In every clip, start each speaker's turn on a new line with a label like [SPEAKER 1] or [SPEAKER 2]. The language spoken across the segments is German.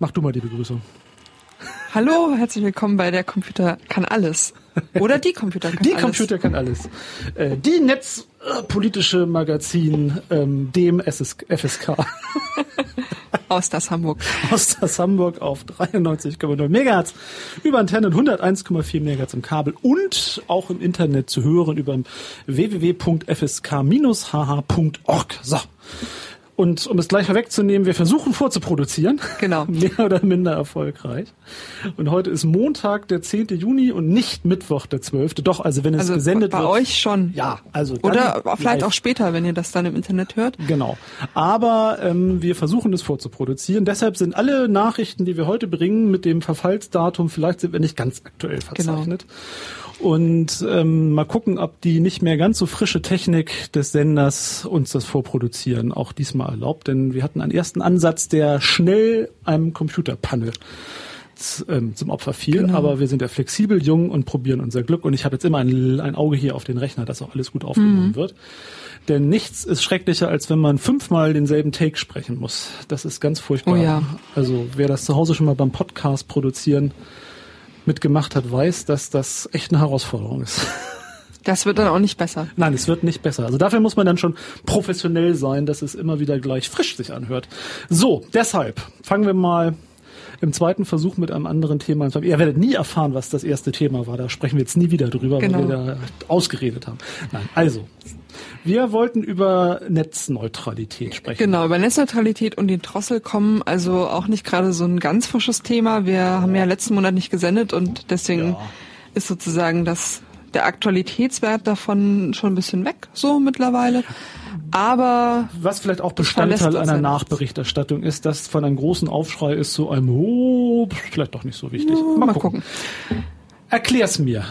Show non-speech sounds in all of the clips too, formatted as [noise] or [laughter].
[SPEAKER 1] Mach du mal die Begrüßung.
[SPEAKER 2] Hallo, herzlich willkommen bei der Computer kann alles. Oder die Computer kann [laughs]
[SPEAKER 1] die
[SPEAKER 2] alles.
[SPEAKER 1] Die Computer kann alles. Äh, die netzpolitische Magazin, ähm, dem SS FSK. [laughs]
[SPEAKER 2] Aus das Hamburg. [laughs]
[SPEAKER 1] Aus das Hamburg auf 93,0 Megahertz über Antennen 101,4 Megahertz im Kabel und auch im Internet zu hören über www.fsk-hh.org. So. Und um es gleich vorwegzunehmen, wir versuchen vorzuproduzieren.
[SPEAKER 2] Genau. [laughs]
[SPEAKER 1] Mehr oder minder erfolgreich. Und heute ist Montag, der 10. Juni und nicht Mittwoch, der 12. Doch, also wenn es
[SPEAKER 2] also
[SPEAKER 1] gesendet
[SPEAKER 2] bei
[SPEAKER 1] wird.
[SPEAKER 2] Bei euch schon.
[SPEAKER 1] Ja, also.
[SPEAKER 2] Oder vielleicht live. auch später, wenn ihr das dann im Internet hört.
[SPEAKER 1] Genau. Aber ähm, wir versuchen es vorzuproduzieren. Deshalb sind alle Nachrichten, die wir heute bringen, mit dem Verfallsdatum, vielleicht sind wir nicht ganz aktuell verzeichnet. Genau und ähm, mal gucken, ob die nicht mehr ganz so frische Technik des Senders uns das Vorproduzieren auch diesmal erlaubt. Denn wir hatten einen ersten Ansatz, der schnell einem Computerpanne ähm, zum Opfer fiel, genau. aber wir sind ja flexibel, jung und probieren unser Glück. Und ich habe jetzt immer ein, ein, Auge hier auf den Rechner, dass auch alles gut aufgenommen mhm. wird. Denn nichts ist schrecklicher, als wenn man fünfmal denselben Take sprechen muss. Das ist ganz furchtbar.
[SPEAKER 2] Oh ja.
[SPEAKER 1] Also wer das zu Hause schon mal beim Podcast produzieren mitgemacht hat, weiß, dass das echt eine Herausforderung ist.
[SPEAKER 2] Das wird dann auch nicht besser.
[SPEAKER 1] Nein, es wird nicht besser. Also dafür muss man dann schon professionell sein, dass es immer wieder gleich frisch sich anhört. So, deshalb fangen wir mal im zweiten Versuch mit einem anderen Thema. Ihr werdet nie erfahren, was das erste Thema war. Da sprechen wir jetzt nie wieder drüber, genau. weil wir da ausgeredet haben. Nein, also. Wir wollten über Netzneutralität sprechen.
[SPEAKER 2] Genau, über Netzneutralität und den Drossel kommen. Also auch nicht gerade so ein ganz frisches Thema. Wir haben ja letzten Monat nicht gesendet und deswegen ja. ist sozusagen das der Aktualitätswert davon schon ein bisschen weg, so mittlerweile. Aber
[SPEAKER 1] was vielleicht auch Bestandteil einer Nachberichterstattung ist, dass von einem großen Aufschrei ist zu einem oh, vielleicht doch nicht so wichtig.
[SPEAKER 2] Ja, mal, mal gucken.
[SPEAKER 1] gucken. Erklär's mir,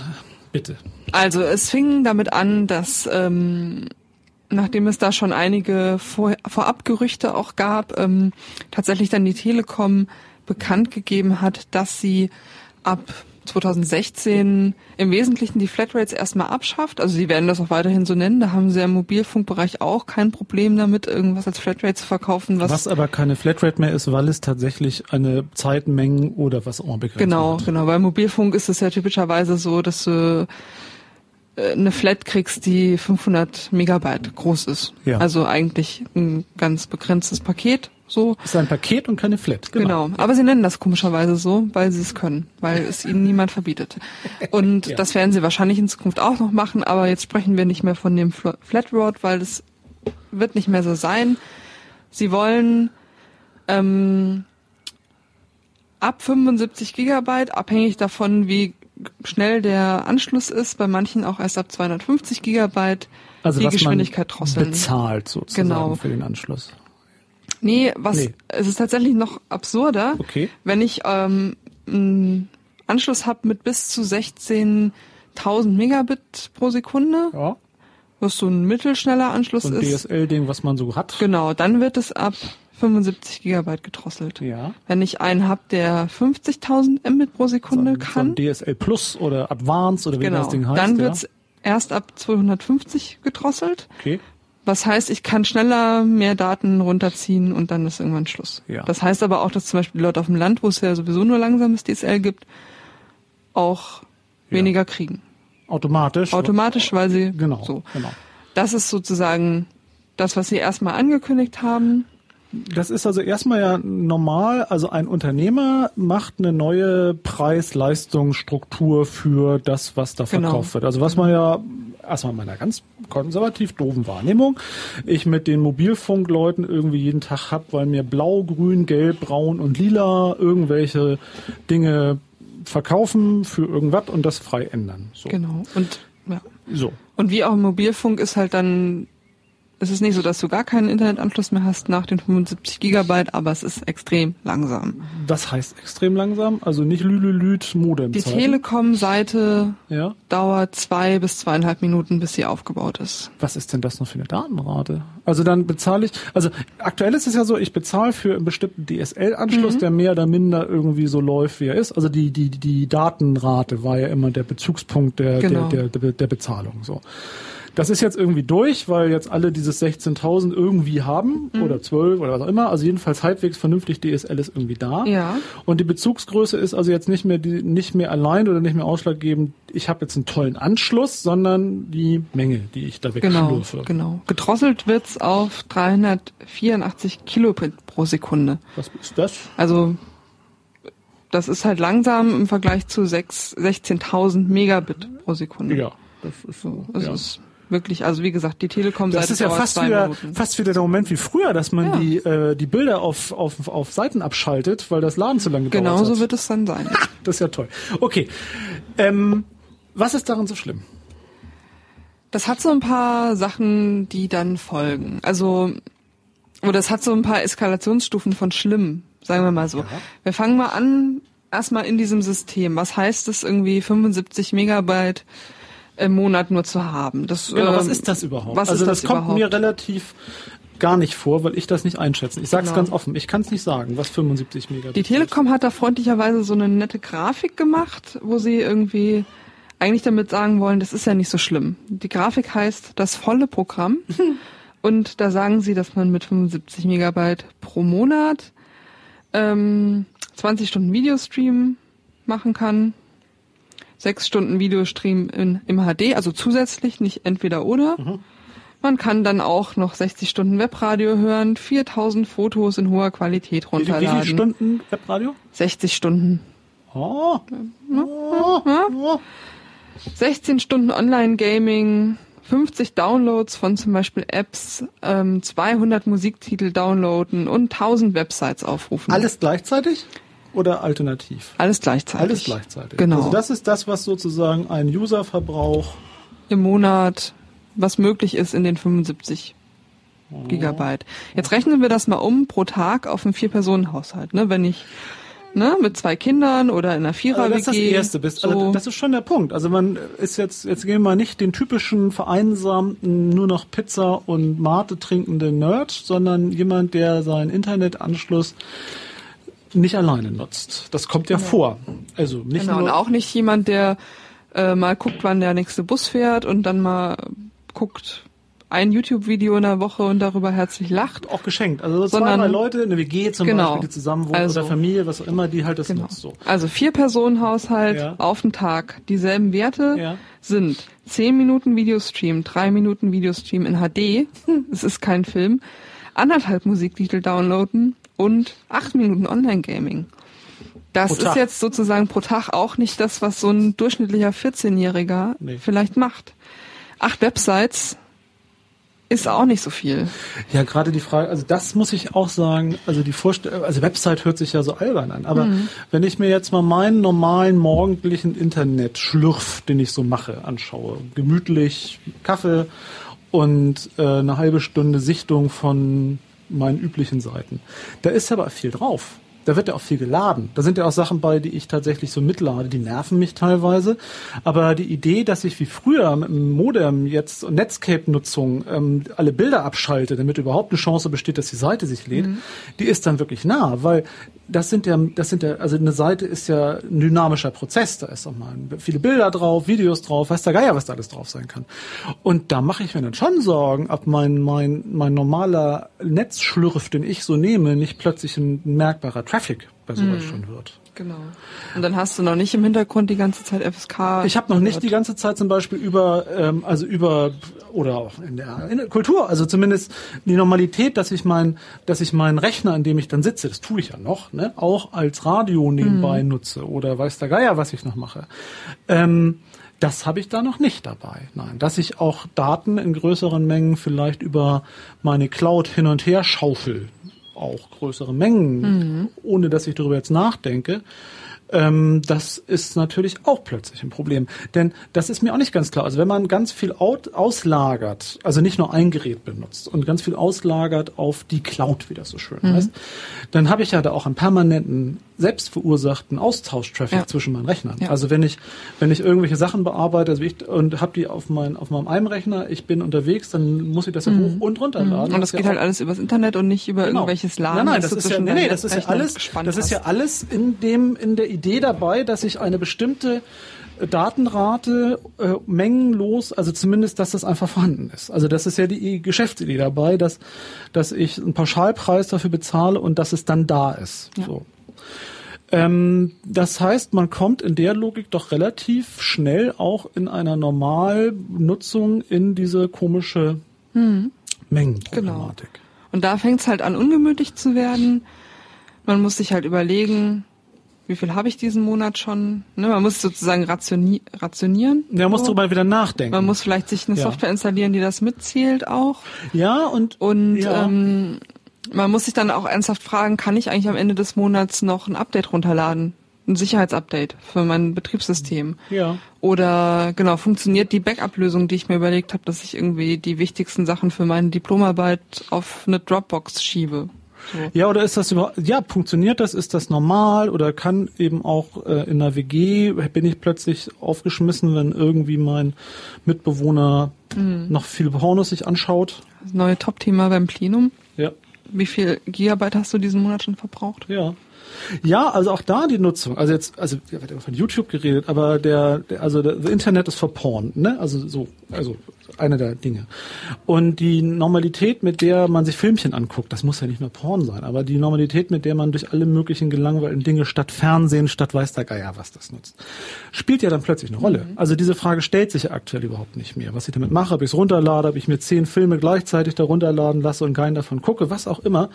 [SPEAKER 1] bitte.
[SPEAKER 2] Also es fing damit an, dass ähm, nachdem es da schon einige Vor Vorabgerüchte auch gab, ähm, tatsächlich dann die Telekom bekannt gegeben hat, dass sie ab 2016 im Wesentlichen die Flatrates erstmal abschafft. Also sie werden das auch weiterhin so nennen. Da haben sie im Mobilfunkbereich auch kein Problem damit, irgendwas als Flatrate zu verkaufen.
[SPEAKER 1] Was, was aber keine Flatrate mehr ist, weil es tatsächlich eine Zeitmengen oder was auch immer
[SPEAKER 2] begrenzt Genau, hat. genau. Bei Mobilfunk ist es ja typischerweise so, dass du äh, eine Flat kriegst, die 500 Megabyte groß ist. Ja. Also eigentlich ein ganz begrenztes Paket so.
[SPEAKER 1] ist ein Paket und keine Flat.
[SPEAKER 2] Genau. genau. Aber sie nennen das komischerweise so, weil sie es können, weil es ihnen niemand verbietet. Und ja. das werden sie wahrscheinlich in Zukunft auch noch machen, aber jetzt sprechen wir nicht mehr von dem Flatroad, weil es wird nicht mehr so sein. Sie wollen ähm, ab 75 Gigabyte, abhängig davon, wie schnell der Anschluss ist, bei manchen auch erst ab 250 Gigabyte,
[SPEAKER 1] also
[SPEAKER 2] die Geschwindigkeit drosseln.
[SPEAKER 1] bezahlt sozusagen genau. für den Anschluss.
[SPEAKER 2] Nee, was nee. es ist tatsächlich noch absurder,
[SPEAKER 1] okay.
[SPEAKER 2] wenn ich ähm, einen Anschluss habe mit bis zu 16.000 Megabit pro Sekunde.
[SPEAKER 1] Ja.
[SPEAKER 2] Was so ein mittelschneller Anschluss
[SPEAKER 1] so ein
[SPEAKER 2] ist.
[SPEAKER 1] DSL-Ding, was man so hat.
[SPEAKER 2] Genau, dann wird es ab 75 Gigabyte gedrosselt.
[SPEAKER 1] Ja.
[SPEAKER 2] Wenn ich einen habe, der 50.000 Mbit pro Sekunde
[SPEAKER 1] so,
[SPEAKER 2] kann.
[SPEAKER 1] So DSL Plus oder Advanced oder wie
[SPEAKER 2] genau,
[SPEAKER 1] das Ding heißt.
[SPEAKER 2] Dann wird's ja. erst ab 250 gedrosselt.
[SPEAKER 1] Okay.
[SPEAKER 2] Was heißt, ich kann schneller mehr Daten runterziehen und dann ist irgendwann Schluss.
[SPEAKER 1] Ja.
[SPEAKER 2] Das heißt aber auch, dass zum Beispiel die Leute auf dem Land, wo es ja sowieso nur langsames DSL gibt, auch ja. weniger kriegen.
[SPEAKER 1] Automatisch?
[SPEAKER 2] Automatisch, weil sie
[SPEAKER 1] genau,
[SPEAKER 2] so.
[SPEAKER 1] Genau.
[SPEAKER 2] Das ist sozusagen das, was sie erstmal angekündigt haben.
[SPEAKER 1] Das ist also erstmal ja normal. Also ein Unternehmer macht eine neue Preis-Leistungsstruktur für das, was da genau. verkauft wird. Also was man ja erstmal in meiner ganz konservativ doofen Wahrnehmung ich mit den Mobilfunkleuten irgendwie jeden Tag hab, weil mir blau, grün, gelb, braun und lila irgendwelche Dinge verkaufen für irgendwas und das frei ändern. So.
[SPEAKER 2] Genau. Und ja.
[SPEAKER 1] So.
[SPEAKER 2] Und wie auch im Mobilfunk ist halt dann es ist nicht so, dass du gar keinen Internetanschluss mehr hast nach den 75 Gigabyte, aber es ist extrem langsam.
[SPEAKER 1] Das heißt extrem langsam? Also nicht Lülülüt Modem.
[SPEAKER 2] Die Telekom-Seite
[SPEAKER 1] ja?
[SPEAKER 2] dauert zwei bis zweieinhalb Minuten, bis sie aufgebaut ist.
[SPEAKER 1] Was ist denn das noch für eine Datenrate? Also dann bezahle ich, also aktuell ist es ja so, ich bezahle für einen bestimmten DSL-Anschluss, mhm. der mehr oder minder irgendwie so läuft, wie er ist. Also die, die, die Datenrate war ja immer der Bezugspunkt der, genau. der, der, der Bezahlung, so. Das ist jetzt irgendwie durch, weil jetzt alle dieses 16.000 irgendwie haben mhm. oder 12 oder was auch immer. Also jedenfalls halbwegs vernünftig DSL ist irgendwie da.
[SPEAKER 2] Ja.
[SPEAKER 1] Und die Bezugsgröße ist also jetzt nicht mehr die, nicht mehr allein oder nicht mehr ausschlaggebend. Ich habe jetzt einen tollen Anschluss, sondern die Menge, die ich da wegschlürfe.
[SPEAKER 2] Genau, genau. Gedrosselt wird's auf 384 Kilobit pro Sekunde.
[SPEAKER 1] Was ist das?
[SPEAKER 2] Also das ist halt langsam im Vergleich zu 16.000 Megabit pro Sekunde.
[SPEAKER 1] Ja, das ist so.
[SPEAKER 2] Das
[SPEAKER 1] ja.
[SPEAKER 2] ist wirklich, also wie gesagt, die Telekom
[SPEAKER 1] Das ist ja fast wieder, fast wieder der Moment wie früher, dass man
[SPEAKER 2] Ja.
[SPEAKER 1] die, äh, die Bilder auf, auf, auf Seiten abschaltet, weil das Laden zu lange gedauert
[SPEAKER 2] Genau
[SPEAKER 1] hat.
[SPEAKER 2] so wird es dann sein. [laughs]
[SPEAKER 1] Das ist ja toll. Okay. Ähm, was ist daran so schlimm?
[SPEAKER 2] Das hat so ein paar Sachen, die dann folgen. Also, oder es hat so ein paar Eskalationsstufen von schlimm, sagen wir mal so. Wir fangen mal an, erstmal in diesem System. Was heißt es irgendwie 75 Megabyte im Monat nur zu haben? Das,
[SPEAKER 1] Genau, was
[SPEAKER 2] ähm,
[SPEAKER 1] ist das überhaupt?
[SPEAKER 2] Was
[SPEAKER 1] also
[SPEAKER 2] ist
[SPEAKER 1] das,
[SPEAKER 2] das
[SPEAKER 1] kommt
[SPEAKER 2] überhaupt?
[SPEAKER 1] mir relativ gar nicht vor, weil ich das nicht einschätze. Ich sage es
[SPEAKER 2] Genau.
[SPEAKER 1] ganz offen, ich kann es nicht sagen, was 75 Megabit
[SPEAKER 2] Die Telekom hat da freundlicherweise so eine nette Grafik gemacht, wo sie irgendwie eigentlich damit sagen wollen, das ist ja nicht so schlimm. Die Grafik heißt das volle Programm. [laughs] Und da sagen sie, dass man mit 75 Megabyte pro Monat ähm, 20 Stunden Videostream machen kann, sechs Stunden Videostream in, im HD, also zusätzlich, nicht entweder oder. Man kann dann auch noch 60 Stunden Webradio hören, 4000 Fotos in hoher Qualität
[SPEAKER 1] Wie, wie
[SPEAKER 2] runterladen.
[SPEAKER 1] viele Stunden Webradio?
[SPEAKER 2] 60 Stunden.
[SPEAKER 1] Oh. Oh. Oh.
[SPEAKER 2] 16 Stunden Online-Gaming, 50 Downloads von zum Beispiel Apps, ähm, 200 Musiktitel downloaden und 1000 Websites aufrufen.
[SPEAKER 1] Alles gleichzeitig oder alternativ?
[SPEAKER 2] Alles gleichzeitig.
[SPEAKER 1] Alles gleichzeitig.
[SPEAKER 2] Genau.
[SPEAKER 1] Also das ist das, was sozusagen ein Userverbrauch
[SPEAKER 2] Im Monat, was möglich ist in den 75 Gigabyte. Jetzt rechnen wir das mal um pro Tag auf einen Vier-Personen-Haushalt. Ne? Wenn ich ne, mit zwei Kindern oder in einer Vierer-WG.
[SPEAKER 1] Also das ist das Erste. Bist,
[SPEAKER 2] so,
[SPEAKER 1] also das ist schon der Punkt. Also man ist jetzt, jetzt gehen wir mal nicht den typischen vereinsamten, nur noch Pizza und Mate trinkenden Nerd, sondern jemand, der seinen Internetanschluss nicht alleine nutzt. Das kommt ja vor. Also nicht
[SPEAKER 2] Genau, und
[SPEAKER 1] nur
[SPEAKER 2] auch nicht jemand, der äh, mal guckt, wann der nächste Bus fährt und dann mal guckt ein YouTube-Video in der Woche und darüber herzlich lacht.
[SPEAKER 1] auch geschenkt. Also so zwei,
[SPEAKER 2] Sondern-
[SPEAKER 1] drei Leute, eine WG zum
[SPEAKER 2] Genau.
[SPEAKER 1] Beispiel, die zusammen wohnen
[SPEAKER 2] Also-
[SPEAKER 1] oder Familie, was auch immer, die halt das
[SPEAKER 2] Genau.
[SPEAKER 1] nutzt. So.
[SPEAKER 2] Also vier Personen Haushalt
[SPEAKER 1] Ja.
[SPEAKER 2] auf den Tag. Dieselben Werte
[SPEAKER 1] Ja.
[SPEAKER 2] sind 10 Minuten Videostream, 3 Minuten Videostream in HD. [laughs] Es ist kein Film. Anderthalb Musiktitel downloaden und 8 Minuten Online-Gaming. Das
[SPEAKER 1] Pro Tag.
[SPEAKER 2] ist jetzt sozusagen pro Tag auch nicht das, was so ein durchschnittlicher 14-Jähriger
[SPEAKER 1] Nee.
[SPEAKER 2] vielleicht macht. Acht Websites ist auch nicht so viel.
[SPEAKER 1] Ja, gerade die Frage, also das muss ich auch sagen, also die Vorstellung, also Website hört sich ja so albern an, aber
[SPEAKER 2] Mhm.
[SPEAKER 1] wenn ich mir jetzt mal meinen normalen morgendlichen Internet-Schlürf, den ich so mache, anschaue, gemütlich, Kaffee und äh, eine halbe Stunde Sichtung von meinen üblichen Seiten, da ist aber viel drauf. Da wird ja auch viel geladen. Da sind ja auch Sachen bei, die ich tatsächlich so mitlade, die nerven mich teilweise. Aber die Idee, dass ich wie früher mit dem Modem jetzt Netscape-Nutzung ähm, alle Bilder abschalte, damit überhaupt eine Chance besteht, dass die Seite sich lädt, die ist dann wirklich nah, weil das sind ja, das sind ja, also eine Seite ist ja ein dynamischer Prozess. Da ist auch mal viele Bilder drauf, Videos drauf, weiß der Geier, was da alles drauf sein kann. Und da mache ich mir dann schon Sorgen, ob mein, mein, mein normaler Netzschlürf, den ich so nehme, nicht plötzlich ein merkbarer Traffic bei sowas schon wird.
[SPEAKER 2] Genau. Und dann hast du noch nicht im Hintergrund die ganze Zeit FSK.
[SPEAKER 1] Ich habe noch nicht die ganze Zeit zum Beispiel über, ähm, also über oder auch in der, in der Kultur, also zumindest die Normalität, dass ich mein, dass ich meinen Rechner, an dem ich dann sitze, das tue ich ja noch, ne, auch als Radio nebenbei nutze oder weiß der Geier, was ich noch mache. Ähm, das habe ich da noch nicht dabei. Nein, dass ich auch Daten in größeren Mengen vielleicht über meine Cloud hin und her schaufel, auch größere Mengen, ohne dass ich darüber jetzt nachdenke. Ähm, das ist natürlich auch plötzlich ein Problem. Denn das ist mir auch nicht ganz klar. Also wenn man ganz viel out, auslagert, also nicht nur ein Gerät benutzt und ganz viel auslagert auf die Cloud, wie das so schön heißt, dann habe ich ja da auch einen permanenten, selbstverursachten Austauschtraffic
[SPEAKER 2] Ja.
[SPEAKER 1] zwischen meinen Rechnern.
[SPEAKER 2] Ja.
[SPEAKER 1] Also wenn ich, wenn ich irgendwelche Sachen bearbeite also ich, und habe die auf, mein, auf meinem einen Rechner, ich bin unterwegs, dann muss ich das ja hoch und runterladen.
[SPEAKER 2] und das
[SPEAKER 1] ja
[SPEAKER 2] geht halt
[SPEAKER 1] auch-
[SPEAKER 2] alles übers Internet und nicht über
[SPEAKER 1] Genau.
[SPEAKER 2] irgendwelches LAN.
[SPEAKER 1] Nein, nein,
[SPEAKER 2] das
[SPEAKER 1] das ist ja, nee, das ist ja alles, das ist ja alles in dem, in der Idee dabei, dass ich eine bestimmte Datenrate äh, mengenlos, also zumindest, dass das einfach vorhanden ist. Also das ist ja die Geschäftsidee dabei, dass, dass ich einen Pauschalpreis dafür bezahle und dass es dann da ist. Ja. So. Ähm, das heißt, man kommt in der Logik doch relativ schnell auch in einer Normalnutzung in diese komische hm. Mengenproblematik.
[SPEAKER 2] Genau. Und da fängt es halt an, ungemütlich zu werden. Man muss sich halt überlegen, wie viel habe ich diesen Monat schon? Ne, man muss sozusagen rationi rationieren.
[SPEAKER 1] Ja, man muss darüber wieder nachdenken.
[SPEAKER 2] Man muss vielleicht sich eine ja. Software installieren, die das mitzählt auch.
[SPEAKER 1] Ja, und,
[SPEAKER 2] und
[SPEAKER 1] ja.
[SPEAKER 2] Ähm, man muss sich dann auch ernsthaft fragen, kann ich eigentlich am Ende des Monats noch ein Update runterladen? Ein Sicherheitsupdate für mein Betriebssystem.
[SPEAKER 1] Ja.
[SPEAKER 2] Oder genau, funktioniert die Backup-Lösung, die ich mir überlegt habe, dass ich irgendwie die wichtigsten Sachen für meine Diplomarbeit auf eine Dropbox schiebe.
[SPEAKER 1] Ja, oder ist das überhaupt, ja, funktioniert das, ist das normal oder kann eben auch äh, in der WG, bin ich plötzlich aufgeschmissen, wenn irgendwie mein Mitbewohner mhm. noch viele Pornos sich anschaut?
[SPEAKER 2] Das neue Top-Thema beim Plenum.
[SPEAKER 1] Ja.
[SPEAKER 2] Wie viel Gigabyte hast du diesen Monat schon verbraucht?
[SPEAKER 1] Ja. Ja, also auch da die Nutzung. Also jetzt, also ja, wird immer von YouTube geredet, aber der, der also der Internet ist for porn, ne? Also so, also eine der Dinge. Und die Normalität, mit der man sich Filmchen anguckt, das muss ja nicht nur Porn sein, aber die Normalität, mit der man durch alle möglichen gelangweilten Dinge statt Fernsehen, statt weiß der Geier, was das nutzt, spielt ja dann plötzlich eine Rolle. Mhm. Also diese Frage stellt sich ja aktuell überhaupt nicht mehr. Was ich damit mache, ob ich es runterlade, ob ich mir zehn Filme gleichzeitig da runterladen lasse und keinen davon gucke, was auch immer.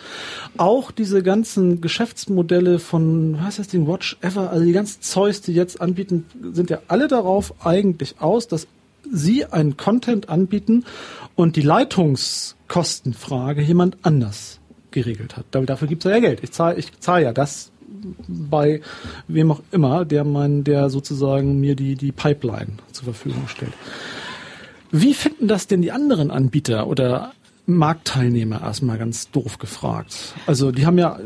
[SPEAKER 1] Auch diese ganzen Geschäftsmodelle von, was heißt das Ding, Watch Ever, also die ganzen Zeus, die jetzt anbieten, sind ja alle darauf eigentlich aus, dass Sie einen Content anbieten und die Leitungskostenfrage jemand anders geregelt hat. Dafür gibt es ja Geld. Ich zahle ich zahl ja das bei wem auch immer, der mein, der sozusagen mir die, die Pipeline zur Verfügung stellt. Wie finden das denn die anderen Anbieter oder Marktteilnehmer erstmal ganz doof gefragt. Also die haben ja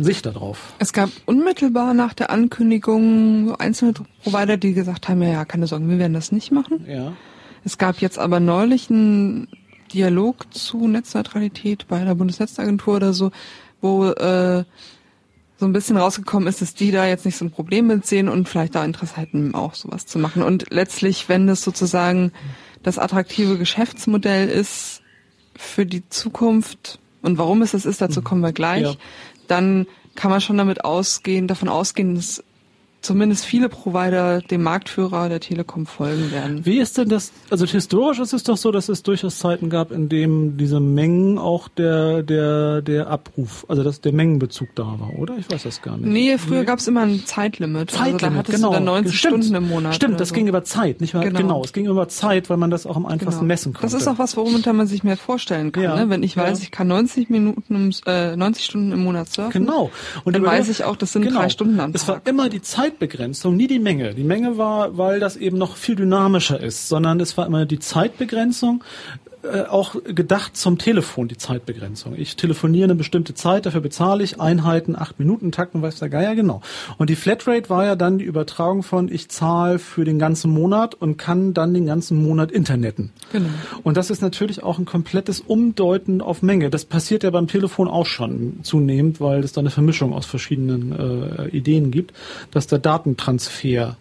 [SPEAKER 1] Sicht darauf.
[SPEAKER 2] Es gab unmittelbar nach der Ankündigung einzelne Provider, die gesagt haben, ja, ja, keine Sorgen, wir werden das nicht machen.
[SPEAKER 1] Ja.
[SPEAKER 2] Es gab jetzt aber neulich einen Dialog zu Netzneutralität bei der Bundesnetzagentur oder so, wo äh, so ein bisschen rausgekommen ist, dass die da jetzt nicht so ein Problem mit sehen und vielleicht da Interesse hätten, auch sowas zu machen. Und letztlich, wenn das sozusagen das attraktive Geschäftsmodell ist, für die Zukunft und warum es das ist, dazu kommen wir gleich, ja. dann kann man schon damit ausgehen, davon ausgehen, dass zumindest viele Provider dem Marktführer der Telekom folgen werden.
[SPEAKER 1] Wie ist denn das, also historisch ist es doch so, dass es durchaus Zeiten gab, in dem diese Mengen auch der, der, der Abruf, also dass der Mengenbezug da war, oder? Ich weiß das gar nicht.
[SPEAKER 2] Nee, früher nee. gab es immer ein Zeitlimit.
[SPEAKER 1] Zeitlimit,
[SPEAKER 2] also da hattest
[SPEAKER 1] genau.
[SPEAKER 2] du dann 90
[SPEAKER 1] Stimmt.
[SPEAKER 2] Stunden im Monat.
[SPEAKER 1] Stimmt, das so. ging über Zeit, nicht mal, genau. genau. es ging über Zeit, weil man das auch am einfachsten genau. messen konnte.
[SPEAKER 2] Das ist auch was, worunter man sich mehr vorstellen kann, ja. ne? wenn ich weiß, ja. ich kann 90 Minuten, äh, 90 Stunden im Monat surfen.
[SPEAKER 1] Genau.
[SPEAKER 2] Und dann weiß ich auch, das sind
[SPEAKER 1] genau.
[SPEAKER 2] drei Stunden am
[SPEAKER 1] Tag. Es war immer die Zeitbegrenzung, nie die Menge. Die Menge war, weil das eben noch viel dynamischer ist, sondern es war immer die Zeitbegrenzung, äh, auch gedacht zum Telefon, die Zeitbegrenzung. Ich telefoniere eine bestimmte Zeit, dafür bezahle ich Einheiten, acht Minuten Takten, weiß der Geier, genau. Und die Flatrate war ja dann die Übertragung von, ich zahle für den ganzen Monat und kann dann den ganzen Monat internetten.
[SPEAKER 2] Genau.
[SPEAKER 1] Und das ist natürlich auch ein komplettes Umdeuten auf Menge. Das passiert ja beim Telefon auch schon zunehmend, weil es da eine Vermischung aus verschiedenen äh, Ideen gibt, dass der Datentransfer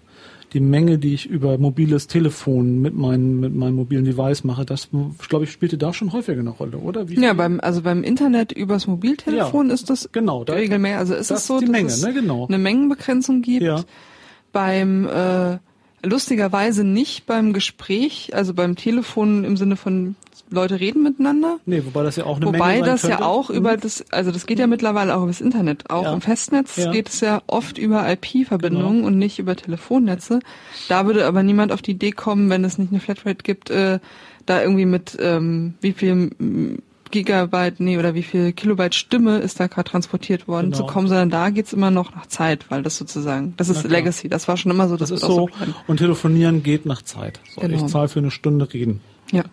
[SPEAKER 1] die Menge, die ich über mobiles Telefon mit meinem mit meinem mobilen Device mache, das glaube ich spielte da schon häufiger eine Rolle, oder?
[SPEAKER 2] Wie ja, beim also beim Internet übers Mobiltelefon
[SPEAKER 1] ja,
[SPEAKER 2] ist das
[SPEAKER 1] genau da,
[SPEAKER 2] regelmäßig. Also ist es so,
[SPEAKER 1] die Menge,
[SPEAKER 2] dass
[SPEAKER 1] ne, genau.
[SPEAKER 2] eine Mengenbegrenzung gibt.
[SPEAKER 1] Ja.
[SPEAKER 2] Beim äh, lustigerweise nicht beim Gespräch, also beim Telefon im Sinne von Leute reden miteinander.
[SPEAKER 1] Nee, wobei das ja auch eine
[SPEAKER 2] wobei
[SPEAKER 1] Menge
[SPEAKER 2] das
[SPEAKER 1] könnte.
[SPEAKER 2] ja auch
[SPEAKER 1] Mhm.
[SPEAKER 2] über das, also das geht ja mittlerweile auch übers Internet. Auch
[SPEAKER 1] Ja.
[SPEAKER 2] im Festnetz
[SPEAKER 1] Ja.
[SPEAKER 2] geht es ja oft über IP-Verbindungen
[SPEAKER 1] Genau.
[SPEAKER 2] und nicht über Telefonnetze. Da würde aber niemand auf die Idee kommen, wenn es nicht eine Flatrate gibt, äh, da irgendwie mit ähm, wie viel Gigabyte, nee, oder wie viel Kilobyte Stimme ist da gerade transportiert worden
[SPEAKER 1] Genau.
[SPEAKER 2] zu kommen, sondern da geht's immer noch nach Zeit, weil das sozusagen, das ist. Legacy, das war schon immer so,
[SPEAKER 1] Das
[SPEAKER 2] das,
[SPEAKER 1] ist so.
[SPEAKER 2] bleiben.
[SPEAKER 1] Und telefonieren geht nach Zeit. So,
[SPEAKER 2] Genau.
[SPEAKER 1] Ich zahle für eine Stunde reden.
[SPEAKER 2] Ja.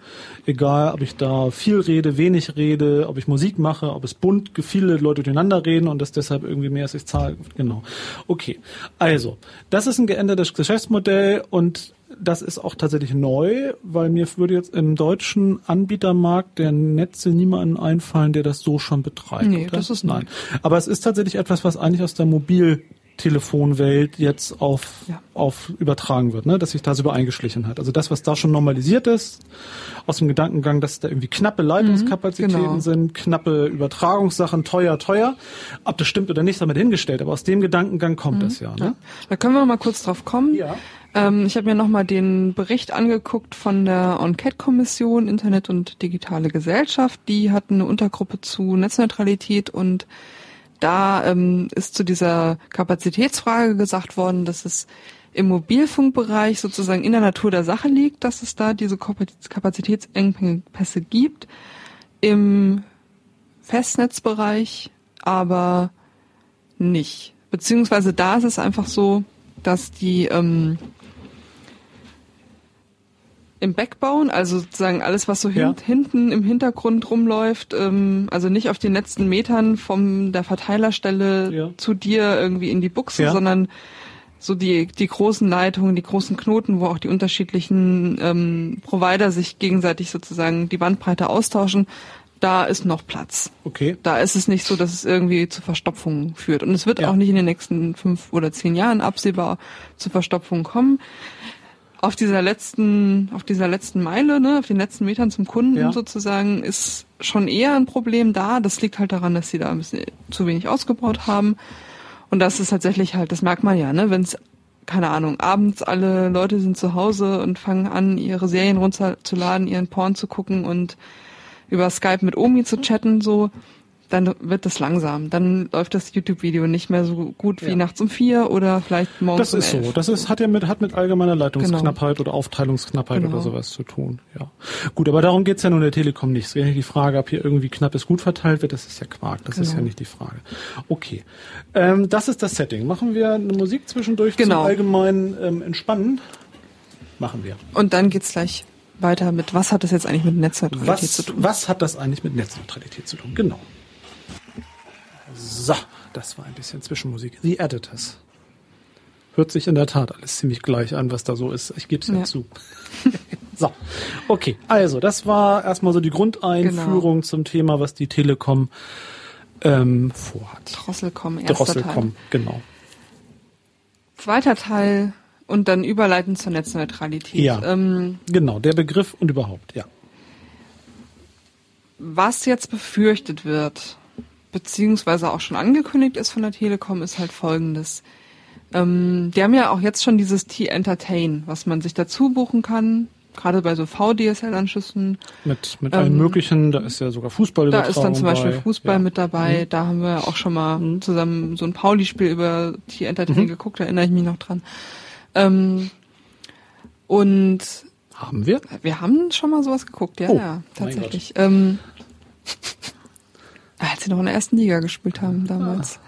[SPEAKER 1] Egal, ob ich da viel rede, wenig rede, ob ich Musik mache, ob es bunt, viele Leute durcheinander reden und das deshalb irgendwie mehr ist, ich zahle. Genau. Okay. Also, das ist ein geändertes Geschäftsmodell und das ist auch tatsächlich neu, weil mir würde jetzt im deutschen Anbietermarkt der Netze niemanden einfallen, der das so schon betreibt.
[SPEAKER 2] Nee,
[SPEAKER 1] oder?
[SPEAKER 2] das ist.
[SPEAKER 1] Nein. Aber es ist tatsächlich etwas, was eigentlich aus der Mobil Telefonwelt jetzt auf, ja. auf übertragen wird, ne? dass sich das über eingeschlichen hat. Also das, was da schon normalisiert ist, aus dem Gedankengang, dass da irgendwie knappe Leitungskapazitäten mhm, genau. sind, knappe Übertragungssachen, teuer, teuer. Ob das stimmt oder nicht, damit hingestellt, aber aus dem Gedankengang kommt mhm. das ja, ne? ja.
[SPEAKER 2] Da können wir mal kurz drauf kommen. Ja. Ähm, ich habe mir nochmal den Bericht angeguckt von der Enquete-Kommission Internet und digitale Gesellschaft. Die hatten eine Untergruppe zu Netzneutralität und da ähm, ist zu dieser Kapazitätsfrage gesagt worden, dass es im Mobilfunkbereich sozusagen in der Natur der Sache liegt, dass es da diese Kapazitätsengpässe gibt. Im Festnetzbereich aber nicht. Beziehungsweise da ist es einfach so, dass die ähm, im Backbone, also sozusagen alles, was so ja. hinten im Hintergrund rumläuft, ähm, also nicht auf den letzten Metern von der Verteilerstelle ja. zu dir irgendwie in die Buchse, ja. sondern so die, die großen Leitungen, die großen Knoten, wo auch die unterschiedlichen ähm, Provider sich gegenseitig sozusagen die Bandbreite austauschen, da ist noch Platz.
[SPEAKER 1] Okay.
[SPEAKER 2] Da ist es nicht so, dass es irgendwie zu Verstopfungen führt. Und es wird auch nicht in den nächsten fünf oder zehn Jahren absehbar zu Verstopfungen kommen auf dieser letzten, auf dieser letzten Meile, ne, auf den letzten Metern zum Kunden ja. sozusagen, ist schon eher ein Problem da. Das liegt halt daran, dass sie da ein bisschen zu wenig ausgebaut haben. Und das ist tatsächlich halt, das merkt man ja, ne, wenn es, keine Ahnung, abends alle Leute sind zu Hause und fangen an, ihre Serien runterzuladen, ihren Porn zu gucken und über Skype mit Omi zu chatten, so, dann wird das langsam. Dann läuft das YouTube-Video nicht mehr so gut wie ja. nachts um vier oder vielleicht morgens
[SPEAKER 1] Das ist um so. Das ist, hat ja mit, hat mit allgemeiner Leitungsknappheit genau. oder Aufteilungsknappheit genau. oder sowas zu tun. Ja. Gut, aber darum geht's ja nun der Telekom nicht. Es ist die Frage, ob hier irgendwie knappes Gut verteilt wird. Das ist ja Quark. Das genau. ist ja genau. nicht die Frage. Okay. Ähm, das ist das Setting. Machen wir eine Musik zwischendurch
[SPEAKER 2] genau. zum
[SPEAKER 1] allgemeinen ähm, Entspannen? Machen wir.
[SPEAKER 2] Und dann geht's gleich weiter mit, was hat das jetzt eigentlich mit Netzneutralität
[SPEAKER 1] was,
[SPEAKER 2] zu tun?
[SPEAKER 1] Was hat das eigentlich mit Netzneutralität zu tun? Genau. So, das war ein bisschen Zwischenmusik. The Editors. Hört sich in der Tat alles ziemlich gleich an, was da so ist. Ich gebe es ja, ja zu. [laughs] so, okay. Also, das war erstmal so die Grundeinführung genau. zum Thema, was die Telekom ähm, vorhat.
[SPEAKER 2] Drosselcom, erster
[SPEAKER 1] Drosselcom, Teil. genau.
[SPEAKER 2] Zweiter Teil und dann überleiten zur Netzneutralität.
[SPEAKER 1] Ja, ähm, genau, der Begriff und überhaupt, ja.
[SPEAKER 2] Was jetzt befürchtet wird, beziehungsweise auch schon angekündigt ist von der Telekom, ist halt folgendes. Ähm, die haben ja auch jetzt schon dieses T-Entertain, was man sich dazu buchen kann, gerade bei so VDSL-Anschlüssen.
[SPEAKER 1] Mit, mit ähm, allen möglichen, da ist ja sogar Fußball
[SPEAKER 2] Da ist dann zum Beispiel
[SPEAKER 1] bei.
[SPEAKER 2] Fußball ja. mit dabei, mhm. da haben wir auch schon mal mhm. zusammen so ein Pauli-Spiel über T-Entertain mhm. geguckt, da erinnere ich mich noch dran. Ähm, und
[SPEAKER 1] haben wir?
[SPEAKER 2] Wir haben schon mal sowas geguckt, ja, oh, ja, tatsächlich. Ähm, als sie noch in der ersten Liga gespielt haben damals.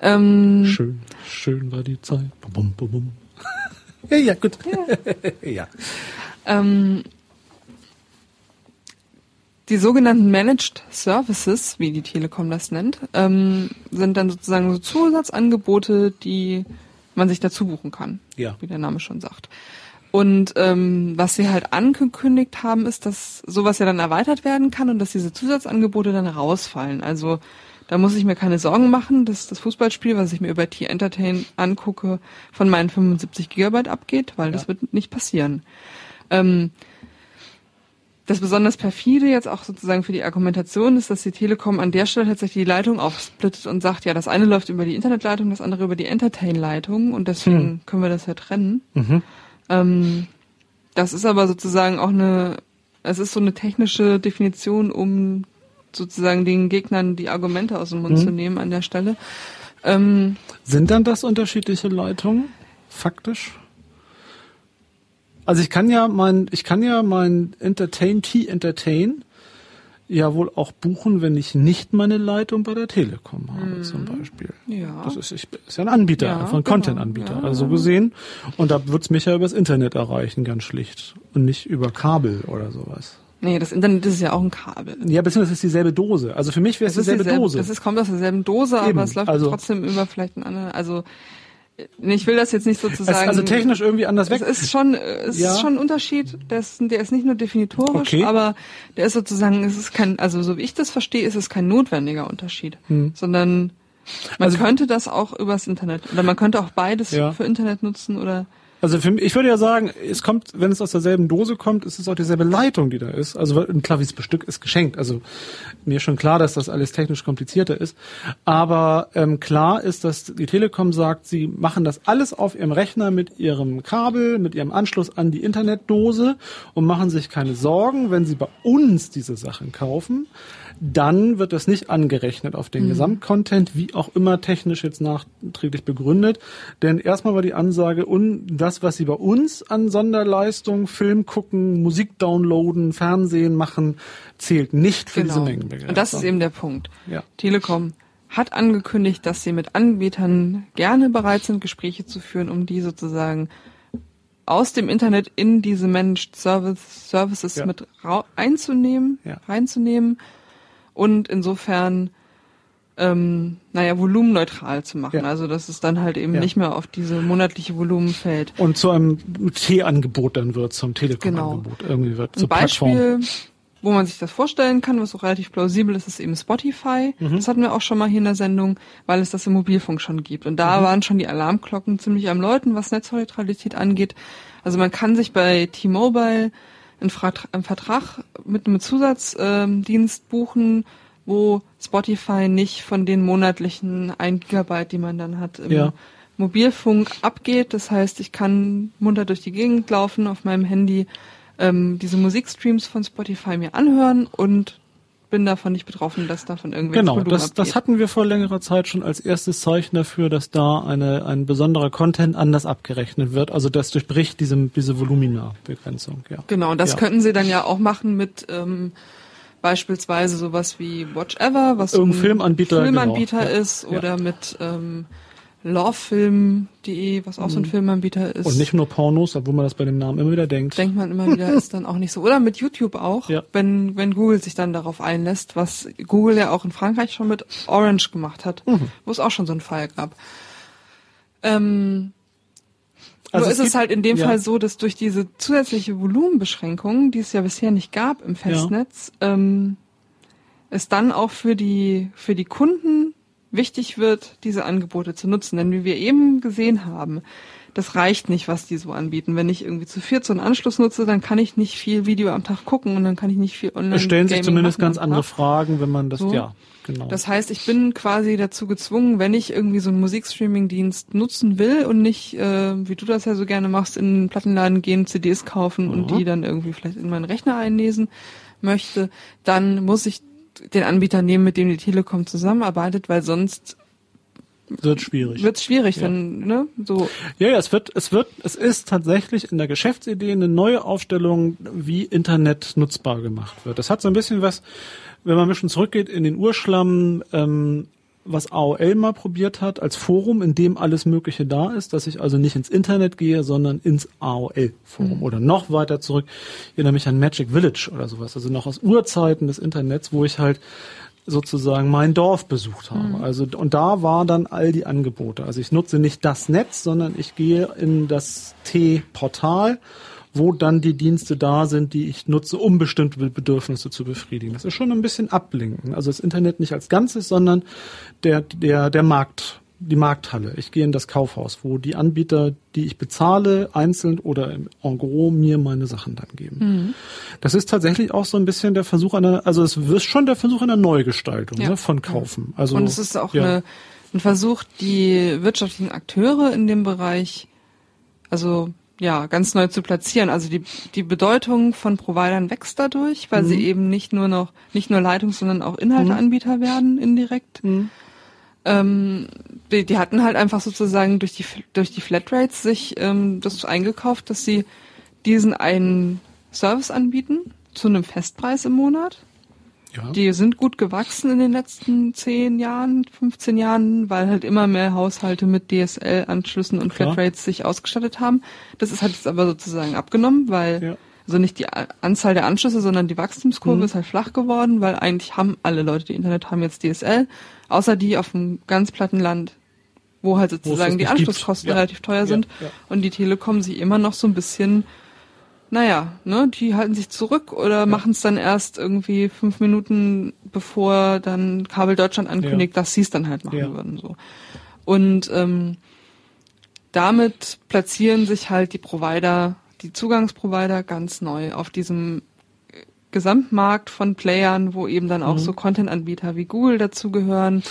[SPEAKER 1] Ah. Ähm, schön, schön war die Zeit. Bum, bum, bum. [laughs] ja, ja, gut. Ja. [laughs] ja.
[SPEAKER 2] Ähm, die sogenannten Managed Services, wie die Telekom das nennt, ähm, sind dann sozusagen so Zusatzangebote, die man sich dazu buchen kann,
[SPEAKER 1] ja.
[SPEAKER 2] wie der Name schon sagt. Und ähm, was sie halt angekündigt haben, ist, dass sowas ja dann erweitert werden kann und dass diese Zusatzangebote dann rausfallen. Also da muss ich mir keine Sorgen machen, dass das Fußballspiel, was ich mir über T-Entertain angucke, von meinen 75 Gigabyte abgeht, weil ja. das wird nicht passieren. Ähm, das besonders perfide jetzt auch sozusagen für die Argumentation ist, dass die Telekom an der Stelle tatsächlich die Leitung aufsplittet und sagt, ja, das eine läuft über die Internetleitung, das andere über die Entertain-Leitung und deswegen hm. können wir das ja trennen. Mhm. Ähm, das ist aber sozusagen auch eine, es ist so eine technische Definition, um sozusagen den Gegnern die Argumente aus dem Mund mhm. zu nehmen an der Stelle.
[SPEAKER 1] Ähm, Sind dann das unterschiedliche Leitungen, faktisch? Also ich kann ja mein, ich kann ja mein Entertain, T-Entertain ja wohl auch buchen, wenn ich nicht meine Leitung bei der Telekom habe, mhm. zum Beispiel. Ja. Das ist, ich, ist ja ein Anbieter, ja, einfach ein genau. Content-Anbieter. Ja, also so gesehen. Und da wird's mich ja übers Internet erreichen, ganz schlicht. Und nicht über Kabel oder sowas.
[SPEAKER 2] Nee, das Internet ist ja auch ein Kabel.
[SPEAKER 1] Ja, beziehungsweise es ist dieselbe Dose. Also für mich wäre es dieselbe, dieselbe Dose.
[SPEAKER 2] Das ist, kommt aus derselben Dose, Eben. aber es läuft also, trotzdem über vielleicht ein anderer, also ich will das jetzt nicht sozusagen.
[SPEAKER 1] Also technisch irgendwie anders weg.
[SPEAKER 2] Es ist schon, es ja. ist schon ein Unterschied. Der ist, der ist nicht nur definitorisch, okay. aber der ist sozusagen, es ist kein, also so wie ich das verstehe, ist es kein notwendiger Unterschied, hm. sondern Man also, könnte das auch übers Internet oder man könnte auch beides ja. für Internet nutzen oder
[SPEAKER 1] also für mich, ich würde ja sagen, es kommt, wenn es aus derselben Dose kommt, ist es auch dieselbe Leitung, die da ist. Also ein Klavierstück ist geschenkt. Also mir schon klar, dass das alles technisch komplizierter ist. Aber ähm, klar ist, dass die Telekom sagt, sie machen das alles auf ihrem Rechner mit ihrem Kabel, mit ihrem Anschluss an die Internetdose und machen sich keine Sorgen, wenn sie bei uns diese Sachen kaufen, dann wird das nicht angerechnet auf den mhm. Gesamtcontent, wie auch immer technisch jetzt nachträglich begründet. Denn erstmal war die Ansage, und das, was Sie bei uns an Sonderleistung, Film gucken, Musik downloaden, Fernsehen machen, zählt nicht für genau. diese Mengenbegrenzung.
[SPEAKER 2] Und das ist eben der Punkt. Ja. Telekom hat angekündigt, dass sie mit Anbietern gerne bereit sind, Gespräche zu führen, um die sozusagen aus dem Internet in diese Managed Service, Services ja. mit einzunehmen, ja. reinzunehmen und insofern ähm, naja, volumenneutral zu machen. Ja. Also dass es dann halt eben ja. nicht mehr auf diese monatliche Volumen fällt.
[SPEAKER 1] Und zu einem T-Angebot dann wird, zum Telekom-Angebot genau. irgendwie wird.
[SPEAKER 2] Ein Beispiel, Plattform. wo man sich das vorstellen kann, was auch relativ plausibel ist, ist eben Spotify. Mhm. Das hatten wir auch schon mal hier in der Sendung, weil es das im Mobilfunk schon gibt. Und da mhm. waren schon die Alarmglocken ziemlich am Läuten, was Netzneutralität angeht. Also man kann sich bei T-Mobile einen, Vertrag mit einem Zusatzdienst buchen, wo Spotify nicht von den monatlichen 1 Gigabyte, die man dann hat, im ja. Mobilfunk abgeht. Das heißt, ich kann munter durch die Gegend laufen auf meinem Handy, ähm, diese Musikstreams von Spotify mir anhören und bin davon nicht betroffen, dass davon irgendwie
[SPEAKER 1] Genau, das, das hatten wir vor längerer Zeit schon als erstes Zeichen dafür, dass da eine, ein besonderer Content anders abgerechnet wird. Also das durchbricht diese, diese Volumina-Begrenzung. Ja.
[SPEAKER 2] Genau, und das
[SPEAKER 1] ja.
[SPEAKER 2] könnten Sie dann ja auch machen mit ähm, beispielsweise sowas wie Watch Ever, was
[SPEAKER 1] Irgendein ein Filmanbieter,
[SPEAKER 2] Filmanbieter genau. ist, oder ja. mit ähm, lovefilm.de, was auch so ein mhm. Filmanbieter ist.
[SPEAKER 1] Und nicht nur Pornos, obwohl man das bei dem Namen immer wieder denkt.
[SPEAKER 2] Denkt man immer wieder, ist dann auch nicht so. Oder mit YouTube auch, ja. wenn, wenn Google sich dann darauf einlässt, was Google ja auch in Frankreich schon mit Orange gemacht hat, mhm. wo es auch schon so einen Fall gab. Ähm, also Nur ist es, halt in dem ja. Fall so, dass durch diese zusätzliche Volumenbeschränkung, die es ja bisher nicht gab im Festnetz, ja. ähm, es dann auch für die, für die Kunden wichtig wird, diese Angebote zu nutzen. Denn wie wir eben gesehen haben, das reicht nicht, was die so anbieten. Wenn ich irgendwie zu viert so einen Anschluss nutze, dann kann ich nicht viel Video am Tag gucken und dann kann ich nicht viel online Es
[SPEAKER 1] stellen sich zumindest ganz andere Fragen, wenn man das, so. ja,
[SPEAKER 2] genau. Das heißt, ich bin quasi dazu gezwungen, wenn ich irgendwie so einen Musikstreaming-Dienst nutzen will und nicht, äh, wie du das ja so gerne machst, in den Plattenladen gehen, CDs kaufen mhm. und die dann irgendwie vielleicht in meinen Rechner einlesen möchte, dann muss ich den Anbieter nehmen, mit dem die Telekom zusammenarbeitet, weil sonst
[SPEAKER 1] wird schwierig.
[SPEAKER 2] Wird schwierig, ja. dann, ne? So.
[SPEAKER 1] Ja, ja, es wird, es wird, es ist tatsächlich in der Geschäftsidee eine neue Aufstellung, wie Internet nutzbar gemacht wird. Das hat so ein bisschen was, wenn man ein bisschen zurückgeht in den Urschlamm, ähm, was AOL mal probiert hat, als Forum, in dem alles Mögliche da ist, dass ich also nicht ins Internet gehe, sondern ins AOL-Forum mhm. oder noch weiter zurück. Ich erinnere mich an Magic Village oder sowas, also noch aus Urzeiten des Internets, wo ich halt sozusagen mein Dorf besucht habe. Mhm. Also und da war dann all die Angebote. Also ich nutze nicht das Netz, sondern ich gehe in das T-Portal, wo dann die Dienste da sind, die ich nutze, um bestimmte Bedürfnisse zu befriedigen. Das ist schon ein bisschen ablenken. Also das Internet nicht als Ganzes, sondern der der der Markt die Markthalle. Ich gehe in das Kaufhaus, wo die Anbieter, die ich bezahle, einzeln oder im en gros mir meine Sachen dann geben. Mhm. Das ist tatsächlich auch so ein bisschen der Versuch einer, also es ist schon der Versuch einer Neugestaltung ja. ne, von Kaufen. Also,
[SPEAKER 2] Und es ist auch ja. eine, ein Versuch, die wirtschaftlichen Akteure in dem Bereich, also ja, ganz neu zu platzieren. Also die, die Bedeutung von Providern wächst dadurch, weil mhm. sie eben nicht nur noch, nicht nur Leitungs-, sondern auch Inhalteanbieter mhm. werden indirekt. Mhm. Ähm, die, die hatten halt einfach sozusagen durch die durch die Flatrates sich ähm, das eingekauft, dass sie diesen einen Service anbieten zu einem Festpreis im Monat. Ja. Die sind gut gewachsen in den letzten zehn Jahren, 15 Jahren, weil halt immer mehr Haushalte mit DSL-Anschlüssen und Klar. Flatrates sich ausgestattet haben. Das ist halt jetzt aber sozusagen abgenommen, weil ja. also nicht die Anzahl der Anschlüsse, sondern die Wachstumskurve mhm. ist halt flach geworden, weil eigentlich haben alle Leute, die Internet haben, jetzt DSL, außer die auf dem ganz platten Land wo halt sozusagen die Anschlusskosten ja. relativ teuer sind und die Telekom sich immer noch so ein bisschen naja, ne, die halten sich zurück oder ja. machen es dann erst irgendwie fünf Minuten, bevor dann Kabel Deutschland ankündigt, ja. dass sie es dann halt machen ja. würden. So. Und ähm, damit platzieren sich halt die Provider, die Zugangsprovider ganz neu auf diesem Gesamtmarkt von Playern, wo eben dann auch mhm. so Content-Anbieter wie Google dazugehören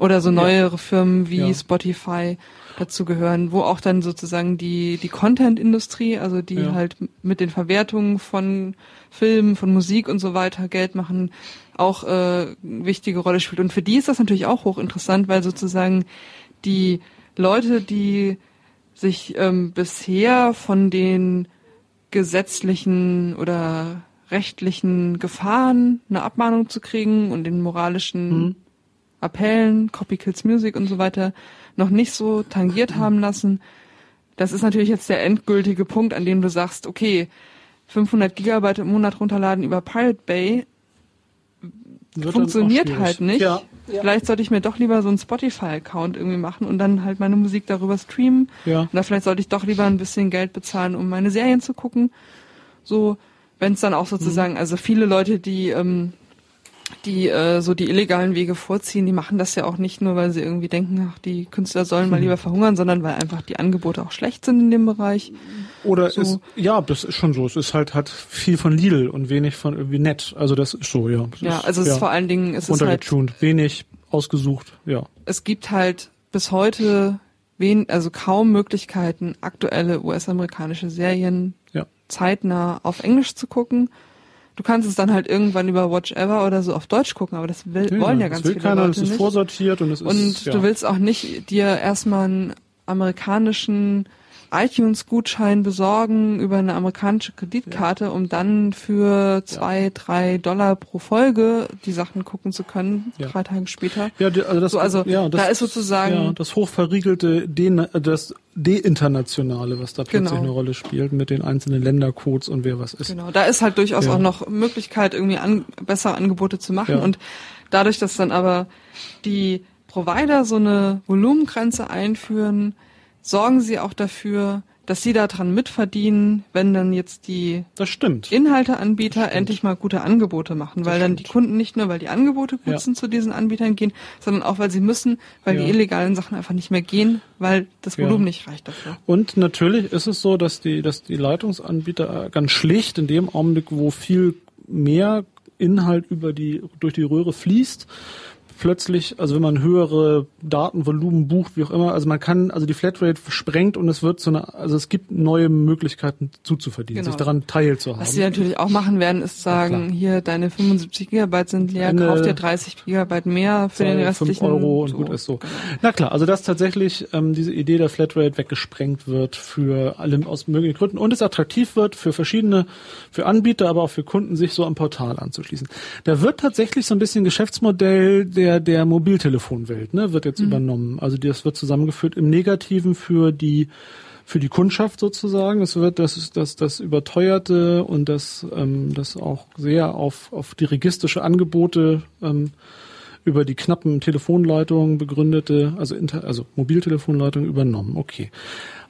[SPEAKER 2] oder so neuere Firmen wie Spotify dazu gehören, wo auch dann sozusagen die, die Content-Industrie, also die ja. halt mit den Verwertungen von Filmen, von Musik und so weiter Geld machen, auch äh, wichtige Rolle spielt. Und für die ist das natürlich auch hochinteressant, weil sozusagen die Leute, die sich ähm, bisher von den gesetzlichen oder rechtlichen Gefahren eine Abmahnung zu kriegen und den moralischen mhm. Appellen, Copy Kills Music und so weiter noch nicht so tangiert haben lassen. Das ist natürlich jetzt der endgültige Punkt, an dem du sagst, okay, 500 Gigabyte im Monat runterladen über Pirate Bay Wird funktioniert halt nicht. Ja, ja. Vielleicht sollte ich mir doch lieber so einen Spotify-Account irgendwie machen und dann halt meine Musik darüber streamen. Ja. Oder vielleicht sollte ich doch lieber ein bisschen Geld bezahlen, um meine Serien zu gucken. So, wenn es dann auch sozusagen, mhm. also viele Leute, die ähm, die äh, so die illegalen Wege vorziehen, die machen das ja auch nicht nur, weil sie irgendwie denken, ach, die Künstler sollen mal hm. lieber verhungern, sondern weil einfach die Angebote auch schlecht sind in dem Bereich.
[SPEAKER 1] Oder so. ist, ja, das ist schon so. Es ist halt, hat viel von Lidl und wenig von irgendwie nett. Also das ist so, ja.
[SPEAKER 2] Es ja, ist, also es ja, ist vor allen Dingen, es ist halt,
[SPEAKER 1] wenig ausgesucht, ja.
[SPEAKER 2] Es gibt halt bis heute wen, also kaum Möglichkeiten, aktuelle US-amerikanische Serien ja. zeitnah auf Englisch zu gucken du kannst es dann halt irgendwann über Watch Ever oder so auf Deutsch gucken, aber das will, ja, wollen ja ganz will viele keiner, Leute
[SPEAKER 1] es ist
[SPEAKER 2] nicht.
[SPEAKER 1] vorsortiert und es ist
[SPEAKER 2] und ja. du willst auch nicht dir erstmal einen amerikanischen iTunes-Gutschein besorgen über eine amerikanische Kreditkarte, ja. um dann für zwei, ja. drei Dollar pro Folge die Sachen gucken zu können, ja. drei Tage später.
[SPEAKER 1] Ja, also das,
[SPEAKER 2] so, also ja, das, da ist sozusagen ja,
[SPEAKER 1] das hochverriegelte, De das De-Internationale, was da plötzlich genau. eine Rolle spielt mit den einzelnen Ländercodes und wer was ist.
[SPEAKER 2] Genau, da ist halt durchaus auch noch Möglichkeit, irgendwie an, bessere Angebote zu machen und dadurch, dass dann aber die Provider so eine Volumengrenze einführen, sorgen sie auch dafür, dass sie daran mitverdienen, wenn dann jetzt die
[SPEAKER 1] das stimmt.
[SPEAKER 2] Inhalteanbieter endlich mal gute Angebote machen, weil dann die Kunden nicht nur, weil die Angebote gut ja. sind, zu diesen Anbietern gehen, sondern auch, weil sie müssen, weil ja. die illegalen Sachen einfach nicht mehr gehen, weil das Volumen ja. nicht reicht dafür.
[SPEAKER 1] Und natürlich ist es so, dass die, dass die Leitungsanbieter ganz schlicht in dem Augenblick, wo viel mehr Inhalt über die, durch die Röhre fließt, plötzlich, also wenn man höhere Datenvolumen bucht, wie auch immer, also man kann, also die Flatrate sprengt und es wird zu einer, also es gibt neue Möglichkeiten zuzuverdienen, genau. sich daran teilzuhaben.
[SPEAKER 2] Was sie natürlich auch machen werden, ist sagen, ja, hier deine 75 Gigabyte sind leer, Ende kauf dir 30 Gigabyte mehr für den restlichen.
[SPEAKER 1] 5 Euro und so. gut ist so. Genau. Na klar, also dass tatsächlich ähm, diese Idee der Flatrate weggesprengt wird für alle aus möglichen Gründen und es attraktiv wird für verschiedene, für Anbieter, aber auch für Kunden, sich so am Portal anzuschließen. Da wird tatsächlich so ein bisschen Geschäftsmodell der der, der Mobiltelefonwelt, ne, wird jetzt mhm. übernommen. Also das wird zusammengeführt im Negativen für die für die Kundschaft sozusagen. Es wird das das das überteuerte und das ähm, das auch sehr auf auf dirigistische Angebote ähm, über die knappen Telefonleitungen begründete, also Inter, also Mobiltelefonleitungen übernommen. Okay.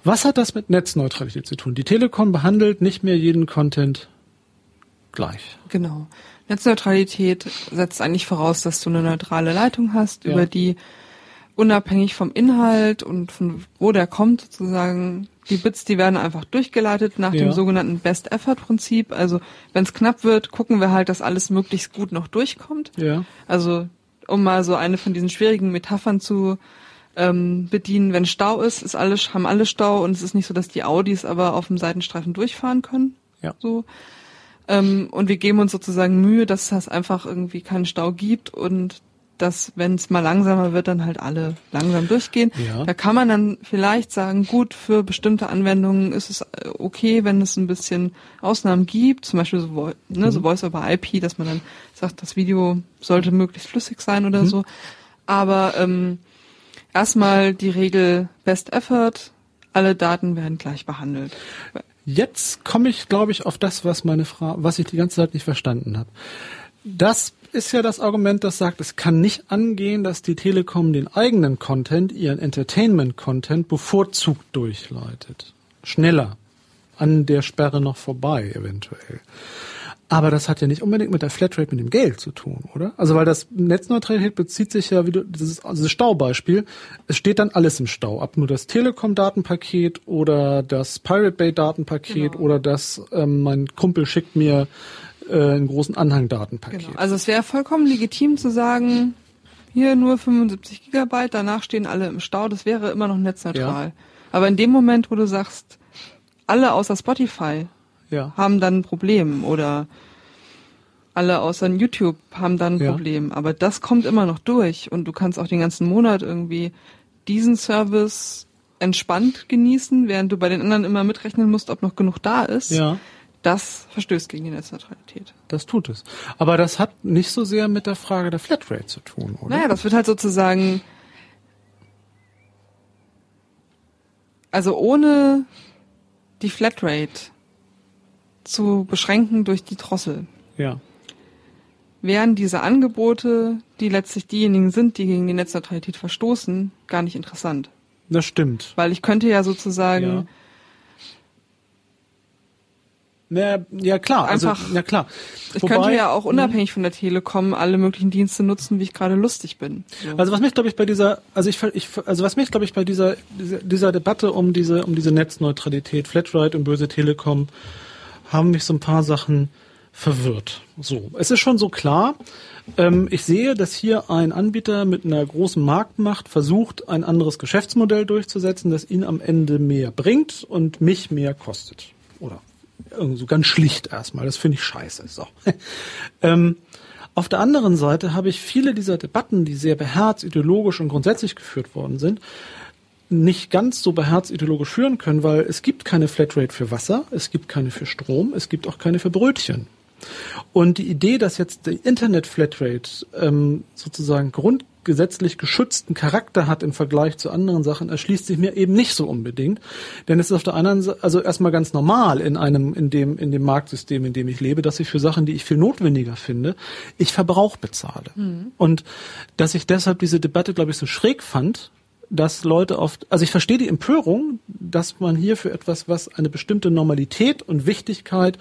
[SPEAKER 1] Was hat das mit Netzneutralität zu tun? Die Telekom behandelt nicht mehr jeden Content gleich.
[SPEAKER 2] Genau. Netzneutralität setzt eigentlich voraus, dass du eine neutrale Leitung hast, ja. über die unabhängig vom Inhalt und von wo der kommt sozusagen, die Bits, die werden einfach durchgeleitet nach ja. dem sogenannten Best-Effort-Prinzip. Also wenn es knapp wird, gucken wir halt, dass alles möglichst gut noch durchkommt. Ja. Also um mal so eine von diesen schwierigen Metaphern zu ähm, bedienen, wenn Stau ist, ist alles, haben alle Stau und es ist nicht so, dass die Audis aber auf dem Seitenstreifen durchfahren können. Ja. So. Ähm, und wir geben uns sozusagen Mühe, dass es einfach irgendwie keinen Stau gibt und dass, wenn es mal langsamer wird, dann halt alle langsam durchgehen. Ja. Da kann man dann vielleicht sagen, gut, für bestimmte Anwendungen ist es äh, okay, wenn es ein bisschen Ausnahmen gibt, zum Beispiel so, ne, mhm. so Voice over IP, dass man dann sagt, das Video sollte möglichst flüssig sein oder mhm. so. Aber ähm, erstmal die Regel Best Effort, alle Daten werden gleich behandelt.
[SPEAKER 1] Jetzt komme ich, glaube ich, auf das, was meine Frau, was ich die ganze Zeit nicht verstanden habe. Das ist ja das Argument, das sagt, es kann nicht angehen, dass die Telekom den eigenen Content, ihren Entertainment-Content bevorzugt durchleitet. Schneller an der Sperre noch vorbei, eventuell. Aber das hat ja nicht unbedingt mit der Flatrate, mit dem Geld zu tun, oder? Also weil das Netzneutralität bezieht sich ja, wie du, dieses, also das Staubeispiel, es steht dann alles im Stau, ab nur das Telekom-Datenpaket oder das Pirate Bay-Datenpaket genau. oder das, ähm, mein Kumpel schickt mir äh, einen großen Anhang-Datenpaket. Genau.
[SPEAKER 2] Also es wäre vollkommen legitim zu sagen, hier nur 75 Gigabyte, danach stehen alle im Stau, das wäre immer noch netzneutral. Ja. Aber in dem Moment, wo du sagst, alle außer Spotify ja. haben dann ein Problem oder alle außer YouTube haben dann ein ja. Problem. Aber das kommt immer noch durch und du kannst auch den ganzen Monat irgendwie diesen Service entspannt genießen, während du bei den anderen immer mitrechnen musst, ob noch genug da ist. Ja. Das verstößt gegen die Netzneutralität.
[SPEAKER 1] Das tut es. Aber das hat nicht so sehr mit der Frage der Flatrate zu tun, oder?
[SPEAKER 2] Naja, das wird halt sozusagen, also ohne die Flatrate zu beschränken durch die Drossel.
[SPEAKER 1] Ja.
[SPEAKER 2] Wären diese Angebote, die letztlich diejenigen sind, die gegen die Netzneutralität verstoßen, gar nicht interessant.
[SPEAKER 1] Das stimmt.
[SPEAKER 2] Weil ich könnte ja sozusagen
[SPEAKER 1] ja. Ja, ja klar,
[SPEAKER 2] also, einfach, also, ja klar. Ich Wobei, könnte ja auch hm? unabhängig von der Telekom alle möglichen Dienste nutzen, wie ich gerade lustig bin.
[SPEAKER 1] So. Also was mich glaube ich bei dieser, also ich, ich also was mich glaube ich bei dieser, dieser dieser Debatte um diese um diese Netzneutralität, Flatrate und böse Telekom haben mich so ein paar Sachen verwirrt. So, es ist schon so klar. Ähm, ich sehe, dass hier ein Anbieter mit einer großen Marktmacht versucht, ein anderes Geschäftsmodell durchzusetzen, das ihn am Ende mehr bringt und mich mehr kostet. Oder so ganz schlicht erstmal. Das finde ich scheiße. So. [laughs] ähm, auf der anderen Seite habe ich viele dieser Debatten, die sehr beherzt, ideologisch und grundsätzlich geführt worden sind, nicht ganz so beherzt ideologisch führen können, weil es gibt keine Flatrate für Wasser, es gibt keine für Strom, es gibt auch keine für Brötchen. Und die Idee, dass jetzt die Internet-Flatrate ähm, sozusagen grundgesetzlich geschützten Charakter hat im Vergleich zu anderen Sachen, erschließt sich mir eben nicht so unbedingt. Denn es ist auf der anderen Seite, also erstmal ganz normal in einem, in dem, in dem Marktsystem, in dem ich lebe, dass ich für Sachen, die ich viel notwendiger finde, ich Verbrauch bezahle. Mhm. Und dass ich deshalb diese Debatte, glaube ich, so schräg fand, dass Leute oft, also ich verstehe die Empörung, dass man hier für etwas, was eine bestimmte Normalität und Wichtigkeit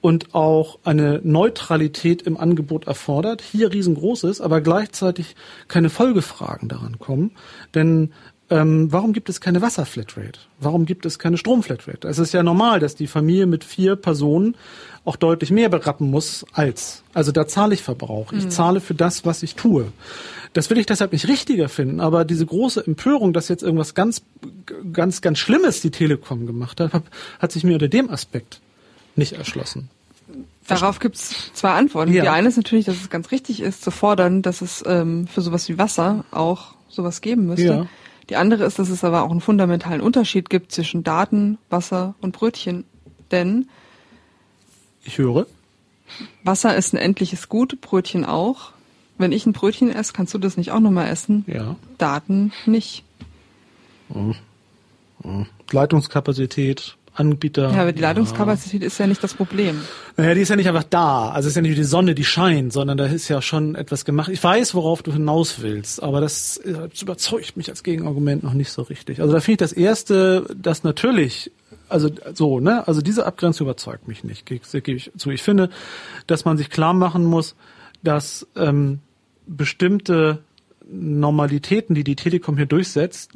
[SPEAKER 1] und auch eine Neutralität im Angebot erfordert, hier riesengroß ist, aber gleichzeitig keine Folgefragen daran kommen. Denn ähm, warum gibt es keine Wasserflatrate? Warum gibt es keine Stromflatrate? Es ist ja normal, dass die Familie mit vier Personen auch deutlich mehr berappen muss als. Also da zahle ich Verbrauch. Ich mhm. zahle für das, was ich tue. Das will ich deshalb nicht richtiger finden, aber diese große Empörung, dass jetzt irgendwas ganz, ganz, ganz Schlimmes die Telekom gemacht hat, hat sich mir unter dem Aspekt nicht erschlossen.
[SPEAKER 2] Darauf gibt's zwei Antworten. Ja. Die eine ist natürlich, dass es ganz richtig ist, zu fordern, dass es ähm, für sowas wie Wasser auch sowas geben müsste. Ja. Die andere ist, dass es aber auch einen fundamentalen Unterschied gibt zwischen Daten, Wasser und Brötchen. Denn
[SPEAKER 1] ich höre.
[SPEAKER 2] Wasser ist ein endliches Gut, Brötchen auch. Wenn ich ein Brötchen esse, kannst du das nicht auch nochmal essen?
[SPEAKER 1] Ja.
[SPEAKER 2] Daten nicht.
[SPEAKER 1] Mhm. Mhm. Leitungskapazität, Anbieter.
[SPEAKER 2] Ja, aber die Leitungskapazität ja. ist ja nicht das Problem.
[SPEAKER 1] Naja, die ist ja nicht einfach da. Also es ist ja nicht die Sonne, die scheint, sondern da ist ja schon etwas gemacht. Ich weiß, worauf du hinaus willst, aber das, das überzeugt mich als Gegenargument noch nicht so richtig. Also da finde ich das erste, dass natürlich also so, ne? Also diese Abgrenzung überzeugt mich nicht, gebe ich zu. Ich finde, dass man sich klar machen muss, dass ähm, bestimmte Normalitäten, die die Telekom hier durchsetzt,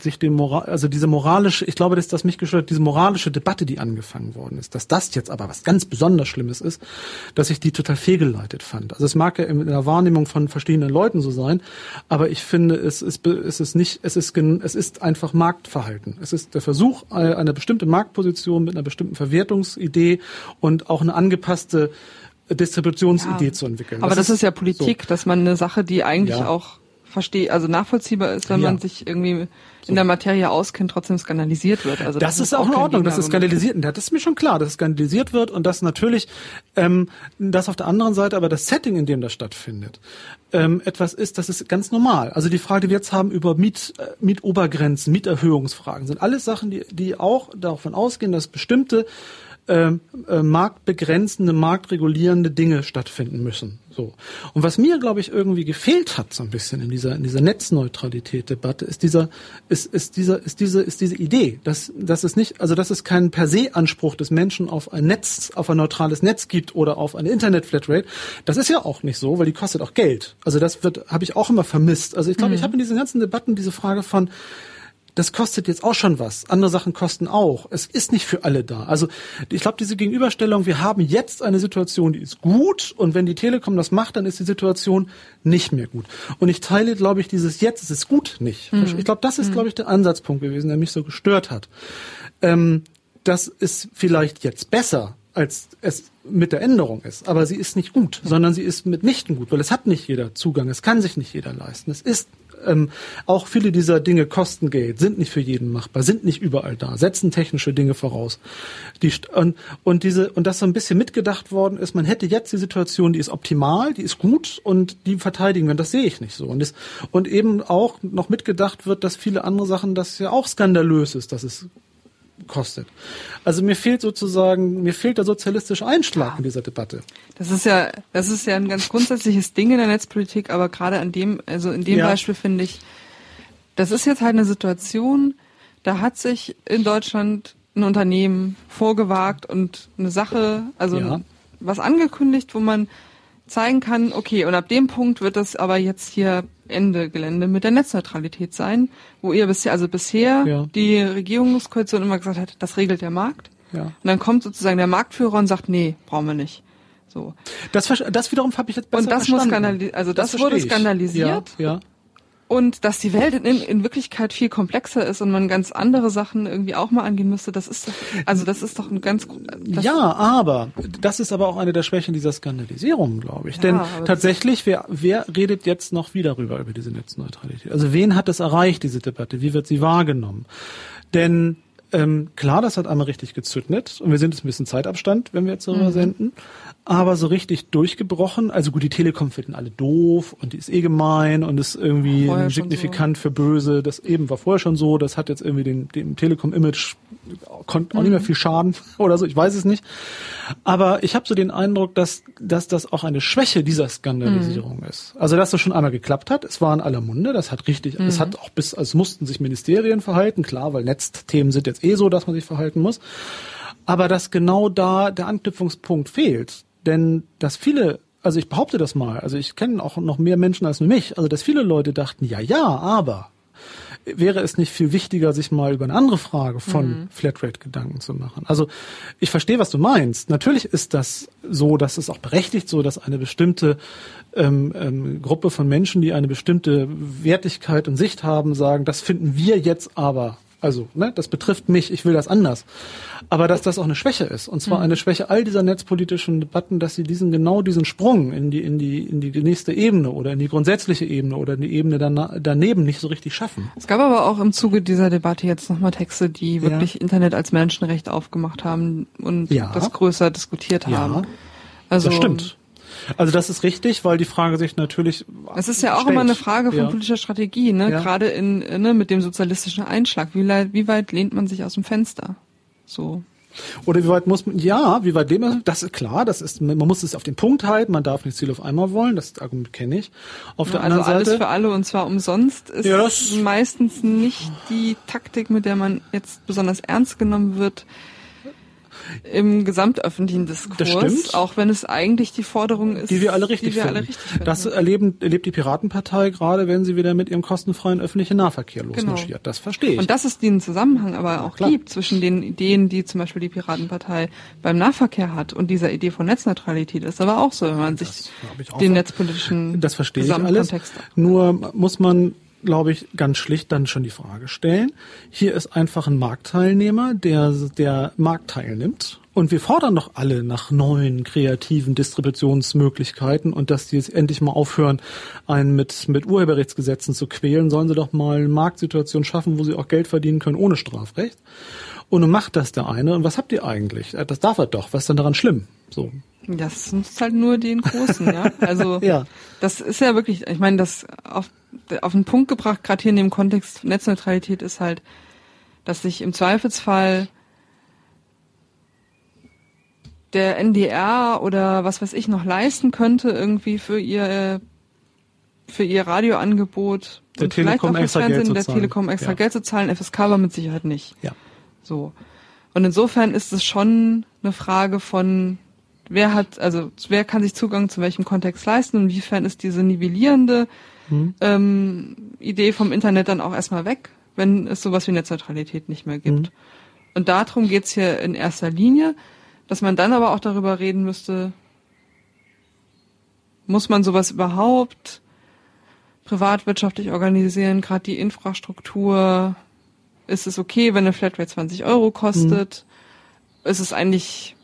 [SPEAKER 1] sich dem Moral, also diese moralische, ich glaube, dass das mich gestört, diese moralische Debatte, die angefangen worden ist, dass das jetzt aber was ganz besonders Schlimmes ist, dass ich die total fehlgeleitet fand. Also es mag ja in der Wahrnehmung von verschiedenen Leuten so sein, aber ich finde, es ist, es ist nicht, es ist, es ist einfach Marktverhalten. Es ist der Versuch, eine bestimmte Marktposition mit einer bestimmten Verwertungsidee und auch eine angepasste Distributionsidee ja. zu entwickeln.
[SPEAKER 2] Aber das, das ist, ist, ja Politik, so. dass man eine Sache, die eigentlich ja. auch verstehe, also nachvollziehbar ist, wenn ja. man sich irgendwie so. in der Materie auskennt, trotzdem skandalisiert wird. Also
[SPEAKER 1] das, das ist auch in Ordnung, dass es skandalisiert wird. Das ist mir schon klar, dass es skandalisiert wird und dass natürlich ähm, das auf der anderen Seite aber das Setting, in dem das stattfindet, ähm, etwas ist, das ist ganz normal. Also die Frage, die wir jetzt haben über Miet, äh, Mietobergrenzen, Mieterhöhungsfragen, sind alles Sachen, die, die auch davon ausgehen, dass bestimmte äh, äh, marktbegrenzende, marktregulierende Dinge stattfinden müssen. So. Und was mir, glaube ich, irgendwie gefehlt hat, so ein bisschen in dieser, in dieser Netzneutralität-Debatte, ist dieser, ist, ist dieser, ist diese, ist diese Idee, dass, dass es nicht, also dass es keinen per se Anspruch des Menschen auf ein Netz, auf ein neutrales Netz gibt oder auf eine Internet-Flatrate. Das ist ja auch nicht so, weil die kostet auch Geld. Also das wird, habe ich auch immer vermisst. Also ich glaube, mhm. ich habe in diesen ganzen Debatten diese Frage von, das kostet jetzt auch schon was. Andere Sachen kosten auch. Es ist nicht für alle da. Also ich glaube, diese Gegenüberstellung, wir haben jetzt eine Situation, die ist gut und wenn die Telekom das macht, dann ist die Situation nicht mehr gut. Und ich teile, glaube ich, dieses jetzt, es ist gut nicht. Mhm. Ich glaube, das ist, glaube ich, der Ansatzpunkt gewesen, der mich so gestört hat. Ähm, das ist vielleicht jetzt besser, als es mit der Änderung ist. Aber sie ist nicht gut, sondern sie ist mitnichten gut, weil es hat nicht jeder Zugang, es kann sich nicht jeder leisten. Es ist ähm, auch viele dieser Dinge kosten Geld, sind nicht für jeden machbar, sind nicht überall da, setzen technische Dinge voraus. Die, und, und diese, und das so ein bisschen mitgedacht worden ist, man hätte jetzt die Situation, die ist optimal, die ist gut und die verteidigen wir. Das sehe ich nicht so. Und, das, und eben auch noch mitgedacht wird, dass viele andere Sachen, das ja auch skandalös ist, dass es kostet. Also mir fehlt sozusagen, mir fehlt der sozialistische Einschlag in dieser Debatte.
[SPEAKER 2] Das ist ja, das ist ja ein ganz grundsätzliches Ding in der Netzpolitik, aber gerade an dem, also in dem ja. Beispiel finde ich, das ist jetzt halt eine Situation, da hat sich in Deutschland ein Unternehmen vorgewagt und eine Sache, also ja. was angekündigt, wo man zeigen kann, okay, und ab dem Punkt wird das aber jetzt hier Ende Gelände mit der Netzneutralität sein, wo ihr bisher, also bisher ja. die Regierungskoalition immer gesagt hat, das regelt der Markt. Ja. Und dann kommt sozusagen der Marktführer und sagt, nee, brauchen wir nicht. So.
[SPEAKER 1] Das, das wiederum habe ich jetzt besser
[SPEAKER 2] Und das
[SPEAKER 1] verstanden.
[SPEAKER 2] muss skandalisiert, also das, das wurde skandalisiert. Ja, ja und dass die Welt in, in Wirklichkeit viel komplexer ist und man ganz andere Sachen irgendwie auch mal angehen müsste, das ist doch, also das ist doch ein ganz
[SPEAKER 1] Ja, aber das ist aber auch eine der Schwächen dieser Skandalisierung, glaube ich. Ja, Denn tatsächlich, wer, wer redet jetzt noch wieder darüber, über diese Netzneutralität? Also wen hat es erreicht, diese Debatte? Wie wird sie wahrgenommen? Denn ähm, klar, das hat einmal richtig gezündnet und wir sind jetzt ein bisschen Zeitabstand, wenn wir jetzt darüber mhm. senden aber so richtig durchgebrochen. Also gut, die Telekom finden alle doof und die ist eh gemein und ist irgendwie signifikant so. für böse. Das eben war vorher schon so. Das hat jetzt irgendwie den, dem Telekom-Image konnte auch mhm. nicht mehr mhm. viel schaden [laughs] oder so. Ich weiß es nicht. Aber ich habe so den Eindruck, dass, dass das auch eine Schwäche dieser Skandalisierung mhm. ist. Also dass das schon einmal geklappt hat. Es war in aller Munde. Das hat richtig, mhm. es hat auch bis, also es mussten sich Ministerien verhalten. Klar, weil Netzthemen sind jetzt eh so, dass man sich verhalten muss. Aber dass genau da der Anknüpfungspunkt fehlt denn dass viele, also ich behaupte das mal, also ich kenne auch noch mehr Menschen als nur mich, also dass viele Leute dachten, ja, ja, aber wäre es nicht viel wichtiger, sich mal über eine andere Frage von mhm. Flatrate Gedanken zu machen. Also ich verstehe, was du meinst. Natürlich ist das so, dass es auch berechtigt so, dass eine bestimmte ähm, ähm, Gruppe von Menschen, die eine bestimmte Wertigkeit und Sicht haben, sagen, das finden wir jetzt aber also, ne, das betrifft mich, ich will das anders. Aber dass das auch eine Schwäche ist, und zwar mhm. eine Schwäche all dieser netzpolitischen Debatten, dass sie diesen genau diesen Sprung in die in die in die nächste Ebene oder in die grundsätzliche Ebene oder in die Ebene daneben nicht so richtig schaffen.
[SPEAKER 2] Es gab aber auch im Zuge dieser Debatte jetzt nochmal Texte, die wirklich ja. Internet als Menschenrecht aufgemacht haben und ja. das größer diskutiert haben. Ja.
[SPEAKER 1] Also, das stimmt. Also das ist richtig, weil die Frage sich natürlich.
[SPEAKER 2] Es ist ja auch stellt. immer eine Frage von ja. politischer Strategie, ne? Ja. Gerade in ne, mit dem sozialistischen Einschlag. Wie, wie weit lehnt man sich aus dem Fenster? So.
[SPEAKER 1] Oder wie weit muss man, ja, wie weit lehnt man, das ist klar, das ist, man muss es auf den Punkt halten, man darf nicht Ziel auf einmal wollen, das Argument kenne ich. Auf ja, der also anderen
[SPEAKER 2] alles
[SPEAKER 1] Seite.
[SPEAKER 2] für alle und zwar umsonst ist ja, meistens nicht die Taktik, mit der man jetzt besonders ernst genommen wird im gesamtöffentlichen Diskurs, auch wenn es eigentlich die Forderung ist,
[SPEAKER 1] die wir alle richtig, wir alle richtig finden. Das erleben, erlebt die Piratenpartei gerade, wenn sie wieder mit ihrem kostenfreien öffentlichen Nahverkehr genau. losmarschiert. Genau. Das verstehe ich.
[SPEAKER 2] Und dass es den Zusammenhang aber auch Klar. gibt zwischen den Ideen, die zum Beispiel die Piratenpartei beim Nahverkehr hat und dieser Idee von Netzneutralität ist aber auch so, wenn man das sich den netzpolitischen
[SPEAKER 1] das verstehe ich alles. Nur muss man glaube ich, ganz schlicht dann schon die Frage stellen. Hier ist einfach ein Marktteilnehmer, der der Markt teilnimmt. Und wir fordern doch alle nach neuen kreativen Distributionsmöglichkeiten und dass die jetzt endlich mal aufhören, einen mit, mit Urheberrechtsgesetzen zu quälen, sollen sie doch mal eine Marktsituation schaffen, wo sie auch Geld verdienen können ohne Strafrecht. Und nun macht das der eine. Und was habt ihr eigentlich? Das darf er doch. Was ist denn daran schlimm? So.
[SPEAKER 2] Das nutzt halt nur den Großen, ja. Also [laughs] ja. das ist ja wirklich, ich meine, das auf, auf den Punkt gebracht, gerade hier in dem Kontext Netzneutralität ist halt, dass sich im Zweifelsfall der NDR oder was weiß ich noch leisten könnte irgendwie für ihr für ihr Radioangebot
[SPEAKER 1] der und Telekom vielleicht auch extra Fernsehen,
[SPEAKER 2] der Telekom extra ja. Geld zu zahlen, FSK war mit Sicherheit nicht.
[SPEAKER 1] Ja.
[SPEAKER 2] So. Und insofern ist es schon eine Frage von wer hat, also wer kann sich Zugang zu welchem Kontext leisten und inwiefern ist diese nivellierende hm. ähm, Idee vom Internet dann auch erstmal weg, wenn es sowas wie Netzneutralität nicht mehr gibt. Hm. Und darum geht's hier in erster Linie, dass man dann aber auch darüber reden müsste, muss man sowas überhaupt privatwirtschaftlich organisieren, gerade die Infrastruktur, ist es okay, wenn eine Flatrate 20 Euro kostet? Mhm. Ist es eigentlich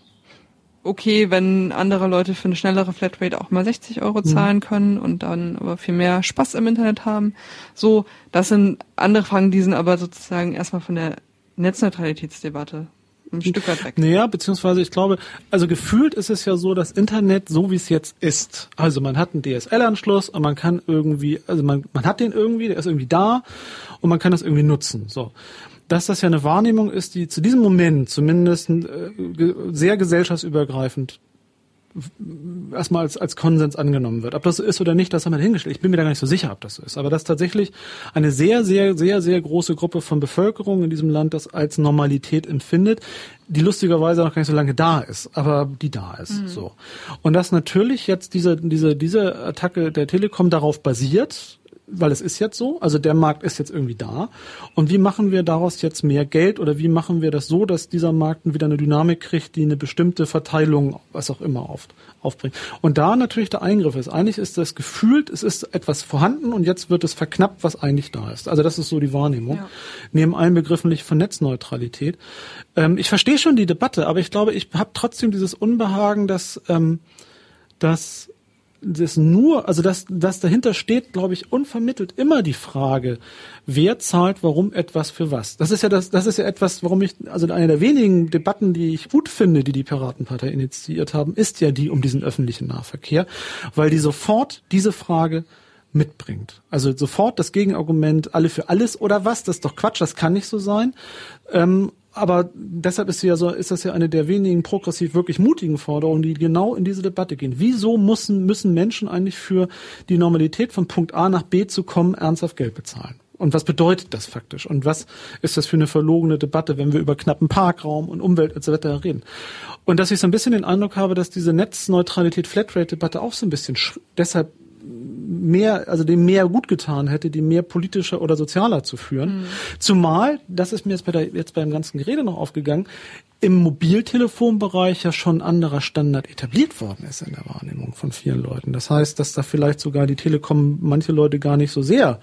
[SPEAKER 2] okay, wenn andere Leute für eine schnellere Flatrate auch mal 60 Euro mhm. zahlen können und dann aber viel mehr Spaß im Internet haben. So, das sind andere Fragen, die sind aber sozusagen erstmal von der Netzneutralitätsdebatte ein Stück weit weg.
[SPEAKER 1] Naja, beziehungsweise ich glaube, also gefühlt ist es ja so, das Internet so wie es jetzt ist. Also man hat einen DSL-Anschluss und man kann irgendwie, also man, man hat den irgendwie, der ist irgendwie da und man kann das irgendwie nutzen. So dass das ja eine Wahrnehmung ist, die zu diesem Moment zumindest äh, sehr gesellschaftsübergreifend erstmal als, als Konsens angenommen wird. Ob das so ist oder nicht, das haben wir hingestellt. Ich bin mir da gar nicht so sicher, ob das so ist. Aber dass tatsächlich eine sehr, sehr, sehr, sehr große Gruppe von Bevölkerung in diesem Land das als Normalität empfindet, die lustigerweise noch gar nicht so lange da ist, aber die da ist. Mhm. So. Und dass natürlich jetzt diese, diese, diese Attacke der Telekom darauf basiert, weil es ist jetzt so, also der Markt ist jetzt irgendwie da. Und wie machen wir daraus jetzt mehr Geld oder wie machen wir das so, dass dieser Markt wieder eine Dynamik kriegt, die eine bestimmte Verteilung, was auch immer, auf, aufbringt. Und da natürlich der Eingriff ist. Eigentlich ist das gefühlt, es ist etwas vorhanden und jetzt wird es verknappt, was eigentlich da ist. Also das ist so die Wahrnehmung. Ja. Neben allen Begriffen von Netzneutralität. Ähm, ich verstehe schon die Debatte, aber ich glaube, ich habe trotzdem dieses Unbehagen, dass, ähm, dass das nur, also das, das dahinter steht, glaube ich, unvermittelt immer die Frage, wer zahlt warum etwas für was. Das ist ja das, das ist ja etwas, warum ich, also eine der wenigen Debatten, die ich gut finde, die die Piratenpartei initiiert haben, ist ja die um diesen öffentlichen Nahverkehr, weil die sofort diese Frage mitbringt. Also sofort das Gegenargument, alle für alles oder was, das ist doch Quatsch, das kann nicht so sein. Ähm, aber deshalb ist, ja so, ist das ja eine der wenigen progressiv wirklich mutigen Forderungen, die genau in diese Debatte gehen. Wieso müssen, müssen Menschen eigentlich für die Normalität von Punkt A nach B zu kommen ernsthaft Geld bezahlen? Und was bedeutet das faktisch? Und was ist das für eine verlogene Debatte, wenn wir über knappen Parkraum und Umwelt etc. reden? Und dass ich so ein bisschen den Eindruck habe, dass diese Netzneutralität-Flatrate-Debatte auch so ein bisschen deshalb mehr, also dem mehr gut getan hätte, die mehr politischer oder sozialer zu führen. Mhm. Zumal, das ist mir jetzt, bei der, jetzt beim ganzen Gerede noch aufgegangen, im Mobiltelefonbereich ja schon anderer Standard etabliert worden ist in der Wahrnehmung von vielen Leuten. Das heißt, dass da vielleicht sogar die Telekom manche Leute gar nicht so sehr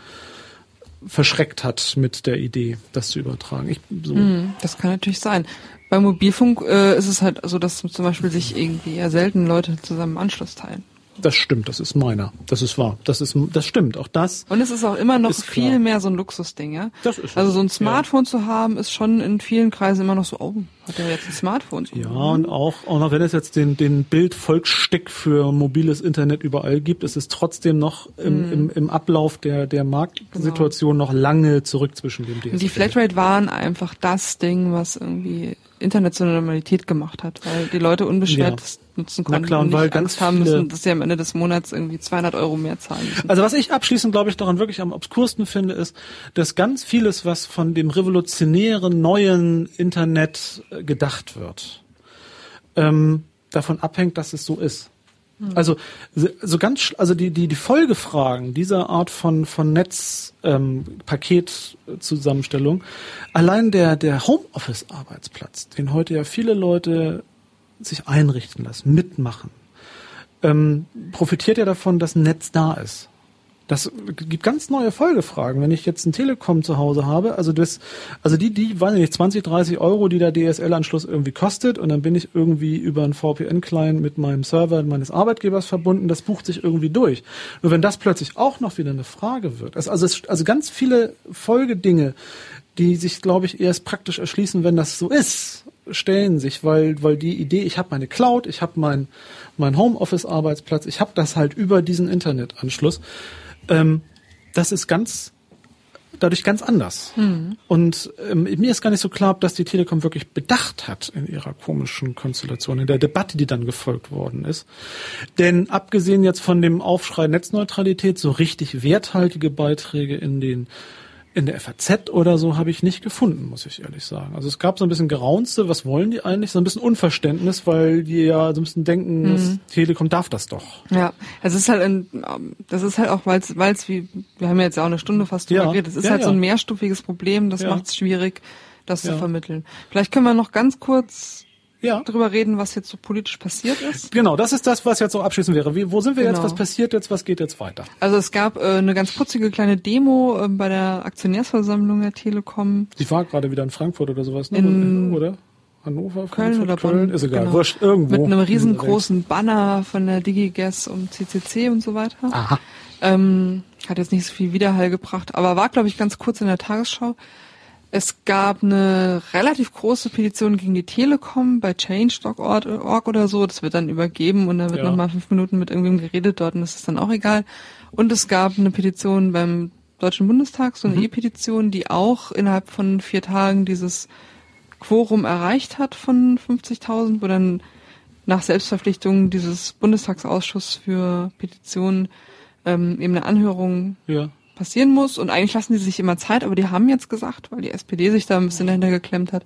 [SPEAKER 1] verschreckt hat mit der Idee, das zu übertragen. Ich,
[SPEAKER 2] so. Mhm, das kann natürlich sein. Beim Mobilfunk äh, ist es halt so, dass zum Beispiel sich irgendwie eher selten Leute zusammen Anschluss teilen.
[SPEAKER 1] Das stimmt, das ist meiner. Das ist wahr. Das ist, das stimmt. Auch das.
[SPEAKER 2] Und es ist auch immer noch viel klar. mehr so ein Luxusding, ja. Das ist also so ein Smartphone ja. zu haben, ist schon in vielen Kreisen immer noch so, oh, hat er jetzt ein Smartphone?
[SPEAKER 1] Ja, und auch, auch noch wenn es jetzt den, den Bildvolksstick für mobiles Internet überall gibt, ist es trotzdem noch im, mm. im, im Ablauf der, der Marktsituation genau. noch lange zurück zwischen dem
[SPEAKER 2] DSL. Die Flatrate waren einfach das Ding, was irgendwie internationale Normalität gemacht hat, weil die Leute unbeschwert ja. nutzen konnten
[SPEAKER 1] Na klar, und,
[SPEAKER 2] und
[SPEAKER 1] weil ganz
[SPEAKER 2] haben müssen, dass sie am Ende des Monats irgendwie 200 Euro mehr zahlen müssen.
[SPEAKER 1] Also was ich abschließend, glaube ich, daran wirklich am obskursten finde, ist, dass ganz vieles, was von dem revolutionären neuen Internet äh, gedacht wird, ähm, davon abhängt, dass es so ist. Hm. Also so ganz, also die die die Folgefragen dieser Art von von Netz-Paketzusammenstellung, ähm, allein der der Homeoffice-Arbeitsplatz, den heute ja viele Leute sich einrichten lassen, mitmachen, ähm, profitiert ja davon, dass ein Netz da ist. Das gibt ganz neue Folgefragen. Wenn ich jetzt ein Telekom zu Hause habe, also das, also die, die, weiß ich nicht, 20, 30 Euro, die der DSL-Anschluss irgendwie kostet, und dann bin ich irgendwie über einen VPN-Client mit meinem Server meines Arbeitgebers verbunden, das bucht sich irgendwie durch. Nur wenn das plötzlich auch noch wieder eine Frage wird, also, also, also ganz viele Folgedinge, die sich, glaube ich, erst praktisch erschließen, wenn das so ist, stellen sich, weil, weil die Idee, ich habe meine Cloud, ich habe mein, mein Homeoffice-Arbeitsplatz, ich habe das halt über diesen Internetanschluss. Ähm, das ist ganz dadurch ganz anders. Mhm. Und ähm, mir ist gar nicht so klar, ob das die Telekom wirklich bedacht hat in ihrer komischen Konstellation, in der Debatte, die dann gefolgt worden ist. Denn abgesehen jetzt von dem Aufschrei Netzneutralität, so richtig werthaltige Beiträge in den in der FAZ oder so habe ich nicht gefunden, muss ich ehrlich sagen. Also es gab so ein bisschen Geraunze, was wollen die eigentlich? So ein bisschen Unverständnis, weil die ja so ein bisschen denken, mhm. das Telekom darf das doch.
[SPEAKER 2] Ja, es ist halt ein, das ist halt auch, weil es, weil es wie, wir haben ja jetzt ja auch eine Stunde fast drüber ja. geredet, es ist ja, halt ja. so ein mehrstufiges Problem, das macht es schwierig, das zu vermitteln. Vielleicht können wir noch ganz kurz ja. drüber reden, was jetzt so politisch passiert ist.
[SPEAKER 1] Genau, das ist das, was jetzt so abschließend wäre. Wie, wo sind wir genau. jetzt? Was passiert jetzt? Was geht jetzt weiter?
[SPEAKER 2] Also es gab äh, eine ganz putzige kleine Demo äh, bei der Aktionärsversammlung der Telekom.
[SPEAKER 1] Die war gerade wieder in Frankfurt oder sowas,
[SPEAKER 2] ne? In,
[SPEAKER 1] oder? Hannover,
[SPEAKER 2] Köln oder Köln,
[SPEAKER 1] ist egal, genau. wurscht, irgendwo.
[SPEAKER 2] Mit einem riesengroßen Banner von der DigiGuess und CCC und so weiter. Aha. Ähm, hat jetzt nicht so viel Widerhall gebracht, aber war, glaube ich, ganz kurz in der Tagesschau. Es gab eine relativ große Petition gegen die Telekom bei Change.org oder so. Das wird dann übergeben und da wird ja. nochmal fünf Minuten mit irgendwem geredet dort und das ist dann auch egal. Und es gab eine Petition beim Deutschen Bundestag, so eine mhm. E-Petition, die auch innerhalb von vier Tagen dieses Quorum erreicht hat von 50.000, wo dann nach Selbstverpflichtung dieses Bundestagsausschuss für Petitionen ähm, eben eine Anhörung ja passieren muss. Und eigentlich lassen die sich immer Zeit, aber die haben jetzt gesagt, weil die SPD sich da ein bisschen dahinter geklemmt hat,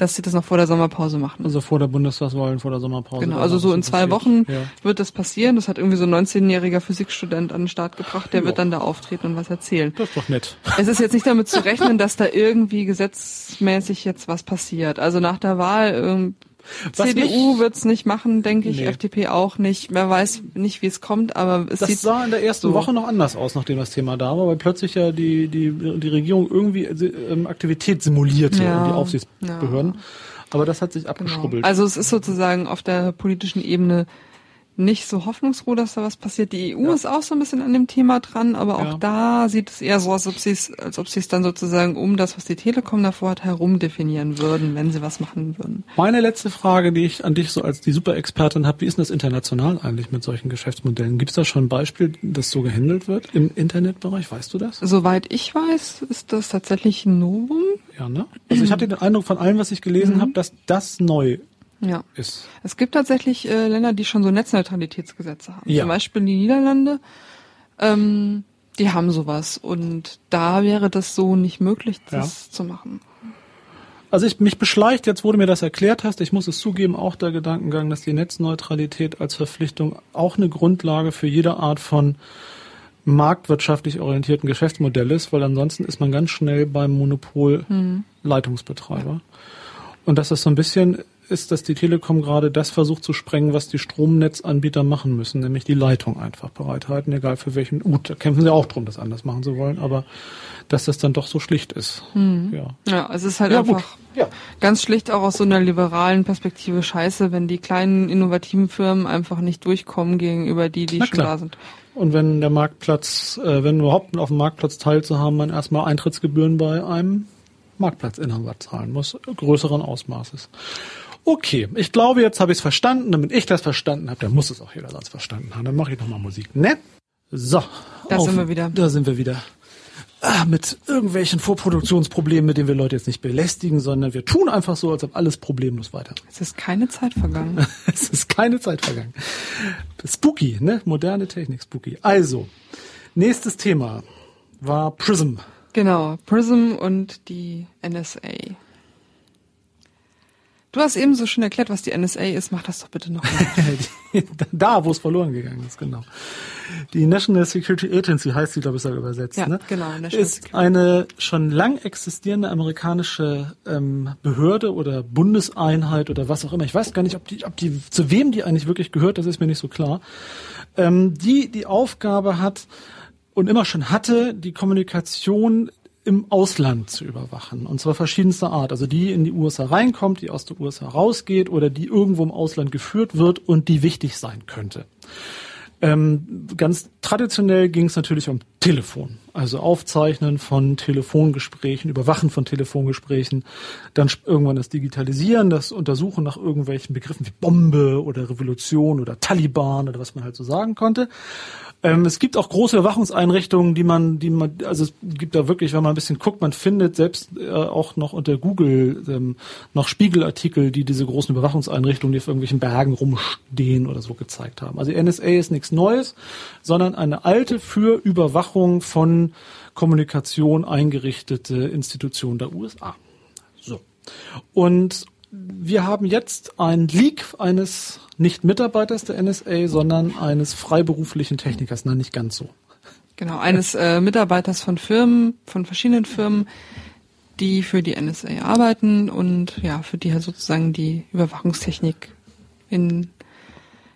[SPEAKER 2] dass sie das noch vor der Sommerpause machen.
[SPEAKER 1] Also vor der Bundestagswahl vor der Sommerpause.
[SPEAKER 2] Genau, also so in zwei passiert. Wochen ja. wird das passieren. Das hat irgendwie so ein 19-jähriger Physikstudent an den Start gebracht, der ja. wird dann da auftreten und was erzählen.
[SPEAKER 1] Das ist doch nett.
[SPEAKER 2] Es ist jetzt nicht damit zu rechnen, dass da irgendwie gesetzmäßig jetzt was passiert. Also nach der Wahl ähm, was CDU wird's nicht machen, denke ich, nee. FDP auch nicht. Wer weiß nicht, wie es kommt, aber es
[SPEAKER 1] das
[SPEAKER 2] sieht
[SPEAKER 1] sah in der ersten so. Woche noch anders aus, nachdem das Thema da war, weil plötzlich ja die die die Regierung irgendwie ähm, Aktivität simulierte ja. die Aufsichtsbehörden. Ja. Aber das hat sich genau. abgeschrubbelt.
[SPEAKER 2] Genau. Also es ist sozusagen auf der politischen Ebene nicht so hoffnungsfroh, dass da was passiert. Die EU ja. ist auch so ein bisschen an dem Thema dran, aber auch ja. da sieht es eher so aus, als ob sie es, als ob sie es dann sozusagen um das, was die Telekom davor hat, herum definieren würden, wenn sie was machen würden.
[SPEAKER 1] Meine letzte Frage, die ich an dich so als die Superexpertin habe, wie ist denn das international eigentlich mit solchen Geschäftsmodellen? Gibt es da schon ein Beispiel, das so gehandelt wird im Internetbereich? Weißt du das?
[SPEAKER 2] Soweit ich weiß, ist das tatsächlich ein Novum.
[SPEAKER 1] Ja, ne? Also ich hatte den Eindruck von allem, was ich gelesen mhm. habe, dass das neu
[SPEAKER 2] ja. ist. Es gibt tatsächlich äh, Länder, die schon so Netzneutralitätsgesetze haben. Ja. Zum Beispiel die Niederlande. Ähm, die haben sowas und da wäre das so nicht möglich, das ja. zu machen.
[SPEAKER 1] Also ich mich beschleicht, jetzt wurde mir das erklärt hast, ich muss es zugeben, auch der Gedankengang, dass die Netzneutralität als Verpflichtung auch eine Grundlage für jede Art von marktwirtschaftlich orientierten Geschäftsmodell ist, weil ansonsten ist man ganz schnell beim Monopol hm. Leitungsbetreiber. Und dass das so ein bisschen ist, dass die Telekom gerade das versucht zu sprengen, was die Stromnetzanbieter machen müssen, nämlich die Leitung einfach bereithalten, egal für welchen. Gut, da kämpfen sie auch drum, das anders machen zu wollen, aber dass das dann doch so schlicht ist.
[SPEAKER 2] Mhm. Ja. ja, es ist halt ja, einfach ja. ganz schlicht auch aus so einer liberalen Perspektive scheiße, wenn die kleinen innovativen Firmen einfach nicht durchkommen gegenüber die, die schon da sind.
[SPEAKER 1] Und wenn der Marktplatz, äh, wenn überhaupt auf dem Marktplatz teilzuhaben, man erstmal Eintrittsgebühren bei einem Marktplatzinhaber zahlen muss, größeren Ausmaßes. Okay, ich glaube, jetzt habe ich es verstanden. Damit ich das verstanden habe, dann muss es auch jeder sonst verstanden haben. Dann mache ich nochmal Musik. Ne? So.
[SPEAKER 2] Da auf, sind wir wieder.
[SPEAKER 1] Da sind wir wieder. Ah, mit irgendwelchen Vorproduktionsproblemen, mit denen wir Leute jetzt nicht belästigen, sondern wir tun einfach so, als ob alles problemlos weiter.
[SPEAKER 2] Es ist keine Zeit vergangen. [laughs]
[SPEAKER 1] es ist keine Zeit vergangen. Spooky, ne? Moderne Technik, spooky. Also, nächstes Thema war Prism.
[SPEAKER 2] Genau, Prism und die NSA. Du hast eben so schon erklärt, was die NSA ist. Mach das doch bitte noch. [laughs]
[SPEAKER 1] da, wo es verloren gegangen ist, genau. Die National Security Agency heißt sie, glaube ich, sogar übersetzt. Ja, ne?
[SPEAKER 2] genau.
[SPEAKER 1] National ist Security. eine schon lang existierende amerikanische ähm, Behörde oder Bundeseinheit oder was auch immer. Ich weiß gar nicht, ob die, ob die, zu wem die eigentlich wirklich gehört. Das ist mir nicht so klar. Ähm, die die Aufgabe hat und immer schon hatte, die Kommunikation im Ausland zu überwachen. Und zwar verschiedenster Art. Also die in die USA reinkommt, die aus der USA rausgeht oder die irgendwo im Ausland geführt wird und die wichtig sein könnte. Ähm, ganz traditionell ging es natürlich um Telefon, also Aufzeichnen von Telefongesprächen, Überwachen von Telefongesprächen, dann irgendwann das Digitalisieren, das Untersuchen nach irgendwelchen Begriffen wie Bombe oder Revolution oder Taliban oder was man halt so sagen konnte. Ähm, es gibt auch große Überwachungseinrichtungen, die man, die man, also es gibt da wirklich, wenn man ein bisschen guckt, man findet selbst äh, auch noch unter Google ähm, noch Spiegelartikel, die diese großen Überwachungseinrichtungen, die auf irgendwelchen Bergen rumstehen oder so gezeigt haben. Also NSA ist nichts Neues, sondern eine alte für Überwachung von Kommunikation eingerichtete Institution der USA. So. Und wir haben jetzt ein Leak eines nicht Mitarbeiters der NSA, sondern eines freiberuflichen Technikers. Nein, nicht ganz so.
[SPEAKER 2] Genau, eines äh, Mitarbeiters von Firmen, von verschiedenen Firmen, die für die NSA arbeiten und ja, für die halt sozusagen die Überwachungstechnik in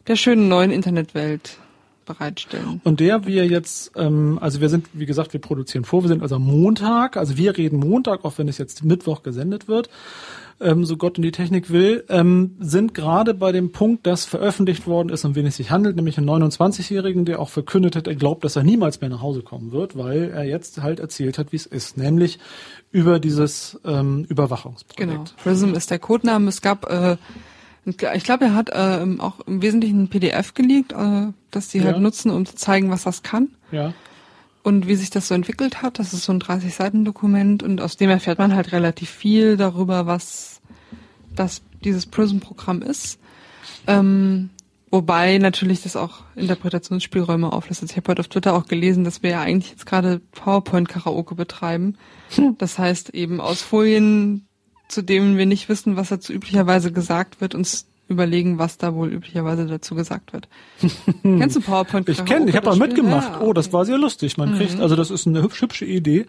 [SPEAKER 2] der schönen neuen Internetwelt bereitstellen.
[SPEAKER 1] Und der wir jetzt, ähm, also wir sind, wie gesagt, wir produzieren vor, wir sind also Montag, also wir reden Montag, auch wenn es jetzt Mittwoch gesendet wird ähm, so Gott und die Technik will, ähm, sind gerade bei dem Punkt, dass veröffentlicht worden ist, um wen es sich handelt, nämlich einen 29-Jährigen, der auch verkündet hat, er glaubt, dass er niemals mehr nach Hause kommen wird, weil er jetzt halt erzählt hat, wie es ist, nämlich über dieses ähm, Überwachungsprojekt. Genau.
[SPEAKER 2] Prism ist der Codename. Es gab äh, ich glaube, er hat äh, auch im Wesentlichen ein PDF geleakt, äh, das sie halt ja. halt nutzen, um zu zeigen, was das kann.
[SPEAKER 1] Ja.
[SPEAKER 2] Und wie sich das so entwickelt hat, das ist so ein 30-Seiten-Dokument und aus dem erfährt man halt relativ viel darüber, was das, dieses Prism-Programm ist. Ähm, wobei natürlich das auch Interpretationsspielräume auflässt. Ich habe heute auf Twitter auch gelesen, dass wir ja eigentlich jetzt gerade PowerPoint-Karaoke betreiben. Hm. Das heißt eben aus Folien, zu denen wir nicht wissen, was dazu üblicherweise gesagt wird, uns überlegen, was da wohl üblicherweise dazu gesagt wird. [laughs]
[SPEAKER 1] Kennst du PowerPoint? Ich kenne, ich habe mal mitgemacht. Ja, okay. Oh, das war sehr lustig. Man mhm. kriegt, also das ist eine hübsch, hübsche Idee,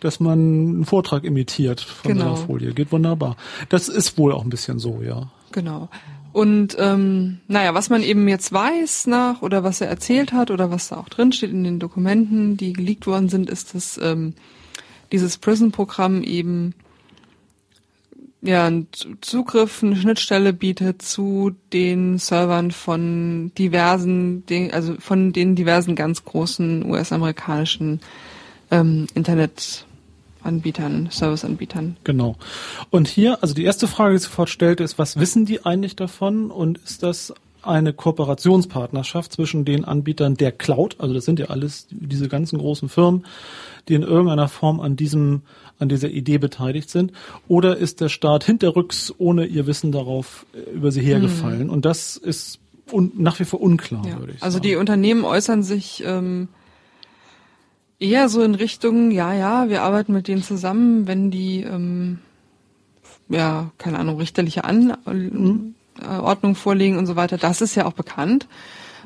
[SPEAKER 1] dass man einen Vortrag imitiert von genau. einer Folie. Geht wunderbar. Das ist wohl auch ein bisschen so, ja.
[SPEAKER 2] Genau. Und ähm, naja, was man eben jetzt weiß nach oder was er erzählt hat oder was da auch drin steht in den Dokumenten, die geleakt worden sind, ist, dass ähm, dieses Prison-Programm eben ja, einen Zugriff, eine Schnittstelle bietet zu den Servern von diversen, also von den diversen ganz großen US-amerikanischen ähm, Internetanbietern, Serviceanbietern.
[SPEAKER 1] Genau. Und hier, also die erste Frage, die sofort stellt, ist, was wissen die eigentlich davon und ist das eine Kooperationspartnerschaft zwischen den Anbietern der Cloud, also das sind ja alles diese ganzen großen Firmen, die in irgendeiner Form an diesem an dieser Idee beteiligt sind? Oder ist der Staat hinterrücks ohne ihr Wissen darauf äh, über sie hergefallen? Mhm. Und das ist un nach wie vor unklar, ja. würde ich
[SPEAKER 2] also sagen. Also die Unternehmen äußern sich ähm, eher so in Richtung, ja, ja, wir arbeiten mit denen zusammen, wenn die ähm, ja, keine Ahnung, richterliche Anordnung mhm. vorlegen und so weiter. Das ist ja auch bekannt.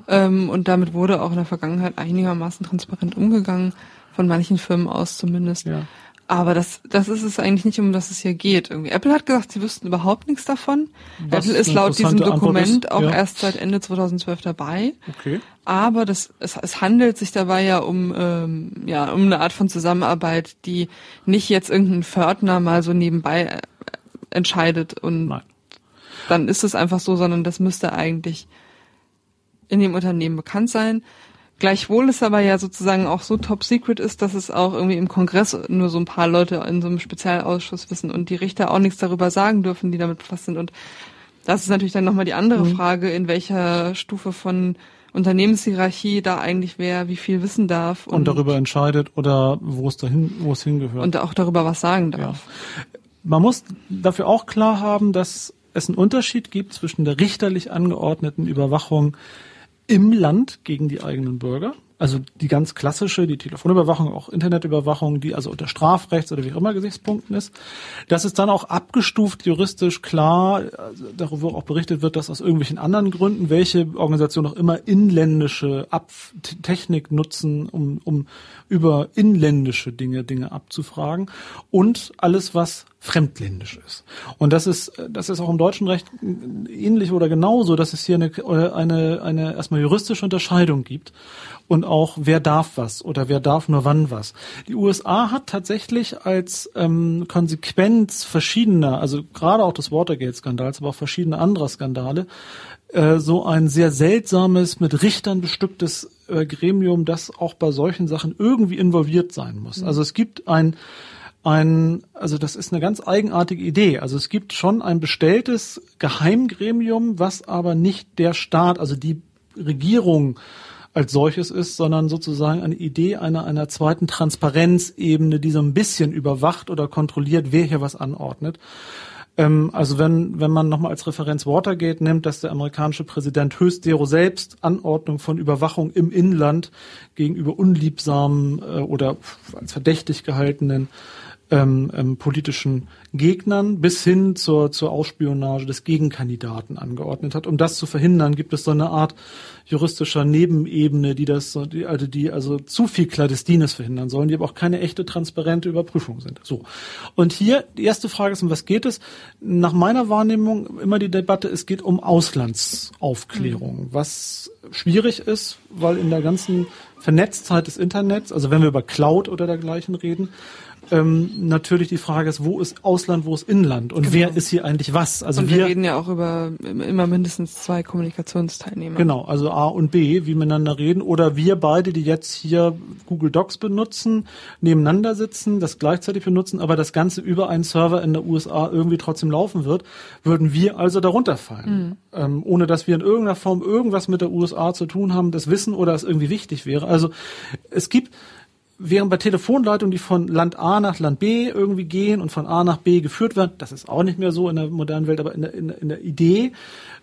[SPEAKER 2] Ähm, und damit wurde auch in der Vergangenheit einigermaßen transparent umgegangen, von manchen Firmen aus zumindest. Ja. Aber das, das ist es eigentlich nicht, um das es hier geht. Irgendwie. Apple hat gesagt, sie wüssten überhaupt nichts davon. Was Apple ist laut diesem Dokument ist, auch ja. erst seit Ende 2012 dabei.
[SPEAKER 1] Okay.
[SPEAKER 2] Aber das, es, es handelt sich dabei ja um, ähm, ja um eine Art von Zusammenarbeit, die nicht jetzt irgendein Fördner mal so nebenbei äh, entscheidet und Nein. dann ist es einfach so, sondern das müsste eigentlich in dem Unternehmen bekannt sein. Gleichwohl ist aber ja sozusagen auch so top secret ist, dass es auch irgendwie im Kongress nur so ein paar Leute in so einem Spezialausschuss wissen und die Richter auch nichts darüber sagen dürfen, die damit befasst sind. Und das ist natürlich dann nochmal die andere mhm. Frage, in welcher Stufe von Unternehmenshierarchie da eigentlich wer wie viel wissen darf.
[SPEAKER 1] Und, und darüber entscheidet oder wo es dahin, wo es hingehört.
[SPEAKER 2] Und auch darüber was sagen darf.
[SPEAKER 1] Ja. Man muss dafür auch klar haben, dass es einen Unterschied gibt zwischen der richterlich angeordneten Überwachung im Land gegen die eigenen Bürger. Also die ganz klassische, die Telefonüberwachung, auch Internetüberwachung, die also unter Strafrechts- oder wie auch immer Gesichtspunkten ist. Das ist dann auch abgestuft juristisch klar, also darüber auch berichtet wird, dass aus irgendwelchen anderen Gründen, welche Organisation auch immer inländische Ab Technik nutzen, um, um über inländische Dinge, Dinge abzufragen. Und alles, was fremdländisch ist. Und das ist, das ist auch im deutschen Recht ähnlich oder genauso, dass es hier eine, eine, eine erstmal juristische Unterscheidung gibt und auch, wer darf was oder wer darf nur wann was. Die USA hat tatsächlich als ähm, Konsequenz verschiedener, also gerade auch des Watergate-Skandals, aber auch verschiedene anderer Skandale, äh, so ein sehr seltsames, mit Richtern bestücktes äh, Gremium, das auch bei solchen Sachen irgendwie involviert sein muss. Mhm. Also es gibt ein ein, also das ist eine ganz eigenartige Idee. Also es gibt schon ein bestelltes Geheimgremium, was aber nicht der Staat, also die Regierung als solches ist, sondern sozusagen eine Idee einer, einer zweiten Transparenzebene, die so ein bisschen überwacht oder kontrolliert, wer hier was anordnet. Ähm, also wenn, wenn man nochmal als Referenz Watergate nimmt, dass der amerikanische Präsident höchst zero selbst Anordnung von Überwachung im Inland gegenüber unliebsamen äh, oder als verdächtig gehaltenen ähm, ähm, politischen Gegnern bis hin zur, zur Ausspionage des Gegenkandidaten angeordnet hat. Um das zu verhindern, gibt es so eine Art juristischer Nebenebene, die das, die, also die also zu viel Kladestines verhindern sollen, die aber auch keine echte transparente Überprüfung sind. So. Und hier, die erste Frage ist, um was geht es? Nach meiner Wahrnehmung immer die Debatte, es geht um Auslandsaufklärung, mhm. was schwierig ist, weil in der ganzen Vernetztheit des Internets, also wenn wir über Cloud oder dergleichen reden, ähm, natürlich die Frage ist, wo ist Ausland, wo ist Inland und genau. wer ist hier eigentlich was?
[SPEAKER 2] Also und wir, wir reden ja auch über immer mindestens zwei Kommunikationsteilnehmer.
[SPEAKER 1] Genau, also A und B, wie miteinander reden oder wir beide, die jetzt hier Google Docs benutzen, nebeneinander sitzen, das gleichzeitig benutzen, aber das Ganze über einen Server in der USA irgendwie trotzdem laufen wird, würden wir also darunter fallen, mhm. ähm, ohne dass wir in irgendeiner Form irgendwas mit der USA zu tun haben, das wissen oder es irgendwie wichtig wäre. Also es gibt während bei Telefonleitungen, die von Land A nach Land B irgendwie gehen und von A nach B geführt werden, das ist auch nicht mehr so in der modernen Welt, aber in der, in in der Idee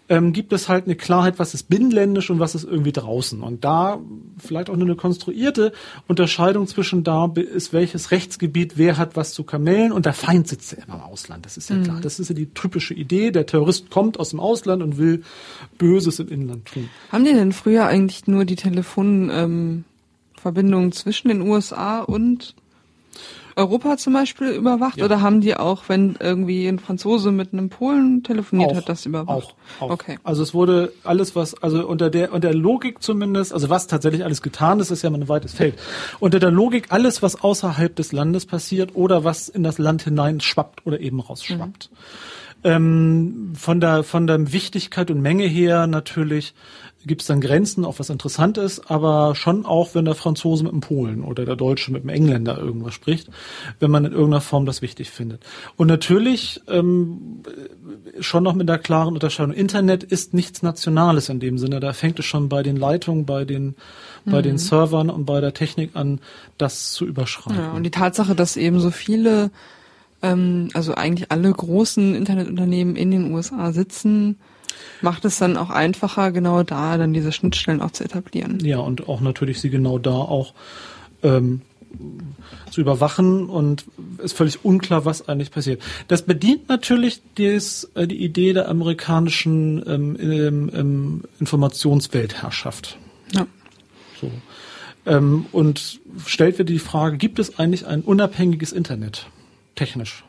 [SPEAKER 1] ähm, gibt es halt eine Klarheit, was ist binnenländisch und was ist irgendwie draußen. Und da vielleicht auch nur eine konstruierte Unterscheidung zwischen da ist welches Rechtsgebiet, wer hat was zu kamellen und der Feind sitzt ja immer im Ausland. Das ist ja mhm. klar. Das ist ja die typische Idee. Der Terrorist kommt aus dem Ausland und will Böses im Inland tun.
[SPEAKER 2] Haben die denn früher eigentlich nur die Telefon ähm Verbindungen zwischen den USA und Europa zum Beispiel überwacht? Ja. Oder haben die auch, wenn irgendwie ein Franzose mit einem Polen telefoniert
[SPEAKER 1] auch,
[SPEAKER 2] hat, das überwacht?
[SPEAKER 1] Auch, auch. Okay. Also es wurde alles, was, also unter der, unter der Logik zumindest, also was tatsächlich alles getan ist, ist ja mal ein weites Feld. Unter der Logik alles, was außerhalb des Landes passiert oder was in das Land hinein schwappt oder eben rausschwappt. Mhm. Ähm, von der, von der Wichtigkeit und Menge her natürlich gibt es dann Grenzen, auch was interessant ist, aber schon auch, wenn der Franzose mit dem Polen oder der Deutsche mit dem Engländer irgendwas spricht, wenn man in irgendeiner Form das wichtig findet. Und natürlich ähm, schon noch mit der klaren Unterscheidung. Internet ist nichts Nationales in dem Sinne. Da fängt es schon bei den Leitungen, bei den, mhm. bei den mhm. Servern und bei der Technik an, das zu überschreiten. Ja,
[SPEAKER 2] und die Tatsache, dass eben so viele, ähm, also eigentlich alle großen Internetunternehmen in den USA sitzen, macht es dann auch einfacher, genau da dann diese Schnittstellen auch zu etablieren.
[SPEAKER 1] Ja, und auch natürlich sie genau da auch ähm, zu überwachen und ist völlig unklar, was eigentlich passiert. Das bedient natürlich des, äh, die Idee der amerikanischen ähm, ähm, Informationsweltherrschaft. Ja. So. Ähm, und stellt wieder die Frage, gibt es eigentlich ein unabhängiges Internet? Technisch.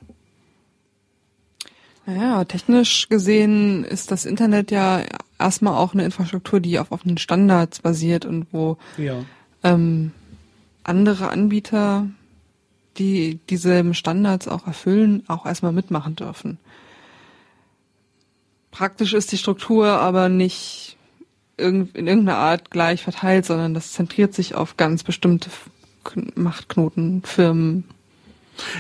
[SPEAKER 2] Naja, technisch gesehen ist das Internet ja erstmal auch eine Infrastruktur, die auf offenen Standards basiert und wo ja. ähm, andere Anbieter, die dieselben Standards auch erfüllen, auch erstmal mitmachen dürfen. Praktisch ist die Struktur aber nicht in irgendeiner Art gleich verteilt, sondern das zentriert sich auf ganz bestimmte Machtknoten, Firmen,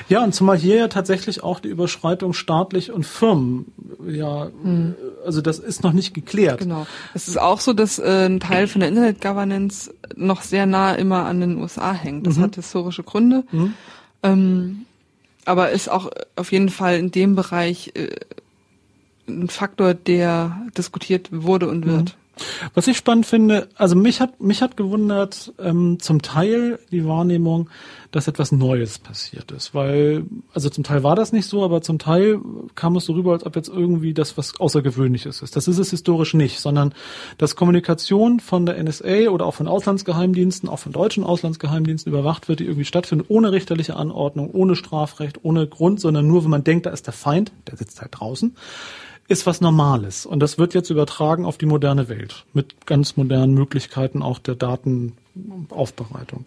[SPEAKER 1] ja, und zumal hier ja tatsächlich auch die Überschreitung staatlich und Firmen, ja, hm. also das ist noch nicht geklärt.
[SPEAKER 2] Genau. Es ist auch so, dass äh, ein Teil von der Internet Governance noch sehr nah immer an den USA hängt. Das mhm. hat historische Gründe. Mhm. Ähm, aber ist auch auf jeden Fall in dem Bereich äh, ein Faktor, der diskutiert wurde und wird.
[SPEAKER 1] Was ich spannend finde, also mich hat mich hat gewundert ähm, zum Teil die Wahrnehmung, dass etwas Neues passiert ist, weil also zum Teil war das nicht so, aber zum Teil kam es so rüber, als ob jetzt irgendwie das was Außergewöhnliches ist. Das ist es historisch nicht, sondern dass Kommunikation von der NSA oder auch von Auslandsgeheimdiensten, auch von deutschen Auslandsgeheimdiensten überwacht wird, die irgendwie stattfindet, ohne richterliche Anordnung, ohne Strafrecht, ohne Grund, sondern nur, wenn man denkt, da ist der Feind, der sitzt halt draußen ist was Normales. Und das wird jetzt übertragen auf die moderne Welt mit ganz modernen Möglichkeiten auch der Datenaufbereitung.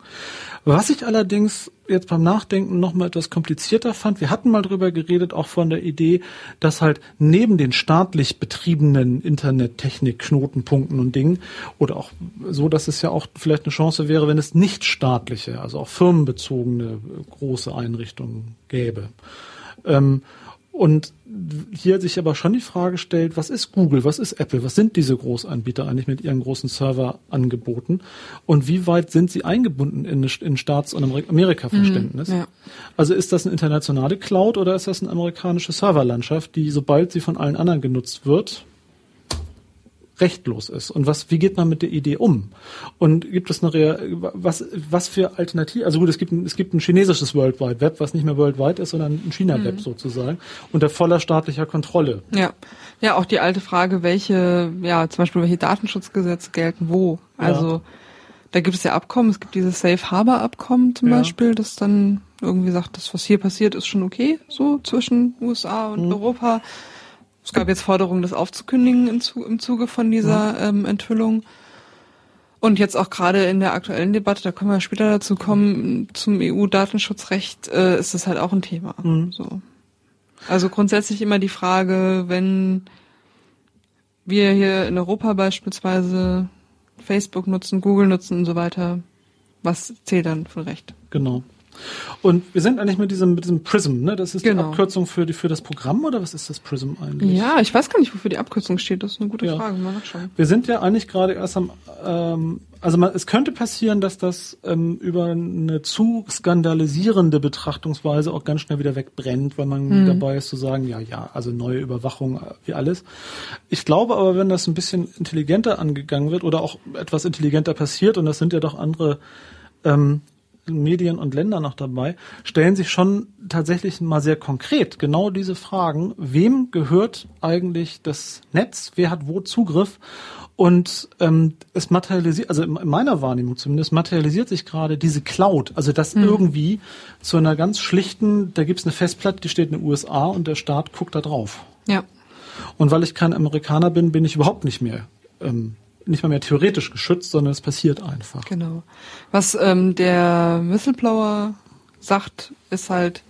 [SPEAKER 1] Was ich allerdings jetzt beim Nachdenken nochmal etwas komplizierter fand, wir hatten mal drüber geredet, auch von der Idee, dass halt neben den staatlich betriebenen Internettechnik, Knotenpunkten und Dingen, oder auch so, dass es ja auch vielleicht eine Chance wäre, wenn es nicht staatliche, also auch firmenbezogene große Einrichtungen gäbe. Ähm, und hier sich aber schon die Frage stellt, was ist Google, was ist Apple, was sind diese Großanbieter eigentlich mit ihren großen Serverangeboten und wie weit sind sie eingebunden in, in Staats- und Amerika-Verständnis? Mhm, ja. Also ist das eine internationale Cloud oder ist das eine amerikanische Serverlandschaft, die sobald sie von allen anderen genutzt wird, rechtlos ist und was wie geht man mit der Idee um und gibt es eine was was für Alternative also gut es gibt ein, es gibt ein chinesisches World Wide Web was nicht mehr World Wide ist sondern ein China Web mhm. sozusagen unter voller staatlicher Kontrolle
[SPEAKER 2] ja ja auch die alte Frage welche ja zum Beispiel welche Datenschutzgesetze gelten wo also ja. da gibt es ja Abkommen es gibt dieses Safe Harbor Abkommen zum ja. Beispiel das dann irgendwie sagt das was hier passiert ist schon okay so zwischen USA und mhm. Europa es gab jetzt Forderungen, das aufzukündigen im, Zuge, im Zuge von dieser ähm, Enthüllung. Und jetzt auch gerade in der aktuellen Debatte, da können wir später dazu kommen, zum EU-Datenschutzrecht äh, ist das halt auch ein Thema. Mhm. So. Also grundsätzlich immer die Frage, wenn wir hier in Europa beispielsweise Facebook nutzen, Google nutzen und so weiter, was zählt dann für Recht?
[SPEAKER 1] Genau. Und wir sind eigentlich mit diesem, mit diesem Prism, ne? Das ist genau. die Abkürzung für, die, für das Programm oder was ist das Prism eigentlich?
[SPEAKER 2] Ja, ich weiß gar nicht, wofür die Abkürzung steht. Das ist eine gute ja. Frage. Mal nachschauen.
[SPEAKER 1] Wir sind ja eigentlich gerade erst am, ähm, also man, es könnte passieren, dass das ähm, über eine zu skandalisierende Betrachtungsweise auch ganz schnell wieder wegbrennt, weil man mhm. dabei ist zu sagen, ja, ja, also neue Überwachung, äh, wie alles. Ich glaube aber, wenn das ein bisschen intelligenter angegangen wird oder auch etwas intelligenter passiert, und das sind ja doch andere ähm, Medien und Länder noch dabei, stellen sich schon tatsächlich mal sehr konkret genau diese Fragen. Wem gehört eigentlich das Netz? Wer hat wo Zugriff? Und ähm, es materialisiert, also in meiner Wahrnehmung zumindest, materialisiert sich gerade diese Cloud. Also das mhm. irgendwie zu einer ganz schlichten, da gibt's eine Festplatte, die steht in den USA und der Staat guckt da drauf.
[SPEAKER 2] Ja.
[SPEAKER 1] Und weil ich kein Amerikaner bin, bin ich überhaupt nicht mehr ähm, nicht mal mehr theoretisch geschützt, sondern es passiert einfach.
[SPEAKER 2] Genau. Was ähm, der Whistleblower sagt, ist halt,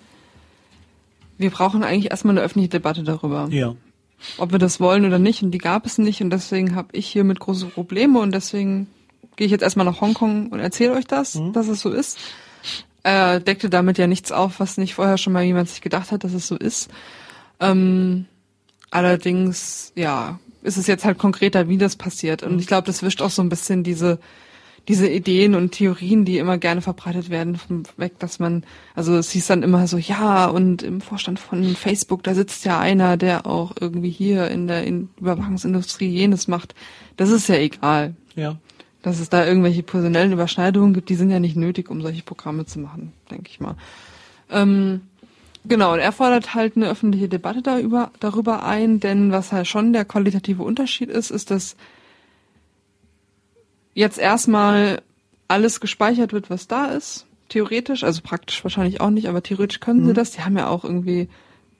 [SPEAKER 2] wir brauchen eigentlich erstmal eine öffentliche Debatte darüber.
[SPEAKER 1] Ja.
[SPEAKER 2] Ob wir das wollen oder nicht. Und die gab es nicht. Und deswegen habe ich hiermit große Probleme. Und deswegen gehe ich jetzt erstmal nach Hongkong und erzähle euch das, mhm. dass es so ist. Er deckte damit ja nichts auf, was nicht vorher schon mal jemand sich gedacht hat, dass es so ist. Ähm, allerdings, ja, ist es jetzt halt konkreter, wie das passiert. Und ich glaube, das wischt auch so ein bisschen diese diese Ideen und Theorien, die immer gerne verbreitet werden, vom weg, dass man, also es hieß dann immer so, ja, und im Vorstand von Facebook, da sitzt ja einer, der auch irgendwie hier in der in Überwachungsindustrie jenes macht. Das ist ja egal.
[SPEAKER 1] Ja.
[SPEAKER 2] Dass es da irgendwelche personellen Überschneidungen gibt, die sind ja nicht nötig, um solche Programme zu machen, denke ich mal. Ähm, Genau, und er fordert halt eine öffentliche Debatte darüber, darüber ein, denn was halt schon der qualitative Unterschied ist, ist, dass jetzt erstmal alles gespeichert wird, was da ist, theoretisch, also praktisch wahrscheinlich auch nicht, aber theoretisch können mhm. sie das. Die haben ja auch irgendwie,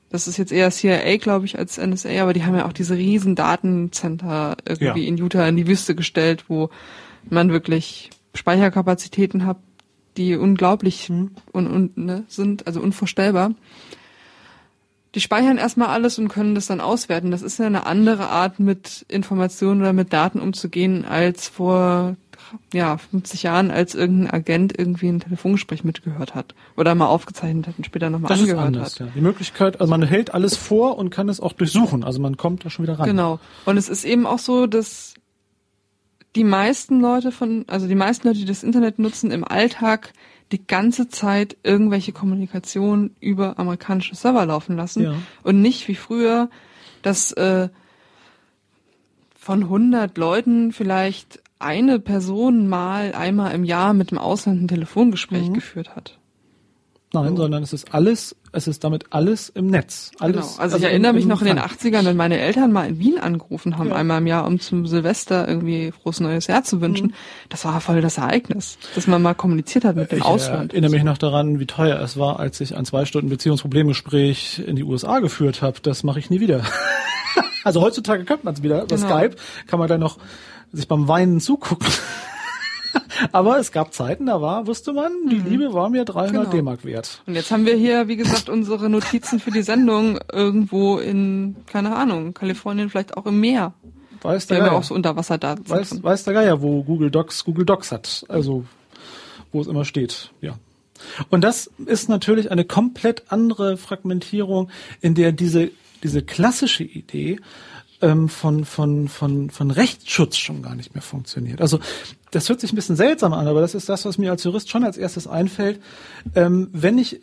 [SPEAKER 2] das ist jetzt eher CIA, glaube ich, als NSA, aber die haben ja auch diese riesen Datencenter irgendwie ja. in Utah in die Wüste gestellt, wo man wirklich Speicherkapazitäten hat, die unglaublich und, und, ne, sind, also unvorstellbar. Die speichern erstmal alles und können das dann auswerten. Das ist ja eine andere Art, mit Informationen oder mit Daten umzugehen, als vor ja, 50 Jahren, als irgendein Agent irgendwie ein Telefongespräch mitgehört hat oder mal aufgezeichnet hat und später nochmal angehört ist anders, hat. Ja.
[SPEAKER 1] Die Möglichkeit, also man hält alles vor und kann es auch durchsuchen. Also man kommt da schon wieder ran.
[SPEAKER 2] Genau. Und es ist eben auch so, dass die meisten Leute von, also die meisten Leute, die das Internet nutzen, im Alltag die ganze Zeit irgendwelche Kommunikation über amerikanische Server laufen lassen ja. und nicht wie früher, dass äh, von 100 Leuten vielleicht eine Person mal einmal im Jahr mit dem Ausland ein Telefongespräch mhm. geführt hat.
[SPEAKER 1] Nein, so. sondern es ist alles, es ist damit alles im Netz. Alles,
[SPEAKER 2] genau. Also, also ich erinnere mich noch in den 80ern, wenn meine Eltern mal in Wien angerufen haben, ja. einmal im Jahr, um zum Silvester irgendwie frohes neues Jahr zu wünschen. Mhm. Das war voll das Ereignis, dass man mal kommuniziert hat mit dem ich Ausland.
[SPEAKER 1] Ich erinnere mich noch daran, wie teuer es war, als ich ein zwei Stunden Beziehungsproblemgespräch in die USA geführt habe. Das mache ich nie wieder. [laughs] Also heutzutage könnte man es wieder über genau. Skype, kann man dann noch sich beim Weinen zugucken. [laughs] Aber es gab Zeiten, da war, wusste man, die mhm. Liebe war mir 300 genau. D-Mark wert.
[SPEAKER 2] Und jetzt haben wir hier, wie gesagt, unsere Notizen für die Sendung irgendwo in, keine Ahnung, Kalifornien, vielleicht auch im Meer.
[SPEAKER 1] Weiß der Geier.
[SPEAKER 2] auch so Unterwasserdaten.
[SPEAKER 1] Weiß, weiß der Geier, wo Google Docs Google Docs hat. Also, wo es immer steht, ja. Und das ist natürlich eine komplett andere Fragmentierung, in der diese, diese klassische Idee ähm, von, von, von, von Rechtsschutz schon gar nicht mehr funktioniert. Also das hört sich ein bisschen seltsam an, aber das ist das, was mir als Jurist schon als erstes einfällt. Ähm, wenn ich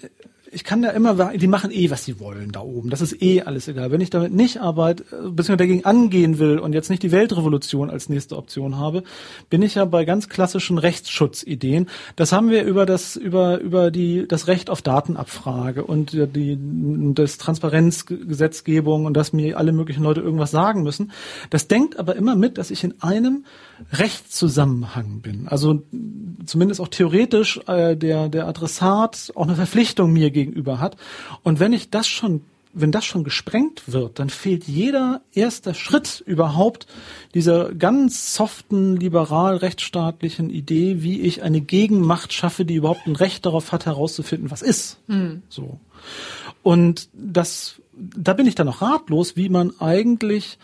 [SPEAKER 1] ich kann da immer, die machen eh, was sie wollen da oben. Das ist eh alles egal. Wenn ich damit nicht arbeite, beziehungsweise dagegen angehen will und jetzt nicht die Weltrevolution als nächste Option habe, bin ich ja bei ganz klassischen Rechtsschutzideen. Das haben wir über das, über, über die, das Recht auf Datenabfrage und die, das Transparenzgesetzgebung und dass mir alle möglichen Leute irgendwas sagen müssen. Das denkt aber immer mit, dass ich in einem Rechtszusammenhang bin. Also zumindest auch theoretisch äh, der, der Adressat auch eine Verpflichtung mir gegenüber hat. Und wenn ich das schon wenn das schon gesprengt wird, dann fehlt jeder erste Schritt überhaupt dieser ganz soften, liberal rechtsstaatlichen Idee, wie ich eine Gegenmacht schaffe, die überhaupt ein Recht darauf hat, herauszufinden, was ist. Mhm. So. Und das, da bin ich dann noch ratlos, wie man eigentlich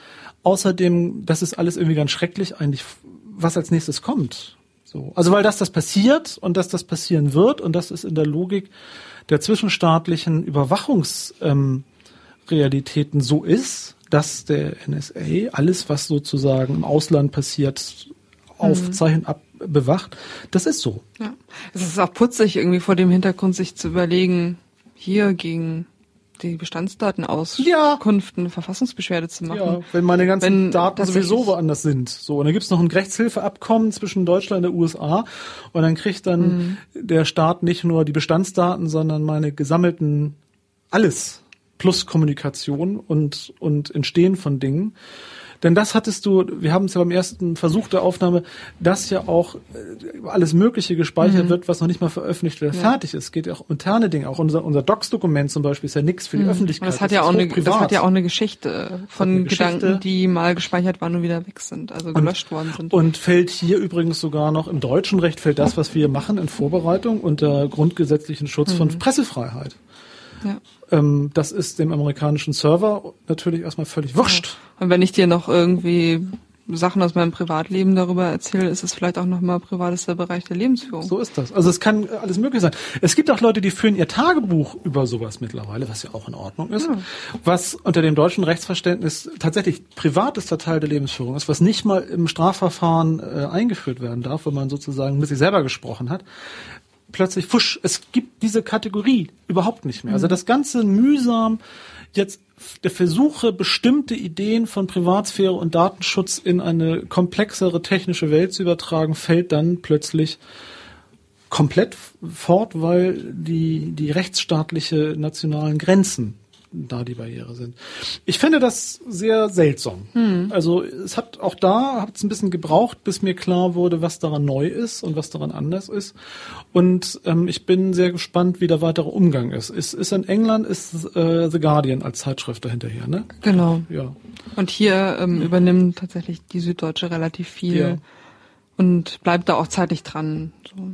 [SPEAKER 1] außerdem, das ist alles irgendwie ganz schrecklich, eigentlich, was als nächstes kommt. So. Also weil das das passiert und dass das passieren wird und das ist in der Logik der zwischenstaatlichen Überwachungsrealitäten ähm, so ist, dass der NSA alles, was sozusagen im Ausland passiert, aufzeichnet, ab, bewacht. Das ist so.
[SPEAKER 2] Ja. Es ist auch putzig, irgendwie vor dem Hintergrund sich zu überlegen, hier gegen die Bestandsdaten Auskünften ja. Verfassungsbeschwerde zu machen. Ja,
[SPEAKER 1] wenn meine ganzen wenn Daten sowieso woanders sind. So, und dann gibt's noch ein Rechtshilfeabkommen zwischen Deutschland und der USA und dann kriegt dann mhm. der Staat nicht nur die Bestandsdaten, sondern meine gesammelten alles plus Kommunikation und, und Entstehen von Dingen. Denn das hattest du, wir haben es ja beim ersten Versuch der Aufnahme, dass ja auch äh, alles Mögliche gespeichert mhm. wird, was noch nicht mal veröffentlicht oder ja. fertig ist. Es geht ja auch um interne Dinge. Auch unser, unser Docs-Dokument zum Beispiel ist ja nichts für die mhm. Öffentlichkeit.
[SPEAKER 2] Das hat, ja auch eine, das hat ja auch eine Geschichte von eine Gedanken, Geschichte. die mal gespeichert waren und wieder weg sind, also gelöscht
[SPEAKER 1] und,
[SPEAKER 2] worden sind.
[SPEAKER 1] Und fällt hier übrigens sogar noch im deutschen Recht fällt das, was wir machen in Vorbereitung unter grundgesetzlichen Schutz mhm. von Pressefreiheit. Ja. Ähm, das ist dem amerikanischen Server natürlich erstmal völlig wurscht.
[SPEAKER 2] Und wenn ich dir noch irgendwie Sachen aus meinem Privatleben darüber erzähle, ist es vielleicht auch nochmal privatester Bereich der Lebensführung.
[SPEAKER 1] So ist das. Also es kann alles möglich sein. Es gibt auch Leute, die führen ihr Tagebuch über sowas mittlerweile, was ja auch in Ordnung ist, ja. was unter dem deutschen Rechtsverständnis tatsächlich privatester Teil der Lebensführung ist, was nicht mal im Strafverfahren äh, eingeführt werden darf, wenn man sozusagen mit sich selber gesprochen hat plötzlich, fusch, es gibt diese Kategorie überhaupt nicht mehr. Also mhm. das ganze mühsam jetzt der Versuche, bestimmte Ideen von Privatsphäre und Datenschutz in eine komplexere technische Welt zu übertragen, fällt dann plötzlich komplett fort, weil die, die rechtsstaatliche nationalen Grenzen da die Barriere sind. Ich finde das sehr seltsam. Hm. Also es hat auch da hat es ein bisschen gebraucht, bis mir klar wurde, was daran neu ist und was daran anders ist. Und ähm, ich bin sehr gespannt, wie der weitere Umgang ist. Ist, ist in England ist äh, The Guardian als Zeitschrift dahinterher, ne?
[SPEAKER 2] Genau. Ja. Und hier ähm, übernimmt tatsächlich die Süddeutsche relativ viel ja. und bleibt da auch zeitlich dran. So.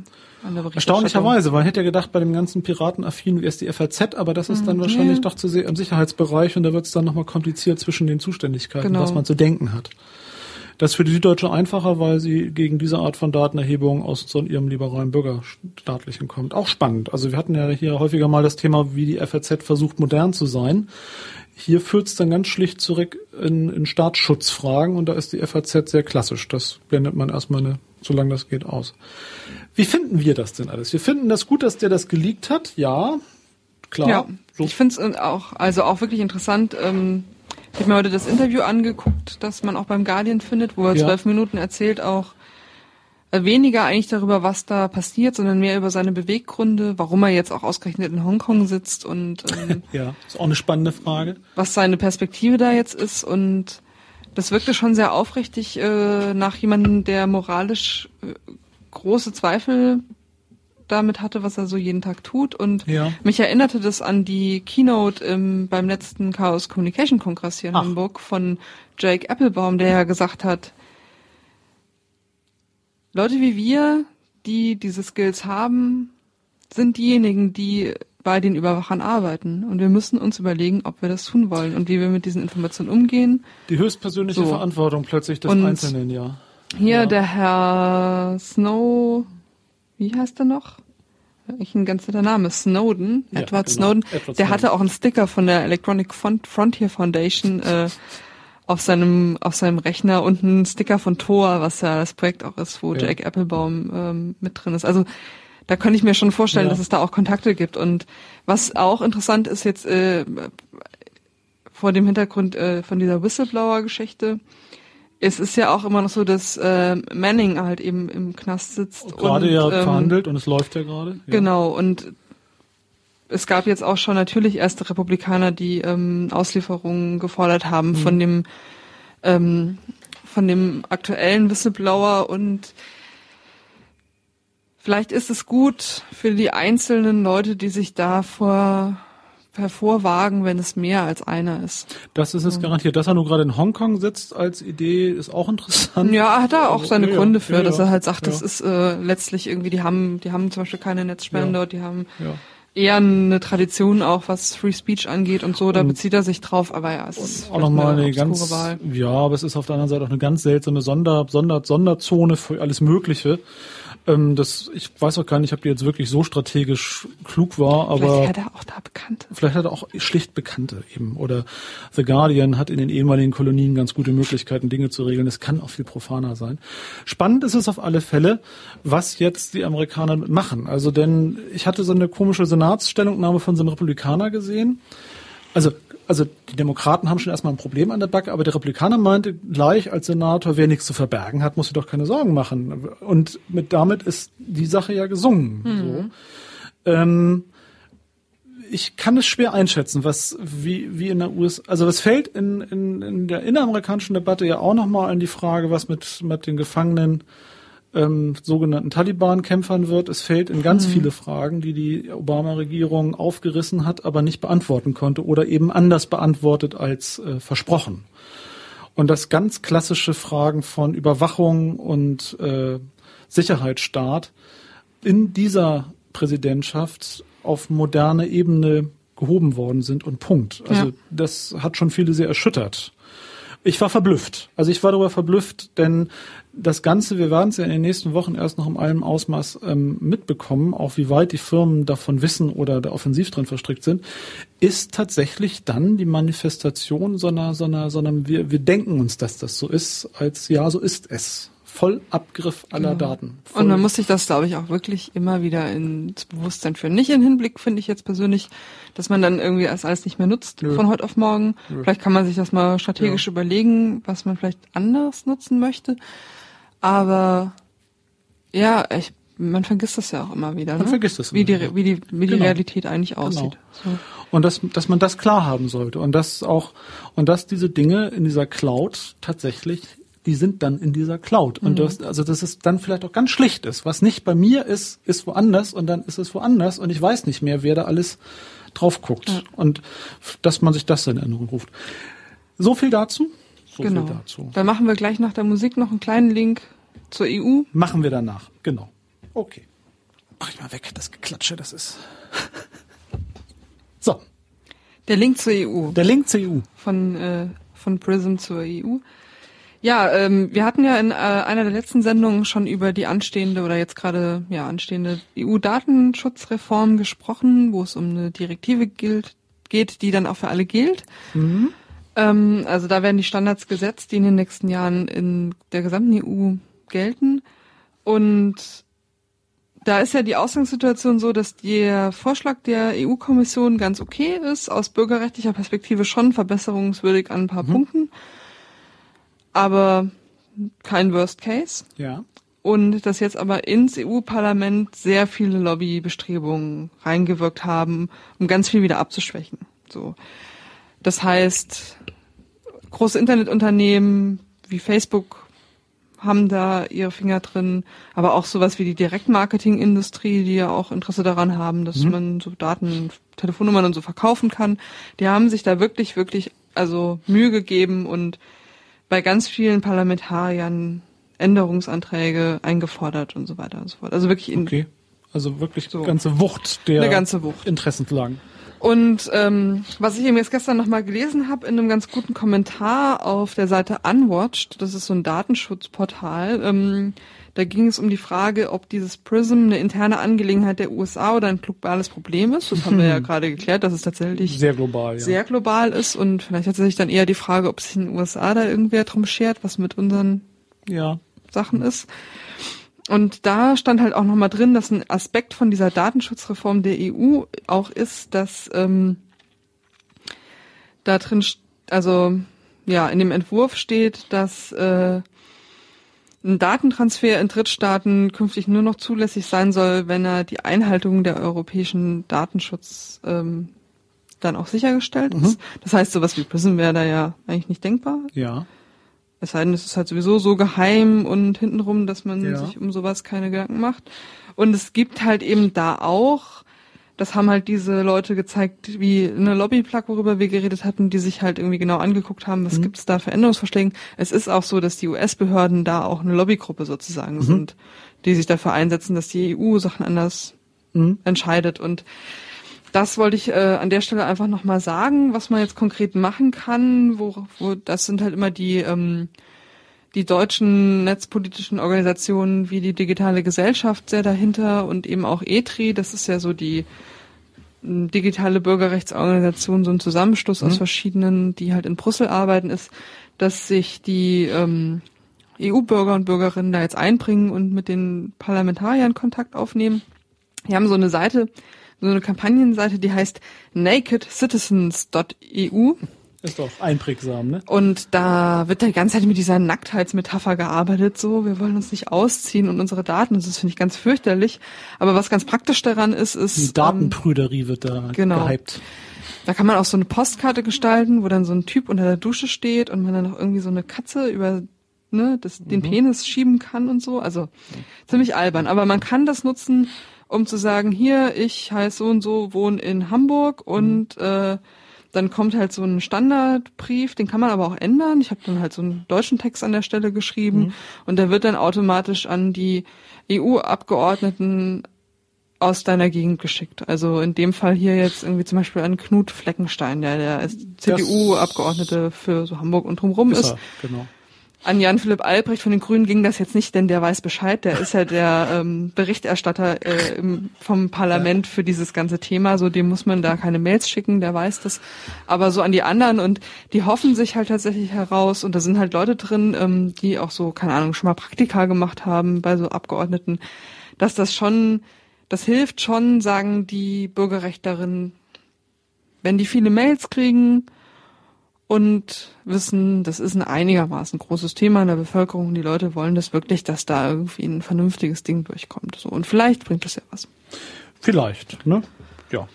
[SPEAKER 1] Erstaunlicherweise, man hätte ja gedacht, bei dem ganzen Piratenaffin wäre es die FAZ, aber das ist dann mhm. wahrscheinlich doch zu sehr im Sicherheitsbereich und da wird es dann nochmal kompliziert zwischen den Zuständigkeiten, genau. was man zu denken hat. Das ist für die Süddeutsche einfacher, weil sie gegen diese Art von Datenerhebung aus so ihrem liberalen Bürgerstaatlichen kommt. Auch spannend. Also wir hatten ja hier häufiger mal das Thema, wie die FAZ versucht, modern zu sein. Hier führt es dann ganz schlicht zurück in, in Staatsschutzfragen und da ist die FAZ sehr klassisch. Das blendet man erstmal, eine, solange das geht, aus. Wie finden wir das denn alles? Wir finden das gut, dass der das geleakt hat, ja, klar. Ja,
[SPEAKER 2] so. ich finde es auch, also auch wirklich interessant. Ähm, ich habe mir heute das Interview angeguckt, das man auch beim Guardian findet, wo er ja. zwölf Minuten erzählt, auch äh, weniger eigentlich darüber, was da passiert, sondern mehr über seine Beweggründe, warum er jetzt auch ausgerechnet in Hongkong sitzt und
[SPEAKER 1] ähm, [laughs] ja, ist auch eine spannende Frage.
[SPEAKER 2] Was seine Perspektive da jetzt ist und das wirkte schon sehr aufrichtig äh, nach jemandem, der moralisch äh, große Zweifel damit hatte, was er so jeden Tag tut. Und ja. mich erinnerte das an die Keynote im, beim letzten Chaos Communication Kongress hier in Ach. Hamburg von Jake Applebaum, der ja gesagt hat, Leute wie wir, die diese Skills haben, sind diejenigen, die bei den Überwachern arbeiten. Und wir müssen uns überlegen, ob wir das tun wollen und wie wir mit diesen Informationen umgehen.
[SPEAKER 1] Die höchstpersönliche so. Verantwortung plötzlich des und Einzelnen, ja.
[SPEAKER 2] Hier ja. der Herr Snow, wie heißt er noch? Ich ein ganz netter Name, Snowden, ja, Edward genau. Snowden. Edward der Snowden. hatte auch einen Sticker von der Electronic Frontier Foundation äh, auf seinem auf seinem Rechner und einen Sticker von Tor, was ja das Projekt auch ist, wo ja. Jack Applebaum ähm, mit drin ist. Also da könnte ich mir schon vorstellen, ja. dass es da auch Kontakte gibt. Und was auch interessant ist jetzt äh, vor dem Hintergrund äh, von dieser Whistleblower-Geschichte, es ist ja auch immer noch so, dass äh, Manning halt eben im Knast sitzt.
[SPEAKER 1] Gerade und, ja ähm, verhandelt und es läuft ja gerade. Ja.
[SPEAKER 2] Genau, und es gab jetzt auch schon natürlich erste Republikaner, die ähm, Auslieferungen gefordert haben mhm. von dem ähm, von dem aktuellen Whistleblower und Vielleicht ist es gut für die einzelnen Leute, die sich da vor hervorwagen, wenn es mehr als einer ist.
[SPEAKER 1] Das ist es ja. garantiert. Dass er nur gerade in Hongkong sitzt als Idee, ist auch interessant.
[SPEAKER 2] Ja, hat er auch seine ja, Gründe für, ja, dass er halt sagt, das ist äh, letztlich irgendwie, die haben, die haben zum Beispiel keine Netzsperren dort, die haben eher eine Tradition auch, was Free Speech angeht und so, da und bezieht er sich drauf, aber ja, es ist
[SPEAKER 1] auch nochmal eine, eine ganz, Wahl. ja, aber es ist auf der anderen Seite auch eine ganz seltsame Sonder, Sonder, Sonderzone für alles Mögliche. Ähm, das, ich weiß auch gar nicht, ob die jetzt wirklich so strategisch klug war, aber.
[SPEAKER 2] Vielleicht hat er auch da Bekannte.
[SPEAKER 1] Vielleicht hat er auch schlicht Bekannte eben. Oder The Guardian hat in den ehemaligen Kolonien ganz gute Möglichkeiten, Dinge zu regeln. Es kann auch viel profaner sein. Spannend ist es auf alle Fälle, was jetzt die Amerikaner machen. Also, denn ich hatte so eine komische Senatsstellungnahme von so einem Republikaner gesehen. Also also die Demokraten haben schon erstmal ein Problem an der Backe, aber der Republikaner meinte gleich als Senator, wer nichts zu verbergen hat, muss sich doch keine Sorgen machen. Und mit damit ist die Sache ja gesungen. Mhm. So. Ähm, ich kann es schwer einschätzen, was wie wie in der USA, also was fällt in, in, in der inneramerikanischen Debatte ja auch nochmal an die Frage, was mit mit den Gefangenen ähm, sogenannten Taliban-Kämpfern wird. Es fällt in ganz mhm. viele Fragen, die die Obama-Regierung aufgerissen hat, aber nicht beantworten konnte oder eben anders beantwortet als äh, versprochen. Und das ganz klassische Fragen von Überwachung und äh, Sicherheitsstaat in dieser Präsidentschaft auf moderne Ebene gehoben worden sind und Punkt. Also ja. das hat schon viele sehr erschüttert. Ich war verblüfft. Also ich war darüber verblüfft, denn das Ganze, wir werden es ja in den nächsten Wochen erst noch in allem Ausmaß ähm, mitbekommen, auch wie weit die Firmen davon wissen oder da offensiv drin verstrickt sind, ist tatsächlich dann die Manifestation so einer, so einer, so einer wir, wir denken uns, dass das so ist, als ja, so ist es. Vollabgriff aller genau. Daten.
[SPEAKER 2] Voll. Und man muss sich das, glaube ich, auch wirklich immer wieder ins Bewusstsein führen. Nicht in Hinblick, finde ich jetzt persönlich, dass man dann irgendwie das alles nicht mehr nutzt Nö. von heute auf morgen. Nö. Vielleicht kann man sich das mal strategisch ja. überlegen, was man vielleicht anders nutzen möchte. Aber ja, ich, man vergisst das ja auch immer wieder.
[SPEAKER 1] Man
[SPEAKER 2] ne?
[SPEAKER 1] vergisst das.
[SPEAKER 2] Wie die, wie die, wie die genau. Realität eigentlich genau. aussieht.
[SPEAKER 1] Genau. So. Und dass, dass man das klar haben sollte und dass auch und dass diese Dinge in dieser Cloud tatsächlich die sind dann in dieser Cloud. Und mhm. das, also das ist dann vielleicht auch ganz schlicht ist. Was nicht bei mir ist, ist woanders und dann ist es woanders und ich weiß nicht mehr, wer da alles drauf guckt. Ja. Und dass man sich das in Erinnerung ruft. So viel dazu. So
[SPEAKER 2] genau. viel dazu. Dann machen wir gleich nach der Musik noch einen kleinen Link zur EU.
[SPEAKER 1] Machen wir danach, genau. Okay. Mach ich mal weg, das Geklatsche, das ist. so.
[SPEAKER 2] Der Link zur EU.
[SPEAKER 1] Der Link zur EU.
[SPEAKER 2] Von, äh, von Prism zur EU. Ja, ähm, wir hatten ja in äh, einer der letzten Sendungen schon über die anstehende oder jetzt gerade ja anstehende EU-Datenschutzreform gesprochen, wo es um eine Direktive gilt, geht, die dann auch für alle gilt. Mhm. Ähm, also da werden die Standards gesetzt, die in den nächsten Jahren in der gesamten EU gelten. Und da ist ja die Ausgangssituation so, dass der Vorschlag der EU-Kommission ganz okay ist, aus bürgerrechtlicher Perspektive schon verbesserungswürdig an ein paar mhm. Punkten aber kein Worst Case.
[SPEAKER 1] Ja.
[SPEAKER 2] Und dass jetzt aber ins EU-Parlament sehr viele Lobbybestrebungen reingewirkt haben, um ganz viel wieder abzuschwächen. So. Das heißt, große Internetunternehmen wie Facebook haben da ihre Finger drin, aber auch sowas wie die Direktmarketing-Industrie, die ja auch Interesse daran haben, dass mhm. man so Daten, Telefonnummern und so verkaufen kann. Die haben sich da wirklich, wirklich also Mühe gegeben und bei ganz vielen Parlamentariern Änderungsanträge eingefordert und so weiter und so fort. Also wirklich
[SPEAKER 1] in okay. Also wirklich so. ganze Wucht der
[SPEAKER 2] ganze Wucht.
[SPEAKER 1] Interessenslagen.
[SPEAKER 2] Und ähm, was ich eben jetzt gestern nochmal gelesen habe in einem ganz guten Kommentar auf der Seite Unwatched, das ist so ein Datenschutzportal, ähm, da ging es um die Frage, ob dieses PRISM eine interne Angelegenheit der USA oder ein globales Problem ist. Das haben wir ja [laughs] gerade geklärt, dass es tatsächlich
[SPEAKER 1] sehr global, ja.
[SPEAKER 2] sehr global ist. Und vielleicht hat sich dann eher die Frage, ob sich in den USA da irgendwer drum schert, was mit unseren ja. Sachen ist. Und da stand halt auch nochmal drin, dass ein Aspekt von dieser Datenschutzreform der EU auch ist, dass ähm, da drin, also ja, in dem Entwurf steht, dass äh, ein Datentransfer in Drittstaaten künftig nur noch zulässig sein soll, wenn er die Einhaltung der europäischen Datenschutz ähm, dann auch sichergestellt mhm. ist. Das heißt, sowas wie PRISM wäre da ja eigentlich nicht denkbar.
[SPEAKER 1] Ja.
[SPEAKER 2] Es sei denn, es ist halt sowieso so geheim und hintenrum, dass man ja. sich um sowas keine Gedanken macht. Und es gibt halt eben da auch, das haben halt diese Leute gezeigt, wie eine Lobbyplug, worüber wir geredet hatten, die sich halt irgendwie genau angeguckt haben, was mhm. gibt es da für Änderungsvorschläge. Es ist auch so, dass die US-Behörden da auch eine Lobbygruppe sozusagen mhm. sind, die sich dafür einsetzen, dass die EU Sachen anders mhm. entscheidet. Und das wollte ich äh, an der Stelle einfach nochmal sagen, was man jetzt konkret machen kann. Wo, wo das sind halt immer die ähm, die deutschen netzpolitischen Organisationen wie die digitale Gesellschaft sehr dahinter und eben auch ETRI. Das ist ja so die digitale Bürgerrechtsorganisation, so ein Zusammenschluss mhm. aus verschiedenen, die halt in Brüssel arbeiten, ist, dass sich die ähm, EU-Bürger und Bürgerinnen da jetzt einbringen und mit den Parlamentariern Kontakt aufnehmen. Die haben so eine Seite, so eine Kampagnenseite, die heißt nakedcitizens.eu.
[SPEAKER 1] Ist doch einprägsam, ne?
[SPEAKER 2] Und da wird die ganze Zeit mit dieser Nacktheitsmetapher gearbeitet, so, wir wollen uns nicht ausziehen und unsere Daten, das finde ich ganz fürchterlich. Aber was ganz praktisch daran ist, ist...
[SPEAKER 1] Die Datenprüderie ähm, wird da genau. gehypt.
[SPEAKER 2] Da kann man auch so eine Postkarte gestalten, wo dann so ein Typ unter der Dusche steht und man dann noch irgendwie so eine Katze über ne, das, mhm. den Penis schieben kann und so. Also ziemlich albern. Aber man kann das nutzen, um zu sagen, hier, ich heiße so und so, wohne in Hamburg und mhm. äh, dann kommt halt so ein Standardbrief, den kann man aber auch ändern. Ich habe dann halt so einen deutschen Text an der Stelle geschrieben mhm. und der wird dann automatisch an die EU-Abgeordneten aus deiner Gegend geschickt. Also in dem Fall hier jetzt irgendwie zum Beispiel an Knut Fleckenstein, der der CDU-Abgeordnete für so Hamburg und drumherum ist. ist. Genau. An Jan-Philipp Albrecht von den Grünen ging das jetzt nicht, denn der weiß Bescheid. Der ist ja der [laughs] ähm, Berichterstatter äh, im, vom Parlament für dieses ganze Thema. So dem muss man da keine Mails schicken, der weiß das. Aber so an die anderen und die hoffen sich halt tatsächlich heraus. Und da sind halt Leute drin, ähm, die auch so, keine Ahnung, schon mal Praktika gemacht haben bei so Abgeordneten, dass das schon, das hilft schon, sagen die Bürgerrechtlerinnen, wenn die viele Mails kriegen, und wissen, das ist ein einigermaßen großes Thema in der Bevölkerung die Leute wollen das wirklich, dass da irgendwie ein vernünftiges Ding durchkommt. So und vielleicht bringt das ja was.
[SPEAKER 1] Vielleicht, ne? Ja.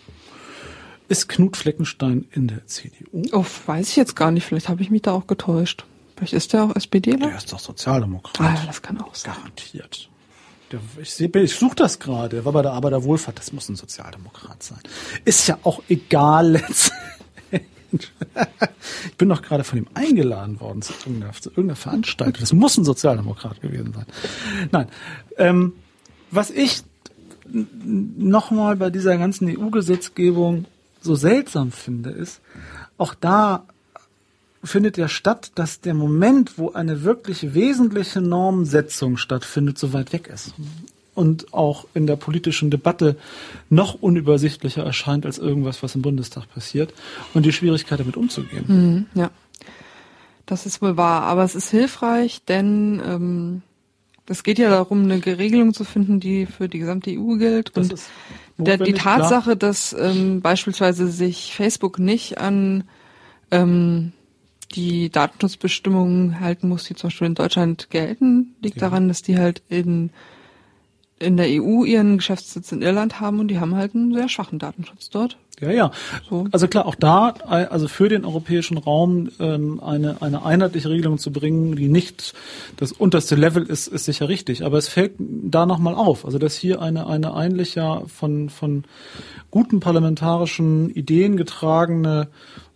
[SPEAKER 1] Ist Knut Fleckenstein in der CDU?
[SPEAKER 2] Oh, weiß ich jetzt gar nicht. Vielleicht habe ich mich da auch getäuscht. Vielleicht ist der auch SPDler?
[SPEAKER 1] Der ist doch Sozialdemokrat.
[SPEAKER 2] Ah, ja, das kann auch sein.
[SPEAKER 1] Garantiert. Der, ich ich suche das gerade. War bei der Arbeit der Wohlfahrt. Das muss ein Sozialdemokrat sein. Ist ja auch egal [laughs] letztendlich. [laughs] ich bin doch gerade von ihm eingeladen worden zu irgendeiner, irgendeiner Veranstaltung. Das muss ein Sozialdemokrat gewesen sein. Nein. Ähm, was ich nochmal bei dieser ganzen EU-Gesetzgebung so seltsam finde, ist, auch da findet ja statt, dass der Moment, wo eine wirklich wesentliche Normsetzung stattfindet, so weit weg ist und auch in der politischen Debatte noch unübersichtlicher erscheint als irgendwas, was im Bundestag passiert und die Schwierigkeit damit umzugehen.
[SPEAKER 2] Mhm, ja, das ist wohl wahr, aber es ist hilfreich, denn ähm, es geht ja darum, eine Regelung zu finden, die für die gesamte EU gilt. Und der, die Tatsache, klar. dass ähm, beispielsweise sich Facebook nicht an ähm, die Datenschutzbestimmungen halten muss, die zum Beispiel in Deutschland gelten, liegt ja. daran, dass die halt in in der EU ihren Geschäftssitz in Irland haben und die haben halt einen sehr schwachen Datenschutz dort.
[SPEAKER 1] Ja, ja. So. Also klar, auch da, also für den europäischen Raum ähm, eine, eine einheitliche Regelung zu bringen, die nicht das unterste Level ist, ist sicher richtig. Aber es fällt da nochmal auf. Also dass hier eine, eine eigentlich ja von, von guten parlamentarischen Ideen getragene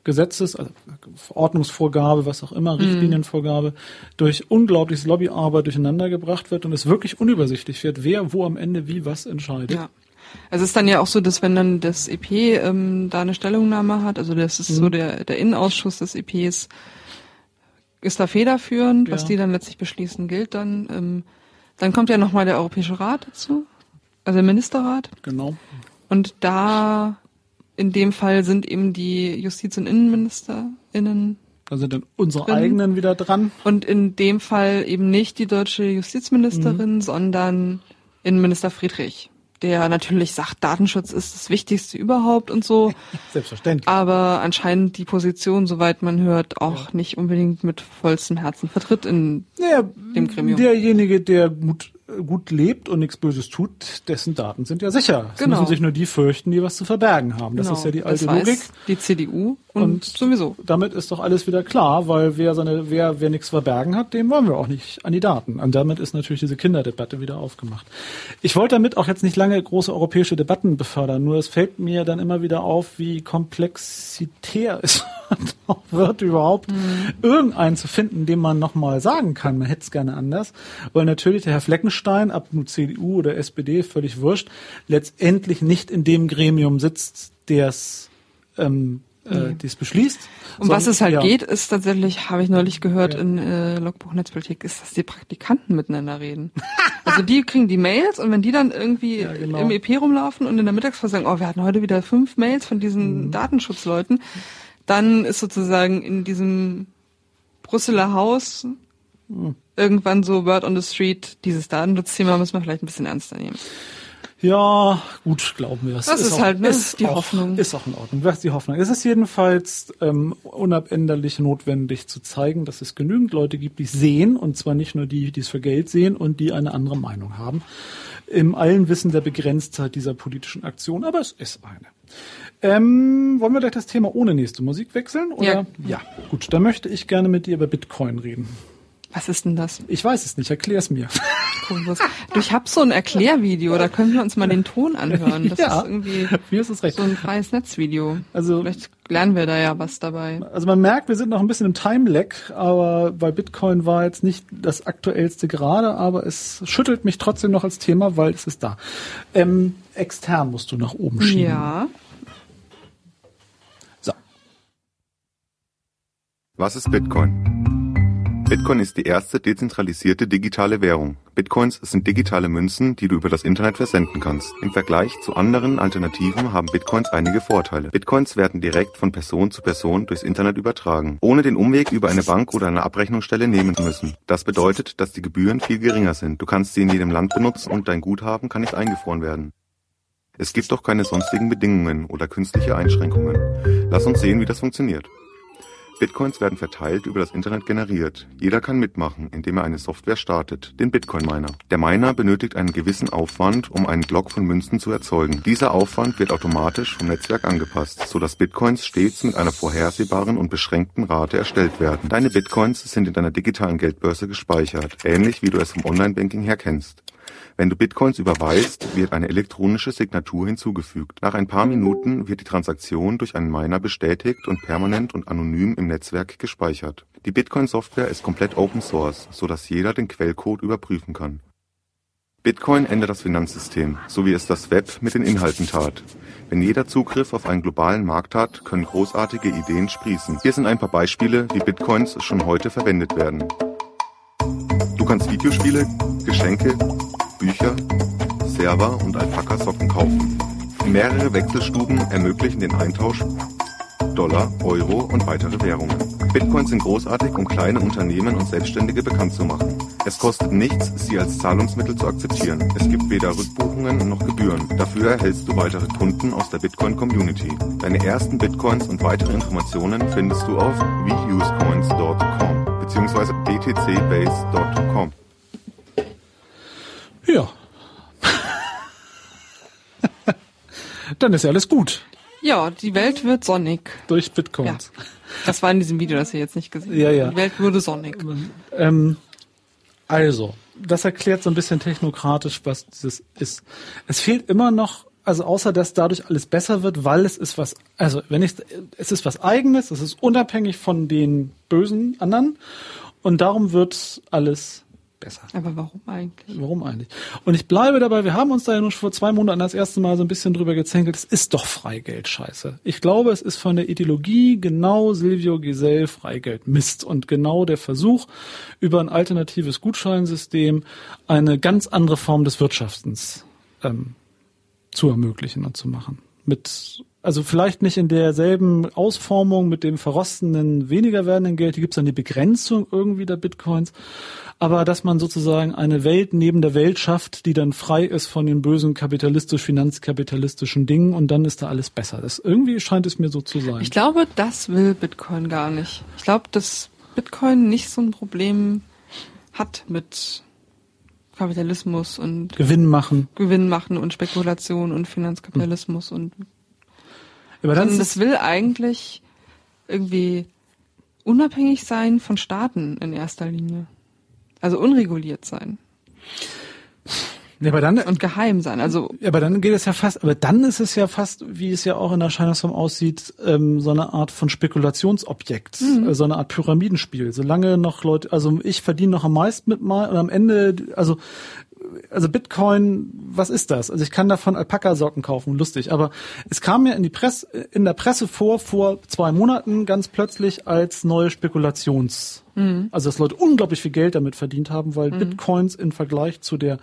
[SPEAKER 1] Gesetzes, also Verordnungsvorgabe, was auch immer, mhm. Richtlinienvorgabe, durch unglaubliches Lobbyarbeit durcheinander gebracht wird und es wirklich unübersichtlich wird, wer wo am Ende wie was entscheidet. Ja.
[SPEAKER 2] Also es ist dann ja auch so, dass wenn dann das EP ähm, da eine Stellungnahme hat, also das ist mhm. so der, der Innenausschuss des EPs, ist da federführend, ja. was die dann letztlich beschließen, gilt dann. Ähm, dann kommt ja nochmal der Europäische Rat dazu, also der Ministerrat.
[SPEAKER 1] Genau.
[SPEAKER 2] Und da in dem Fall sind eben die Justiz- und InnenministerInnen
[SPEAKER 1] also dann unsere drin. eigenen wieder dran.
[SPEAKER 2] Und in dem Fall eben nicht die deutsche Justizministerin, mhm. sondern Innenminister Friedrich der natürlich sagt, Datenschutz ist das Wichtigste überhaupt und so. [laughs]
[SPEAKER 1] Selbstverständlich.
[SPEAKER 2] Aber anscheinend die Position, soweit man hört, auch ja. nicht unbedingt mit vollstem Herzen vertritt in naja, dem Gremium.
[SPEAKER 1] Derjenige, der gut gut lebt und nichts Böses tut, dessen Daten sind ja sicher. Es genau. müssen sich nur die fürchten, die was zu verbergen haben. Das genau. ist ja die alte das Logik.
[SPEAKER 2] Die CDU und, und, sowieso.
[SPEAKER 1] Damit ist doch alles wieder klar, weil wer seine, wer, wer nichts verbergen hat, dem wollen wir auch nicht an die Daten. Und damit ist natürlich diese Kinderdebatte wieder aufgemacht. Ich wollte damit auch jetzt nicht lange große europäische Debatten befördern, nur es fällt mir dann immer wieder auf, wie komplexitär es [laughs] wird, überhaupt mhm. irgendeinen zu finden, den man nochmal sagen kann. Man hätte es gerne anders. Weil natürlich der Herr Fleckenstein, ab nur CDU oder SPD, völlig wurscht, letztendlich nicht in dem Gremium sitzt, der es ähm, äh, die es beschließt.
[SPEAKER 2] Um was es halt ja. geht, ist tatsächlich, habe ich neulich gehört ja. in äh, Logbuch Netzpolitik, ist, dass die Praktikanten miteinander reden. [laughs] also die kriegen die Mails und wenn die dann irgendwie ja, genau. im EP rumlaufen und in der Mittagspause sagen, oh, wir hatten heute wieder fünf Mails von diesen mhm. Datenschutzleuten, dann ist sozusagen in diesem Brüsseler Haus irgendwann so Word on the Street, dieses Datenschutzthema müssen wir vielleicht ein bisschen ernster nehmen.
[SPEAKER 1] Ja, gut, glauben wir.
[SPEAKER 2] Das, das ist, ist auch, halt ne, ist die auch, Hoffnung.
[SPEAKER 1] Ist auch in Ordnung. Das ist die Hoffnung. Es ist jedenfalls ähm, unabänderlich notwendig zu zeigen, dass es genügend Leute gibt, die sehen, und zwar nicht nur die, die es für Geld sehen und die eine andere Meinung haben. Im allen Wissen der Begrenztheit dieser politischen Aktion, aber es ist eine. Ähm, wollen wir gleich das Thema ohne nächste Musik wechseln? Oder? Ja. ja. Gut, da möchte ich gerne mit dir über Bitcoin reden.
[SPEAKER 2] Was ist denn das?
[SPEAKER 1] Ich weiß es nicht, erklär es mir.
[SPEAKER 2] Du, ich habe so ein Erklärvideo, da können wir uns mal den Ton anhören. Das ja, ist irgendwie
[SPEAKER 1] mir ist es recht.
[SPEAKER 2] so ein freies Netzvideo. Also vielleicht lernen wir da ja was dabei.
[SPEAKER 1] Also man merkt, wir sind noch ein bisschen im Time-Lag, aber bei Bitcoin war jetzt nicht das aktuellste gerade, aber es schüttelt mich trotzdem noch als Thema, weil es ist da. Ähm, extern musst du nach oben schieben.
[SPEAKER 2] Ja.
[SPEAKER 1] So.
[SPEAKER 3] Was ist Bitcoin? Bitcoin ist die erste dezentralisierte digitale Währung. Bitcoins sind digitale Münzen, die du über das Internet versenden kannst. Im Vergleich zu anderen Alternativen haben Bitcoins einige Vorteile. Bitcoins werden direkt von Person zu Person durchs Internet übertragen, ohne den Umweg über eine Bank oder eine Abrechnungsstelle nehmen zu müssen. Das bedeutet, dass die Gebühren viel geringer sind. Du kannst sie in jedem Land benutzen und dein Guthaben kann nicht eingefroren werden. Es gibt auch keine sonstigen Bedingungen oder künstliche Einschränkungen. Lass uns sehen, wie das funktioniert. Bitcoins werden verteilt über das Internet generiert. Jeder kann mitmachen, indem er eine Software startet, den Bitcoin-Miner. Der Miner benötigt einen gewissen Aufwand, um einen Block von Münzen zu erzeugen. Dieser Aufwand wird automatisch vom Netzwerk angepasst, sodass Bitcoins stets mit einer vorhersehbaren und beschränkten Rate erstellt werden. Deine Bitcoins sind in deiner digitalen Geldbörse gespeichert, ähnlich wie du es vom Online-Banking her kennst. Wenn du Bitcoins überweist, wird eine elektronische Signatur hinzugefügt. Nach ein paar Minuten wird die Transaktion durch einen Miner bestätigt und permanent und anonym im Netzwerk gespeichert. Die Bitcoin-Software ist komplett Open Source, so dass jeder den Quellcode überprüfen kann. Bitcoin ändert das Finanzsystem, so wie es das Web mit den Inhalten tat. Wenn jeder Zugriff auf einen globalen Markt hat, können großartige Ideen sprießen. Hier sind ein paar Beispiele, wie Bitcoins schon heute verwendet werden. Du kannst Videospiele, Geschenke, Bücher, Server und Alpaka-Socken kaufen. Mehrere Wechselstuben ermöglichen den Eintausch Dollar, Euro und weitere Währungen. Bitcoins sind großartig, um kleine Unternehmen und Selbstständige bekannt zu machen. Es kostet nichts, sie als Zahlungsmittel zu akzeptieren. Es gibt weder Rückbuchungen noch Gebühren. Dafür erhältst du weitere Kunden aus der Bitcoin-Community. Deine ersten Bitcoins und weitere Informationen findest du auf weusecoins.com bzw. dtcbase.com.
[SPEAKER 1] Ja. Dann ist ja alles gut.
[SPEAKER 2] Ja, die Welt wird sonnig.
[SPEAKER 1] Durch Bitcoins.
[SPEAKER 2] Ja. Das war in diesem Video, das ihr jetzt nicht gesehen habt.
[SPEAKER 1] Ja, ja.
[SPEAKER 2] Die Welt würde sonnig.
[SPEAKER 1] Ähm, also, das erklärt so ein bisschen technokratisch, was das ist. Es fehlt immer noch, also außer dass dadurch alles besser wird, weil es ist was, also wenn ich, es ist was eigenes, es ist unabhängig von den bösen anderen und darum wird alles besser.
[SPEAKER 2] Aber warum eigentlich?
[SPEAKER 1] Warum eigentlich? Und ich bleibe dabei, wir haben uns da ja nur vor zwei Monaten das erste Mal so ein bisschen drüber gezänkelt, es ist doch Freigeld scheiße. Ich glaube, es ist von der Ideologie genau Silvio Giselle Freigeld Mist und genau der Versuch, über ein alternatives Gutscheinsystem eine ganz andere Form des Wirtschaftens ähm, zu ermöglichen und zu machen. Mit also vielleicht nicht in derselben Ausformung mit dem verrostenden, weniger werdenden Geld, hier gibt es dann die Begrenzung irgendwie der Bitcoins, aber dass man sozusagen eine Welt neben der Welt schafft, die dann frei ist von den bösen kapitalistisch-finanzkapitalistischen Dingen und dann ist da alles besser. Das irgendwie scheint es mir so zu sein.
[SPEAKER 2] Ich glaube, das will Bitcoin gar nicht. Ich glaube, dass Bitcoin nicht so ein Problem hat mit Kapitalismus und
[SPEAKER 1] Gewinn machen.
[SPEAKER 2] Gewinn machen und Spekulation und Finanzkapitalismus hm. und
[SPEAKER 1] aber dann
[SPEAKER 2] das will eigentlich irgendwie unabhängig sein von Staaten in erster Linie. Also unreguliert sein.
[SPEAKER 1] Ja, aber dann,
[SPEAKER 2] und geheim sein. Also
[SPEAKER 1] ja, aber dann geht es ja fast, aber dann ist es ja fast, wie es ja auch in der Erscheinungsform aussieht, ähm, so eine Art von Spekulationsobjekt, mhm. äh, so eine Art Pyramidenspiel. Solange noch Leute, also ich verdiene noch am meisten mit mal und am Ende, also also Bitcoin, was ist das? Also ich kann davon Alpaka-Socken kaufen, lustig. Aber es kam mir in die Presse, in der Presse vor, vor zwei Monaten ganz plötzlich als neue Spekulations- Mhm. Also dass Leute unglaublich viel Geld damit verdient haben, weil mhm. Bitcoins im Vergleich zu der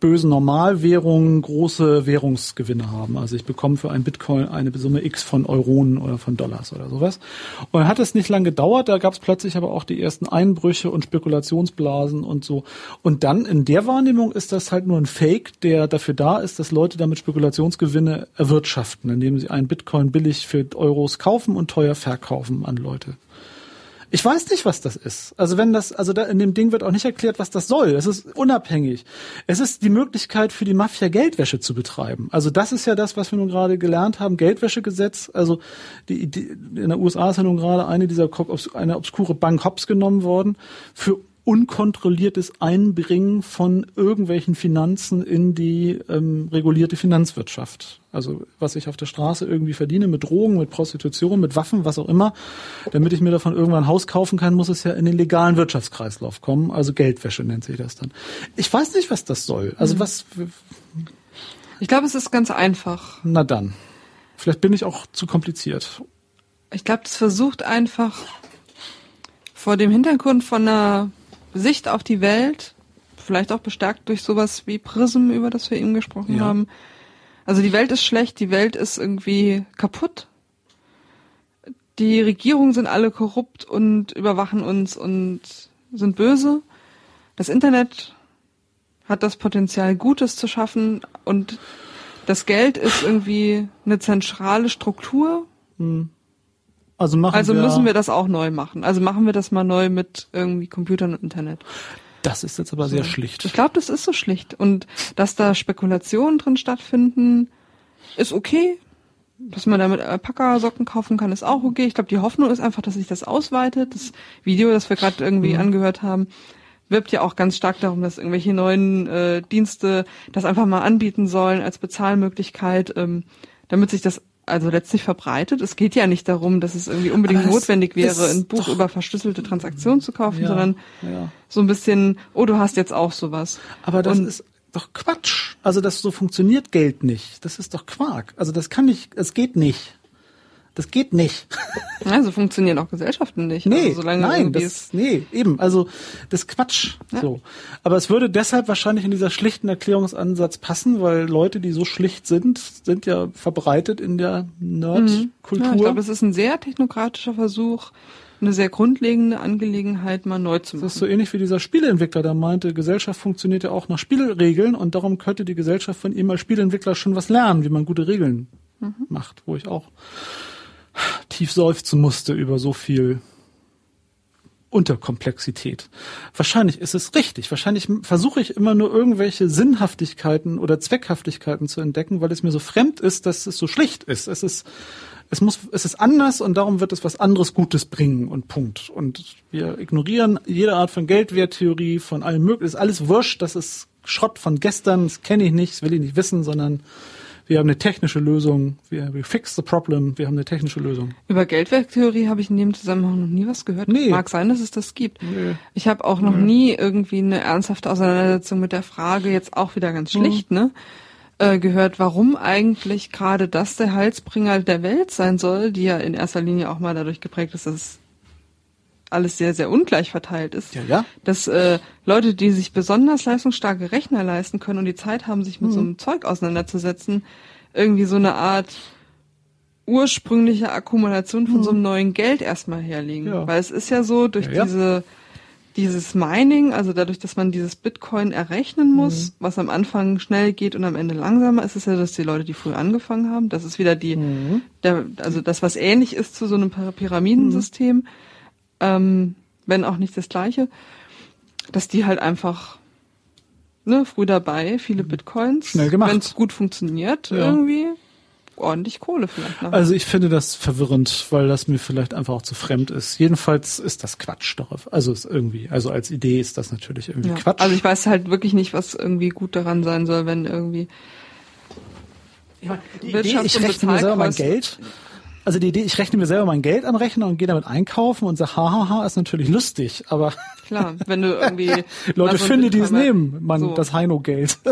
[SPEAKER 1] bösen Normalwährung große Währungsgewinne haben. Also ich bekomme für ein Bitcoin eine Summe X von Euronen oder von Dollars oder sowas. Und hat es nicht lange gedauert, da gab es plötzlich aber auch die ersten Einbrüche und Spekulationsblasen und so. Und dann in der Wahrnehmung ist das halt nur ein Fake, der dafür da ist, dass Leute damit Spekulationsgewinne erwirtschaften, indem sie einen Bitcoin billig für Euros kaufen und teuer verkaufen an Leute. Ich weiß nicht, was das ist. Also wenn das, also da in dem Ding wird auch nicht erklärt, was das soll. Es ist unabhängig. Es ist die Möglichkeit für die Mafia Geldwäsche zu betreiben. Also das ist ja das, was wir nun gerade gelernt haben. Geldwäschegesetz. Also die, die in der USA ist ja nun gerade eine dieser eine obskure Bank Hops genommen worden für unkontrolliertes Einbringen von irgendwelchen Finanzen in die ähm, regulierte Finanzwirtschaft. Also was ich auf der Straße irgendwie verdiene mit Drogen, mit Prostitution, mit Waffen, was auch immer, damit ich mir davon irgendwann ein Haus kaufen kann, muss es ja in den legalen Wirtschaftskreislauf kommen. Also Geldwäsche nennt sich das dann. Ich weiß nicht, was das soll. Also mhm. was.
[SPEAKER 2] Ich glaube, es ist ganz einfach.
[SPEAKER 1] Na dann. Vielleicht bin ich auch zu kompliziert.
[SPEAKER 2] Ich glaube, es versucht einfach vor dem Hintergrund von einer Sicht auf die Welt, vielleicht auch bestärkt durch sowas wie Prism, über das wir eben gesprochen ja. haben. Also die Welt ist schlecht, die Welt ist irgendwie kaputt. Die Regierungen sind alle korrupt und überwachen uns und sind böse. Das Internet hat das Potenzial, Gutes zu schaffen und das Geld ist irgendwie eine zentrale Struktur. Hm. Also, machen also wir müssen wir das auch neu machen. Also machen wir das mal neu mit irgendwie Computern und Internet.
[SPEAKER 1] Das ist jetzt aber so. sehr schlicht.
[SPEAKER 2] Ich glaube, das ist so schlicht. Und dass da Spekulationen drin stattfinden, ist okay. Dass man damit Alpaka-Socken kaufen kann, ist auch okay. Ich glaube, die Hoffnung ist einfach, dass sich das ausweitet. Das Video, das wir gerade irgendwie mhm. angehört haben, wirbt ja auch ganz stark darum, dass irgendwelche neuen äh, Dienste das einfach mal anbieten sollen als Bezahlmöglichkeit, ähm, damit sich das also letztlich verbreitet. Es geht ja nicht darum, dass es irgendwie unbedingt Aber notwendig wäre, ein Buch über verschlüsselte Transaktionen zu kaufen, ja, sondern ja. so ein bisschen, oh, du hast jetzt auch sowas.
[SPEAKER 1] Aber das Und, ist doch Quatsch. Also das so funktioniert Geld nicht. Das ist doch Quark. Also das kann nicht, es geht nicht. Das geht nicht. [laughs]
[SPEAKER 2] Also funktionieren auch Gesellschaften nicht.
[SPEAKER 1] Nee, also nein, das, nee, eben. Also das Quatsch. Ja. So. Aber es würde deshalb wahrscheinlich in dieser schlichten Erklärungsansatz passen, weil Leute, die so schlicht sind, sind ja verbreitet in der Nerdkultur. Ja,
[SPEAKER 2] ich glaube, es ist ein sehr technokratischer Versuch, eine sehr grundlegende Angelegenheit mal neu zu machen.
[SPEAKER 1] Das ist so ähnlich wie dieser Spieleentwickler, der meinte, Gesellschaft funktioniert ja auch nach Spielregeln und darum könnte die Gesellschaft von ihm als Spieleentwickler schon was lernen, wie man gute Regeln mhm. macht, wo ich auch tief seufzen musste über so viel Unterkomplexität. Wahrscheinlich ist es richtig. Wahrscheinlich versuche ich immer nur irgendwelche Sinnhaftigkeiten oder Zweckhaftigkeiten zu entdecken, weil es mir so fremd ist, dass es so schlicht ist. Es ist es muss, es ist anders und darum wird es was anderes Gutes bringen und Punkt. Und wir ignorieren jede Art von Geldwerttheorie, von allem möglichen. Ist alles wurscht, das ist Schrott von gestern, das kenne ich nicht, das will ich nicht wissen, sondern wir haben eine technische Lösung, wir, wir fix the problem, wir haben eine technische Lösung.
[SPEAKER 2] Über Geldwerttheorie habe ich in dem Zusammenhang noch nie was gehört. Nee. Mag sein, dass es das gibt. Nee. Ich habe auch noch nee. nie irgendwie eine ernsthafte Auseinandersetzung mit der Frage, jetzt auch wieder ganz schlicht, mhm. ne? Äh, gehört, warum eigentlich gerade das der Heilsbringer der Welt sein soll, die ja in erster Linie auch mal dadurch geprägt ist, dass es alles sehr, sehr ungleich verteilt ist.
[SPEAKER 1] Ja, ja.
[SPEAKER 2] Dass äh, Leute, die sich besonders leistungsstarke Rechner leisten können und die Zeit haben, sich mit mhm. so einem Zeug auseinanderzusetzen, irgendwie so eine Art ursprüngliche Akkumulation von mhm. so einem neuen Geld erstmal herlegen. Ja. Weil es ist ja so, durch ja, diese dieses Mining, also dadurch, dass man dieses Bitcoin errechnen muss, mhm. was am Anfang schnell geht und am Ende langsamer, ist es ja, dass die Leute, die früh angefangen haben, das ist wieder die, mhm. der, also das, was ähnlich ist zu so einem Pyramidensystem, mhm. Ähm, wenn auch nicht das gleiche, dass die halt einfach ne, früh dabei, viele mhm. Bitcoins, wenn es gut funktioniert, ja. irgendwie ordentlich Kohle vielleicht.
[SPEAKER 1] Noch. Also ich finde das verwirrend, weil das mir vielleicht einfach auch zu fremd ist. Jedenfalls ist das Quatsch darauf. Also ist irgendwie, also als Idee ist das natürlich irgendwie ja. Quatsch.
[SPEAKER 2] Also ich weiß halt wirklich nicht, was irgendwie gut daran sein soll, wenn irgendwie
[SPEAKER 1] ich, meine, die Idee, ich rechne mir selber mein Geld. Also die Idee, ich rechne mir selber mein Geld am Rechner und gehe damit einkaufen und sage, hahaha, ist natürlich lustig, aber [laughs]
[SPEAKER 2] klar, wenn du irgendwie [laughs]
[SPEAKER 1] Leute finden, die es nehmen, man so. das Heino-Geld. [laughs]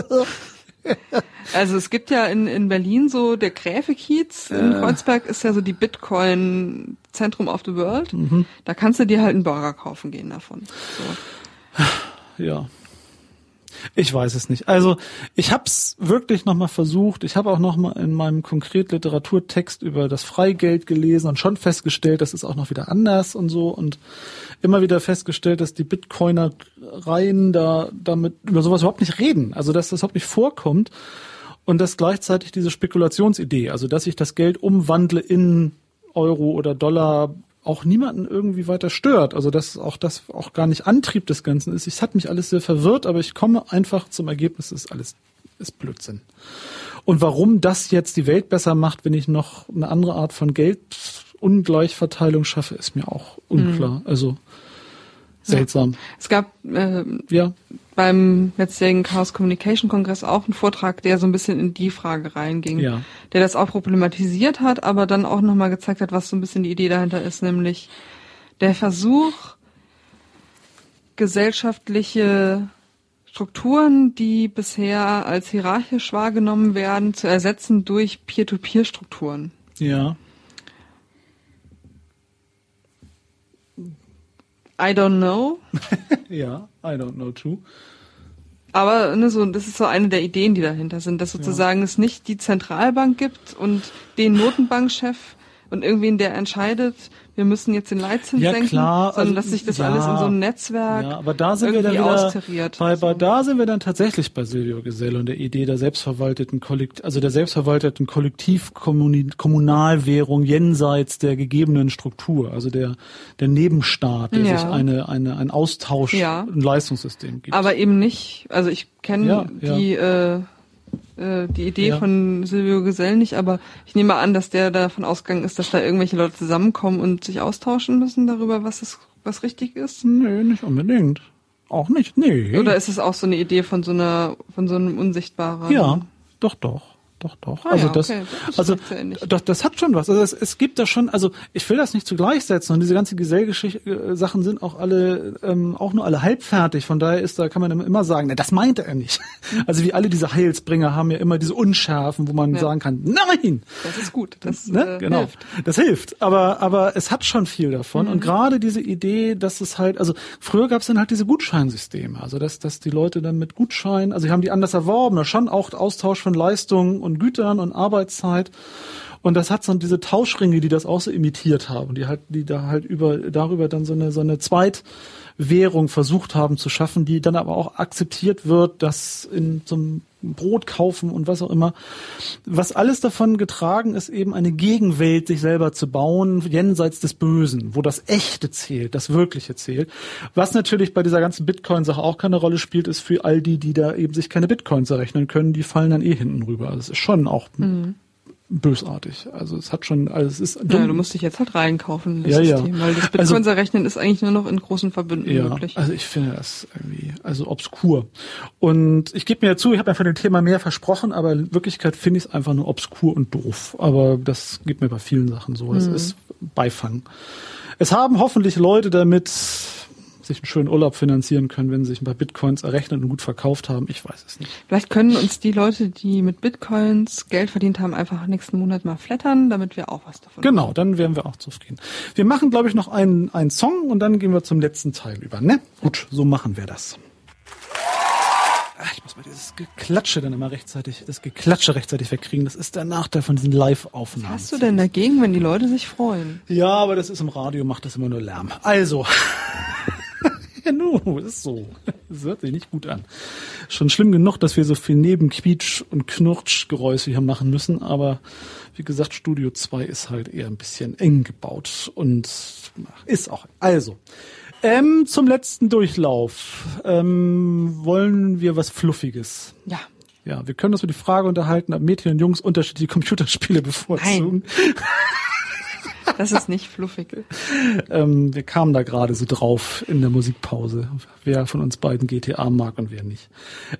[SPEAKER 2] Also es gibt ja in, in Berlin so, der Gräfekiez in äh. Kreuzberg ist ja so die Bitcoin Zentrum of the World. Mhm. Da kannst du dir halt einen Burger kaufen gehen davon.
[SPEAKER 1] So. Ja. Ich weiß es nicht. Also ich habe es wirklich nochmal versucht. Ich habe auch nochmal in meinem konkret Literaturtext über das Freigeld gelesen und schon festgestellt, das ist auch noch wieder anders und so und immer wieder festgestellt, dass die Bitcoinereien da damit über sowas überhaupt nicht reden. Also dass das überhaupt nicht vorkommt und dass gleichzeitig diese Spekulationsidee, also dass ich das Geld umwandle in Euro oder Dollar auch niemanden irgendwie weiter stört. Also dass auch das auch gar nicht Antrieb des Ganzen ist. Es hat mich alles sehr verwirrt, aber ich komme einfach zum Ergebnis, es ist alles ist Blödsinn. Und warum das jetzt die Welt besser macht, wenn ich noch eine andere Art von Geldungleichverteilung schaffe, ist mir auch unklar. Mhm. Also seltsam. Ja.
[SPEAKER 2] Es gab äh, ja. beim letztjährigen Chaos Communication Kongress auch einen Vortrag, der so ein bisschen in die Frage reinging, ja. der das auch problematisiert hat, aber dann auch nochmal gezeigt hat, was so ein bisschen die Idee dahinter ist, nämlich der Versuch, gesellschaftliche Strukturen, die bisher als hierarchisch wahrgenommen werden, zu ersetzen durch Peer-to-Peer-Strukturen.
[SPEAKER 1] Ja.
[SPEAKER 2] I don't know. [laughs]
[SPEAKER 1] ja, I don't know too.
[SPEAKER 2] Aber ne, so, das ist so eine der Ideen, die dahinter sind, dass sozusagen ja. es nicht die Zentralbank gibt und den Notenbankchef und irgendwen, der entscheidet, wir müssen jetzt den Leitzins
[SPEAKER 1] ja,
[SPEAKER 2] senken,
[SPEAKER 1] klar,
[SPEAKER 2] sondern also, dass sich das ja, alles in so einem Netzwerk
[SPEAKER 1] ja, aber da sind wir dann wieder, bei, bei, da sind wir dann tatsächlich bei Silvio Gesell und der Idee der selbstverwalteten Kollektiv, also der selbstverwalteten Kollektivkommunalwährung jenseits der gegebenen Struktur, also der, der Nebenstaat, der ja. sich eine, eine, ein Austausch, ja. ein Leistungssystem gibt.
[SPEAKER 2] Aber eben nicht, also ich kenne die, äh, äh, die Idee ja. von Silvio Gesell nicht, aber ich nehme an, dass der davon ausgegangen ist, dass da irgendwelche Leute zusammenkommen und sich austauschen müssen darüber, was ist, was richtig ist.
[SPEAKER 1] Nee, nicht unbedingt. Auch nicht, nee.
[SPEAKER 2] Oder ist es auch so eine Idee von so einer, von so einem unsichtbaren?
[SPEAKER 1] Ja, doch, doch doch, doch. Ah, also ja, das, okay. das also das, das hat schon was. Also es, es gibt da schon, also ich will das nicht zugleich setzen und diese ganze Gesellgeschichte-Sachen sind auch alle, ähm, auch nur alle halbfertig. Von daher ist da kann man immer sagen, na, das meinte er nicht. Mhm. Also wie alle diese Heilsbringer haben ja immer diese Unschärfen, wo man ja. sagen kann, nein.
[SPEAKER 2] Das ist gut. Das
[SPEAKER 1] ne?
[SPEAKER 2] äh,
[SPEAKER 1] genau. hilft. Das hilft. Aber aber es hat schon viel davon mhm. und gerade diese Idee, dass es halt, also früher gab es dann halt diese Gutscheinsysteme, also dass dass die Leute dann mit Gutschein, also sie haben die anders erworben, schon auch Austausch von Leistungen und Gütern und Arbeitszeit. Und das hat so diese Tauschringe, die das auch so imitiert haben, die halt, die da halt über, darüber dann so eine, so eine Zweitwährung versucht haben zu schaffen, die dann aber auch akzeptiert wird, dass in zum Brot kaufen und was auch immer. Was alles davon getragen ist, eben eine Gegenwelt sich selber zu bauen, jenseits des Bösen, wo das Echte zählt, das Wirkliche zählt. Was natürlich bei dieser ganzen Bitcoin-Sache auch keine Rolle spielt, ist für all die, die da eben sich keine Bitcoins errechnen können, die fallen dann eh hinten rüber. Das ist schon auch mhm bösartig. Also es hat schon, also es ist
[SPEAKER 2] dumm. Ja, du musst dich jetzt halt reinkaufen
[SPEAKER 1] in das ja, System,
[SPEAKER 2] ja. weil das also, rechnen ist eigentlich nur noch in großen Verbünden
[SPEAKER 1] ja,
[SPEAKER 2] möglich.
[SPEAKER 1] Also ich finde das irgendwie, also obskur. Und ich gebe mir ja zu, ich habe mir von dem Thema mehr versprochen, aber in Wirklichkeit finde ich es einfach nur obskur und doof. Aber das geht mir bei vielen Sachen so. Das mhm. ist Beifang. Es haben hoffentlich Leute damit sich einen schönen Urlaub finanzieren können, wenn sie sich ein paar Bitcoins errechnet und gut verkauft haben. Ich weiß es nicht.
[SPEAKER 2] Vielleicht können uns die Leute, die mit Bitcoins Geld verdient haben, einfach nächsten Monat mal flattern, damit wir auch was davon
[SPEAKER 1] Genau, haben. dann wären wir auch zufrieden. Wir machen, glaube ich, noch einen, einen Song und dann gehen wir zum letzten Teil über. Ne? Gut, so machen wir das. Ach, ich muss mal dieses Geklatsche dann immer rechtzeitig, das Geklatsche rechtzeitig wegkriegen. Das ist der Nachteil von diesen Live-Aufnahmen.
[SPEAKER 2] Was hast du denn dagegen, wenn die Leute sich freuen?
[SPEAKER 1] Ja, aber das ist im Radio, macht das immer nur Lärm. Also. [laughs] [laughs] ja, ist so. Das hört sich nicht gut an. Schon schlimm genug, dass wir so viel Nebenquietsch- und Knurtschgeräusche hier machen müssen, aber wie gesagt, Studio 2 ist halt eher ein bisschen eng gebaut und ist auch. Also, ähm, zum letzten Durchlauf ähm, wollen wir was Fluffiges.
[SPEAKER 2] Ja.
[SPEAKER 1] Ja, wir können uns über die Frage unterhalten, ob Mädchen und Jungs unterschiedliche Computerspiele bevorzugen. Nein. [laughs]
[SPEAKER 2] Das ist nicht fluffig.
[SPEAKER 1] ähm, wir kamen da gerade so drauf in der Musikpause, wer von uns beiden GTA mag und wer nicht.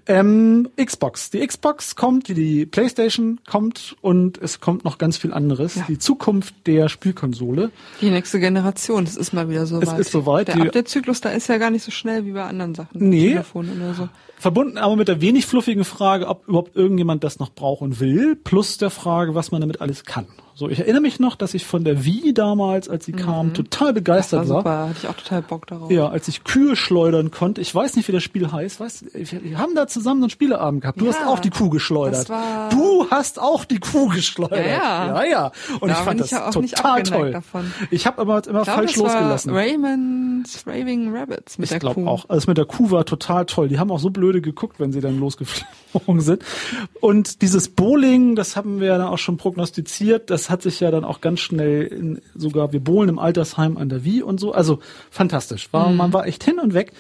[SPEAKER 1] Ähm, Xbox. Die Xbox kommt, die PlayStation kommt und es kommt noch ganz viel anderes. Ja. Die Zukunft der Spielkonsole.
[SPEAKER 2] Die nächste Generation, das ist mal wieder so
[SPEAKER 1] es weit. Es ist soweit.
[SPEAKER 2] Der Update-Zyklus, da ist ja gar nicht so schnell wie bei anderen Sachen.
[SPEAKER 1] Nee. Telefon oder so. Verbunden aber mit der wenig fluffigen Frage, ob überhaupt irgendjemand das noch brauchen will, plus der Frage, was man damit alles kann. So, ich erinnere mich noch, dass ich von der Wii damals, als sie mhm. kam, total begeistert das war.
[SPEAKER 2] Super, hatte ich auch total Bock darauf.
[SPEAKER 1] Ja, als ich Kühe schleudern konnte. Ich weiß nicht, wie das Spiel heißt. Weißt, wir haben da zusammen einen Spieleabend gehabt. Du ja, hast auch die Kuh geschleudert. du hast auch die Kuh geschleudert. Ja, ja. ja, ja. Und da ich fand das ja total toll. Davon. Ich habe aber immer glaub, falsch losgelassen.
[SPEAKER 2] Raymond's Raving Rabbits mit
[SPEAKER 1] ich der Kuh. Ich glaube auch. Also mit der Kuh war total toll. Die haben auch so blöde geguckt, wenn sie dann losgeflogen [laughs] sind. Und dieses Bowling, das haben wir dann auch schon prognostiziert. Das hat sich ja dann auch ganz schnell in, sogar wir bohlen im Altersheim an der Wie und so. Also fantastisch. War, mhm. Man war echt hin und weg.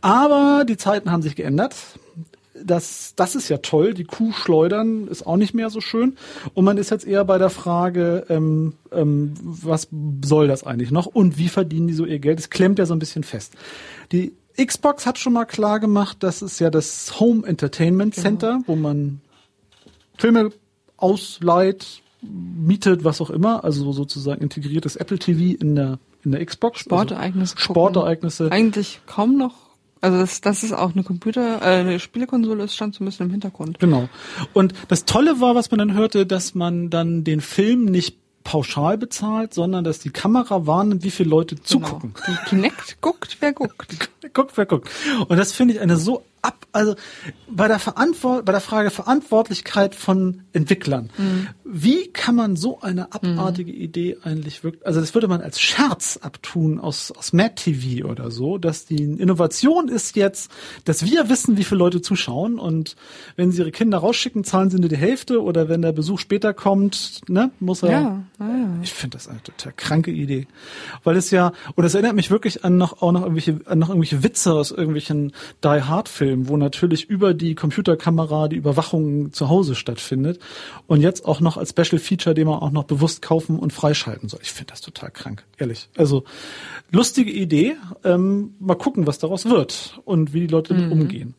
[SPEAKER 1] Aber die Zeiten haben sich geändert. Das, das ist ja toll. Die Kuh schleudern ist auch nicht mehr so schön. Und man ist jetzt eher bei der Frage, ähm, ähm, was soll das eigentlich noch und wie verdienen die so ihr Geld? Es klemmt ja so ein bisschen fest. Die Xbox hat schon mal klar gemacht, das ist ja das Home Entertainment genau. Center, genau. wo man Filme ausleiht, mietet, was auch immer, also sozusagen integriertes Apple TV in der in der Xbox.
[SPEAKER 2] Sportereignisse.
[SPEAKER 1] Also Sportereignisse.
[SPEAKER 2] Eigentlich kaum noch. Also das, das ist auch eine Computer, äh, eine Spielekonsole, es stand so ein bisschen im Hintergrund.
[SPEAKER 1] Genau. Und das Tolle war, was man dann hörte, dass man dann den Film nicht pauschal bezahlt, sondern dass die Kamera wahrnimmt, wie viele Leute genau. zugucken.
[SPEAKER 2] Genau. Die Kinect guckt, wer guckt. [laughs]
[SPEAKER 1] guckt, wer guckt. Und das finde ich eine so ab, also bei der Verantwort, bei der Frage Verantwortlichkeit von Entwicklern. Mhm. Wie kann man so eine abartige mhm. Idee eigentlich wirklich, also das würde man als Scherz abtun aus, aus Mad TV oder so, dass die Innovation ist jetzt, dass wir wissen, wie viele Leute zuschauen und wenn sie ihre Kinder rausschicken, zahlen sie nur die Hälfte oder wenn der Besuch später kommt, ne, muss er.
[SPEAKER 2] Ja, ja.
[SPEAKER 1] Ich finde das eine total kranke Idee. Weil es ja, und es erinnert mich wirklich an noch, auch noch irgendwelche, an noch irgendwelche Witze aus irgendwelchen Die Hard Filmen, wo natürlich über die Computerkamera die Überwachung zu Hause stattfindet und jetzt auch noch als Special Feature, den man auch noch bewusst kaufen und freischalten soll. Ich finde das total krank, ehrlich. Also lustige Idee. Ähm, mal gucken, was daraus wird und wie die Leute damit mhm. umgehen.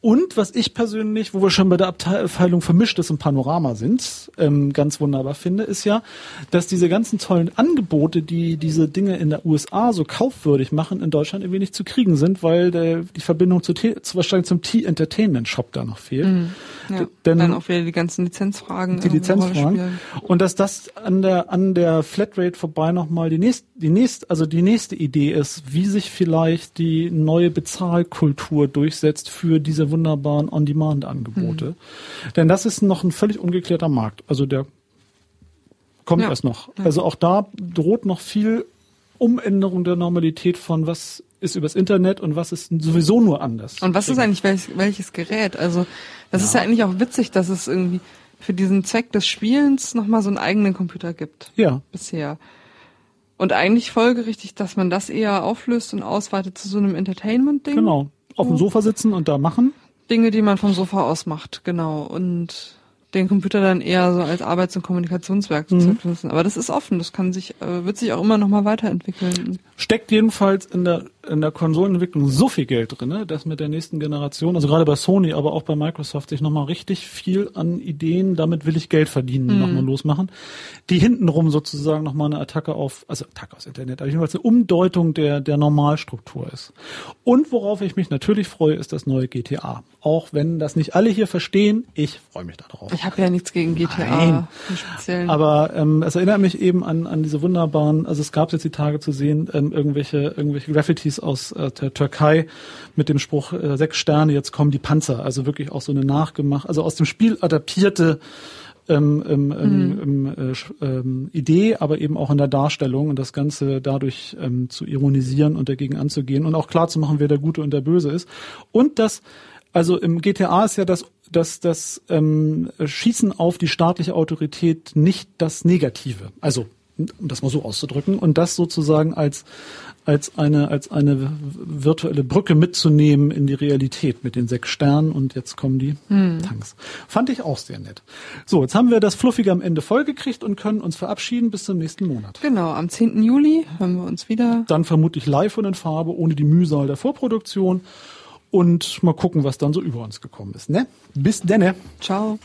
[SPEAKER 1] Und was ich persönlich, wo wir schon bei der Abteilung Vermischtes im Panorama sind, ähm, ganz wunderbar finde, ist ja, dass diese ganzen tollen Angebote, die diese Dinge in der USA so kaufwürdig machen, in Deutschland irgendwie nicht zu kriegen sind, weil der, die Verbindung zu, zu wahrscheinlich zum T-Entertainment Shop da noch fehlt. Mhm.
[SPEAKER 2] Ja, Denn, dann auch wieder die ganzen Lizenzfragen.
[SPEAKER 1] Die Lizenzfragen. Und dass das an der, an der Flatrate vorbei nochmal die nächste, die nächste, also die nächste Idee ist, wie sich vielleicht die neue Bezahlkultur durchsetzt für diese wunderbaren On-Demand-Angebote. Mhm. Denn das ist noch ein völlig ungeklärter Markt. Also der kommt ja. erst noch. Ja. Also auch da droht noch viel Umänderung der Normalität von was ist übers Internet und was ist sowieso nur anders.
[SPEAKER 2] Und was ist eigentlich welches, welches Gerät? Also das ja. ist ja eigentlich auch witzig, dass es irgendwie für diesen Zweck des Spielens nochmal so einen eigenen Computer gibt.
[SPEAKER 1] Ja.
[SPEAKER 2] Bisher. Und eigentlich folgerichtig, dass man das eher auflöst und ausweitet zu so einem Entertainment-Ding.
[SPEAKER 1] Genau. Auf dem Sofa sitzen und da machen.
[SPEAKER 2] Dinge, die man vom Sofa aus macht, genau. Und den Computer dann eher so als Arbeits- und Kommunikationswerkzeug mhm. nutzen. Aber das ist offen, das kann sich, äh, wird sich auch immer noch mal weiterentwickeln.
[SPEAKER 1] Steckt jedenfalls in der in der Konsolenentwicklung so viel Geld drin, dass mit der nächsten Generation, also gerade bei Sony, aber auch bei Microsoft, sich nochmal richtig viel an Ideen, damit will ich Geld verdienen, mhm. nochmal losmachen, die hintenrum sozusagen nochmal eine Attacke auf, also Attacke aufs Internet, aber jedenfalls eine Umdeutung der, der Normalstruktur ist. Und worauf ich mich natürlich freue, ist das neue GTA. Auch wenn das nicht alle hier verstehen, ich freue mich darauf.
[SPEAKER 2] Ich habe ja nichts gegen GTA Speziellen.
[SPEAKER 1] Aber ähm, es erinnert mich eben an, an diese wunderbaren, also es gab jetzt die Tage zu sehen, ähm, irgendwelche, irgendwelche Graffitis aus äh, der Türkei mit dem Spruch äh, sechs Sterne, jetzt kommen die Panzer. Also wirklich auch so eine nachgemacht, also aus dem Spiel adaptierte ähm, ähm, mhm. ähm, äh, ähm, Idee, aber eben auch in der Darstellung und das Ganze dadurch ähm, zu ironisieren und dagegen anzugehen und auch klar zu machen, wer der Gute und der Böse ist. Und das, also im GTA ist ja das dass das ähm, Schießen auf die staatliche Autorität nicht das Negative, also um das mal so auszudrücken, und das sozusagen als als eine als eine virtuelle Brücke mitzunehmen in die Realität mit den sechs Sternen und jetzt kommen die hm. Tanks. Fand ich auch sehr nett. So, jetzt haben wir das Fluffige am Ende vollgekriegt und können uns verabschieden bis zum nächsten Monat.
[SPEAKER 2] Genau, am 10. Juli hören wir uns wieder.
[SPEAKER 1] Dann vermutlich live und in Farbe, ohne die Mühsal der Vorproduktion. Und mal gucken, was dann so über uns gekommen ist. Ne? Bis denne.
[SPEAKER 2] Ciao.